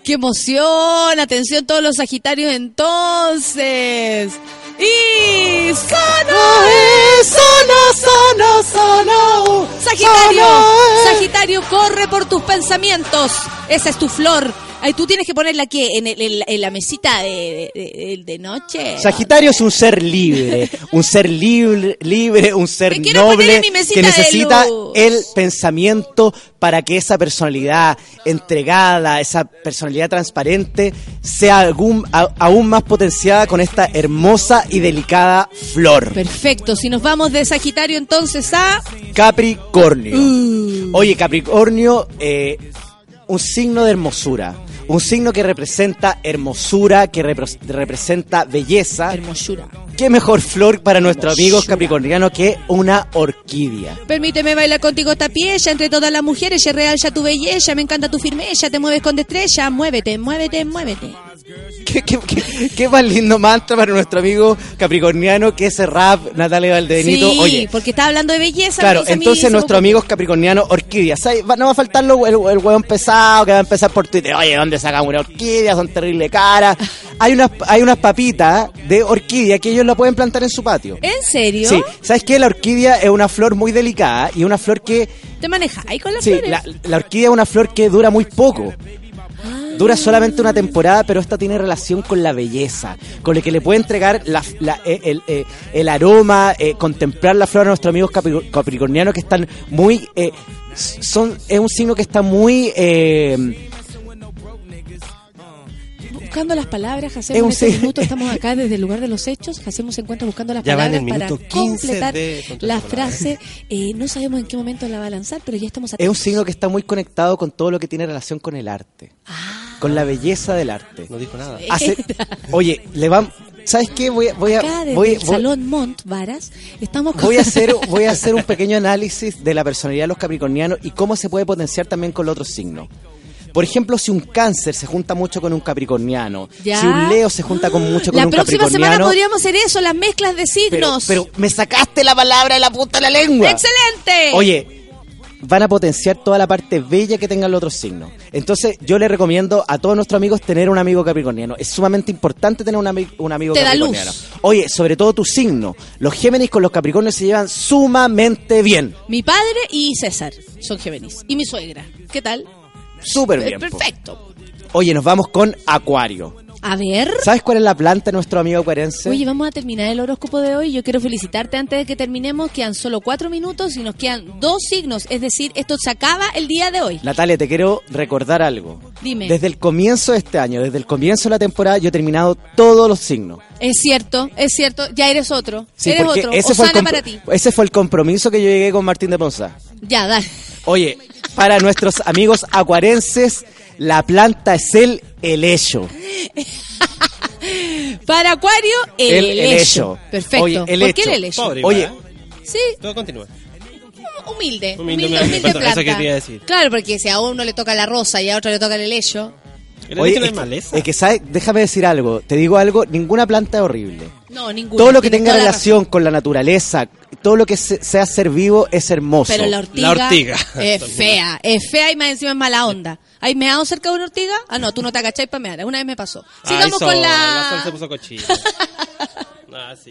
¡Qué emoción! Atención todos los Sagitarios entonces. Y sono, sono, sono, sono. Sagitario, Sagitario, corre por tus pensamientos. Esa es tu flor. Ay, tú tienes que ponerla aquí en, el- en la- en la mesita de, de- de- de noche. Sagitario es un ser libre, un ser libre, libre un ser noble que necesita el pensamiento para que esa personalidad entregada, esa personalidad transparente, sea algún- a- aún más potenciada con esta hermosa y delicada flor. Perfecto, si nos vamos de Sagitario entonces a... Capricornio. Uh. Oye, Capricornio, eh, un signo de hermosura. Un signo que representa hermosura, que representa belleza. Hermosura. ¿Qué mejor flor para nuestros amigos capricornianos que una orquídea? Permíteme bailar contigo esta pieza entre todas las mujeres, es real ya tu belleza, me encanta tu firmeza, te mueves con destreza, muévete, muévete, muévete. ¿Qué, qué, qué- qué más lindo mantra para nuestro amigo capricorniano que ese rap Natalia Valdebenito? sí, Oye, porque está hablando de belleza. Claro, entonces nuestros amigos capricornianos, orquídeas. No va a faltar lo- el, el hueón pesado que va a empezar por Twitter. Oye, ¿dónde sacamos una orquídea? Son terrible caras. Hay unas, hay unas papitas de orquídea que ellos la pueden plantar en su patio. ¿En serio? Sí, ¿sabes qué? La orquídea es una flor muy delicada y una flor que... ¿Te manejas ahí con las Sí, flores? la, la orquídea es una flor que dura muy poco. Dura solamente una temporada, pero esta tiene relación con la belleza, con lo que le puede entregar la- la- eh, el, eh, el aroma, eh, contemplar la flor a nuestros amigos capri- capricornianos que están muy... eh, son Es un signo que está muy... eh, Buscando las palabras, un en este sí. minuto, estamos acá desde el lugar de los hechos, hacemos encuentro buscando las Ya palabras el para minuto 15 completar la frase. Eh, no sabemos en qué momento la va a lanzar, pero ya estamos es un atentos. signo que está muy conectado con todo lo que tiene relación con el arte. Con la belleza del arte. No dijo nada. Hace- oye, le van... ¿Sabes qué? Voy a... Voy a, Acá desde voy- el voy- Salón Mont Varas estamos con- Voy a hacer, voy a hacer un pequeño análisis de la personalidad de los capricornianos y cómo se puede potenciar también con los otros signos. Por ejemplo, si un cáncer se junta mucho con un capricorniano, Ya. si un leo se junta con mucho con La un próxima semana capricorniano, podríamos hacer eso, las mezclas de pero, signos. pero me sacaste la palabra de la punta de la lengua. ¡Excelente! Oye, van a potenciar toda la parte bella que tengan los otros signos. Entonces, yo le recomiendo a todos nuestros amigos tener un amigo capricorniano. Es sumamente importante tener un, ami- un amigo Te da capricorniano. luz. Oye, sobre todo tu signo. Los Géminis con los Capricornios se llevan sumamente bien. Mi padre y César son Géminis. Y mi suegra. ¿Qué tal? Súper Eh, bien. po. Perfecto. Oye, nos vamos con Acuario. A ver. ¿Sabes cuál es la planta de nuestro amigo acuarense? Oye, vamos a terminar el horóscopo de hoy. Yo quiero felicitarte antes de que terminemos. Quedan solo cuatro minutos y nos quedan dos signos. Es decir, esto se acaba el día de hoy. Natalia, te quiero recordar algo. Dime. Desde el comienzo de este año, desde el comienzo de la temporada, yo he terminado todos los signos. Es cierto, es cierto. Ya eres otro. Sí, eres otro. ese fue, el para ti. ese fue el compromiso que yo llegué con Martín de Ponza. Ya, dale. Oye, para nuestros amigos acuarenses, la planta es el helecho. Para Acuario, el, El helecho. Perfecto. Oye, ¿Por qué el helecho? Pobre, Oye, ¿eh? Sí, Todo continúa. humilde. Humilde, Humilde, humilde, humilde perdón, eso planta. quería decir. Claro, porque si a uno le toca la rosa y a otro le toca el helecho. ¿El Oye, es, es que- es que, ¿sabes? Déjame decir algo. Te digo algo, ninguna planta es horrible. No, ninguno. Todo lo que tenga la relación con la naturaleza, todo lo que se- sea ser vivo es hermoso. Pero la ortiga, La ortiga. es fea, es fea y más encima es mala onda. ¿Hay meado cerca de una ortiga? Ah, no, tú no te agachás para mear. Una vez me pasó. Sigamos Ay, con Sol, la... sol se puso cochina. ah, sí.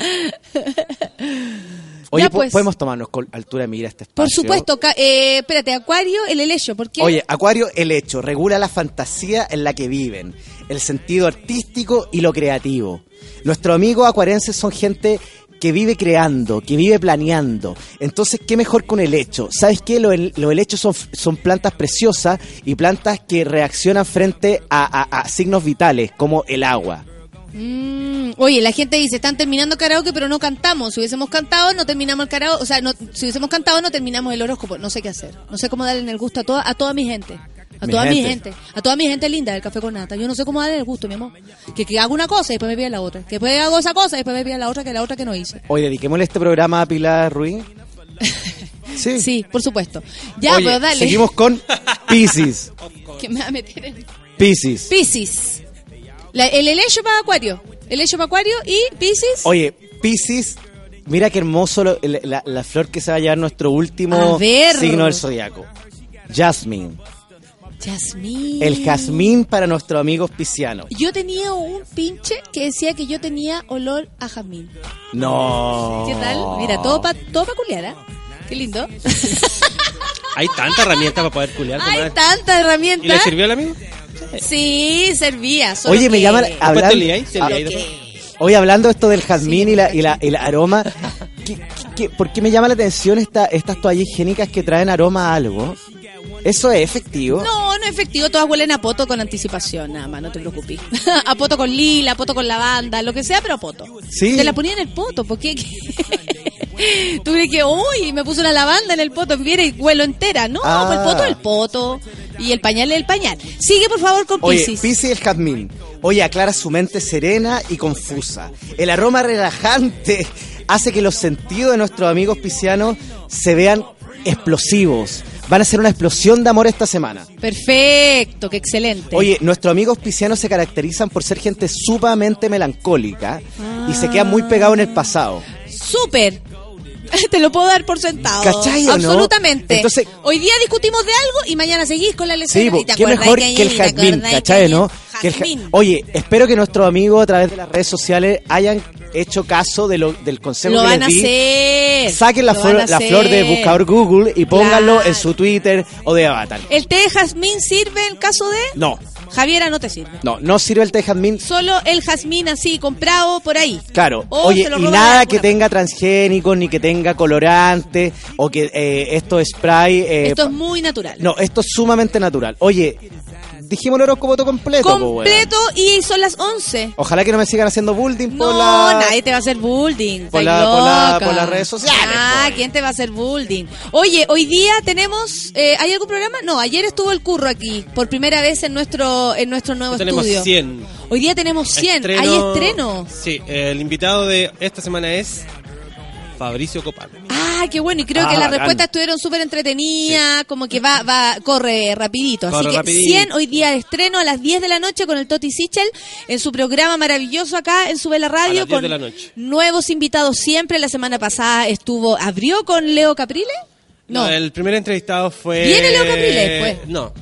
Oye, pues. podemos tomarnos con altura de mira este espacio. Por supuesto, eh, espérate, Acuario, el helecho, ¿por qué? Oye, Acuario, el hecho, regula la fantasía en la que viven, el sentido artístico y lo creativo. Nuestros amigos acuarenses son gente que vive creando, que vive planeando. Entonces, ¿qué mejor con el hecho? ¿Sabes qué? Los, hel- los helechos son, son plantas preciosas y plantas que reaccionan frente a, a- a signos vitales, como el agua. Mm, oye, la gente dice, están terminando karaoke, pero no cantamos. Si hubiésemos cantado, no terminamos el karaoke. O sea, no, si hubiésemos cantado, no terminamos el horóscopo. No sé qué hacer. No sé cómo darle en el gusto a toda, a toda mi gente. A Mi toda mi gente. A toda mi gente linda del café con nata. Yo no sé cómo darle el gusto, mi amor. Que, que hago una cosa y después me pide la otra. Que después hago esa cosa y después me pide la otra, que la otra que no hice. Hoy dediquémosle este programa a Pilar Ruiz. Sí. Sí, por supuesto. Ya, Oye, pero dale. seguimos con Pisces. Que me va a meter en... Pisces. Piscis. La- el helecho para acuario. El helecho para acuario y Piscis. Oye, Pisces, mira qué hermoso lo- la, flor que se va a llevar nuestro último signo del zodiaco. Jasmine. Jazmín. El jazmín para nuestros amigos piscianos. Yo tenía un pinche que decía que yo tenía olor a jazmín. No. ¿Qué tal? Mira, todo para todo pa culiar, ¿ah? Qué lindo. Hay tanta herramienta para poder culiar. Hay comadre. tantas ¿Y le sirvió al amigo? Sí, servía. solo Oye, me ah, liáis Oye, hablando esto del jazmín y, la, y, la, y el aroma, ¿qué, qué- qué- por qué me llama la atención esta, estas toallas higiénicas que traen aroma a algo? ¿Eso es efectivo? No, no es efectivo, todas huelen a poto con anticipación, nada más, no te preocupes. a poto con lila, a poto con lavanda, lo que sea, pero a poto. Sí. Te la ponía en el poto, ¿por qué? Tú crees que, uy, me puse una lavanda en el poto, mira, y huelo entera. No, Ah. pues el poto es el poto y el pañal es el pañal. Sigue, por favor, con. Piscis y el jazmín. Oye, aclara su mente serena y confusa. El aroma relajante hace que los sentidos de nuestros amigos piscianos se vean explosivos. Van a ser una explosión de amor esta semana. Perfecto, qué excelente. Oye, nuestros amigos piscianos se caracterizan por ser gente sumamente melancólica y se quedan muy pegados en el pasado. Súper. Te lo puedo dar por sentado. ¿Cachai o no? Absolutamente. Entonces- Hoy día discutimos de algo y mañana seguís con la lección. Sí, po, qué mejor ayer, que el jazmín, que ¿cachai, no? Que el. Oye, espero que nuestros amigos a través de las redes sociales hayan hecho caso de lo, del consejo Lo que van les a di. hacer. Saquen la, Lo flor, la flor de buscador Google y pónganlo Claro. en su Twitter o de avatar. ¿El té de jazmín sirve en caso de...? No, Javiera no te sirve. no, no sirve el té jazmín. Solo el jazmín así, comprado por ahí. Claro, O oye, y nada que tenga transgénicos, ni que tenga colorante, o que eh, esto es spray. eh, Esto es muy natural. No, esto es sumamente natural. Oye, dijimos el horóscopo todo completo. po. Completo y son las 11. Ojalá que no me sigan haciendo bullying por No, la... nadie te va a hacer bullying. Por la- por la- por las redes sociales, Ah, ¿quién te va a hacer bullying? Oye, hoy día tenemos, eh, ¿hay algún programa? No, ayer estuvo el curro aquí, por primera vez en nuestro en nuestro nuevo Tenemos estudio. 100. Hoy día tenemos 100. Hay estreno. Sí, el invitado de esta semana es Fabricio Copano. Ah, qué bueno. Y creo Ah, que las bacán. respuestas estuvieron súper entretenidas, como que va, va, corre rapidito. Corre Así que rapidito. 100 hoy día de estreno a las 10 de la noche con el Toti Sichel en su programa maravilloso acá en Subela A Radio las 10 con de la noche. nuevos invitados siempre. La semana pasada estuvo, abrió con Leo Caprile. No, el primer entrevistado fue. ¿Viene Leo Caprile después? No.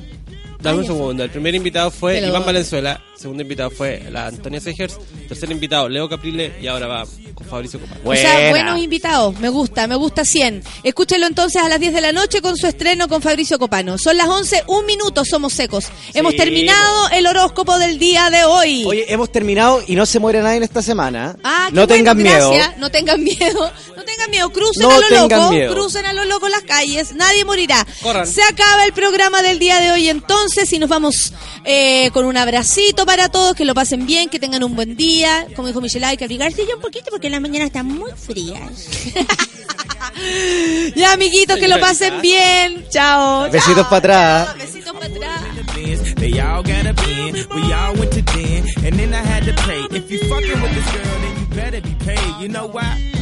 Dame un segundo. El primer invitado fue Iván Valenzuela. Segundo invitado fue la Antonia Segers. Tercer invitado, Leo Caprile. Y ahora va con Fabricio Copano. O sea, buenos invitados. Me gusta, me gusta 100. Escúchenlo entonces a las 10 de la noche con su estreno con Fabricio Copano. Son las 11, un minuto, somos secos. Hemos terminado el horóscopo del día de hoy. Oye, hemos terminado y no se muere nadie en esta semana. Ah, qué no bueno, tengan miedo. gracias. No tengan miedo. No tengan miedo. Crucen No a lo loco. miedo. Crucen a lo loco las calles. Nadie morirá. Corran. Se acaba el programa del día de hoy entonces y nos vamos eh, con un abracito para todos. Que lo pasen bien, que tengan un buen día. Como dijo Michelle, hay que abrigarse ya un poquito porque las mañanas están muy frías. ya, amiguitos, que lo pasen bien. Chao. Besitos para atrás. Besitos para atrás. They all got a pen, we all went to den, and then I had to pay. If you fucking with this girl, then you better be paid. You know why?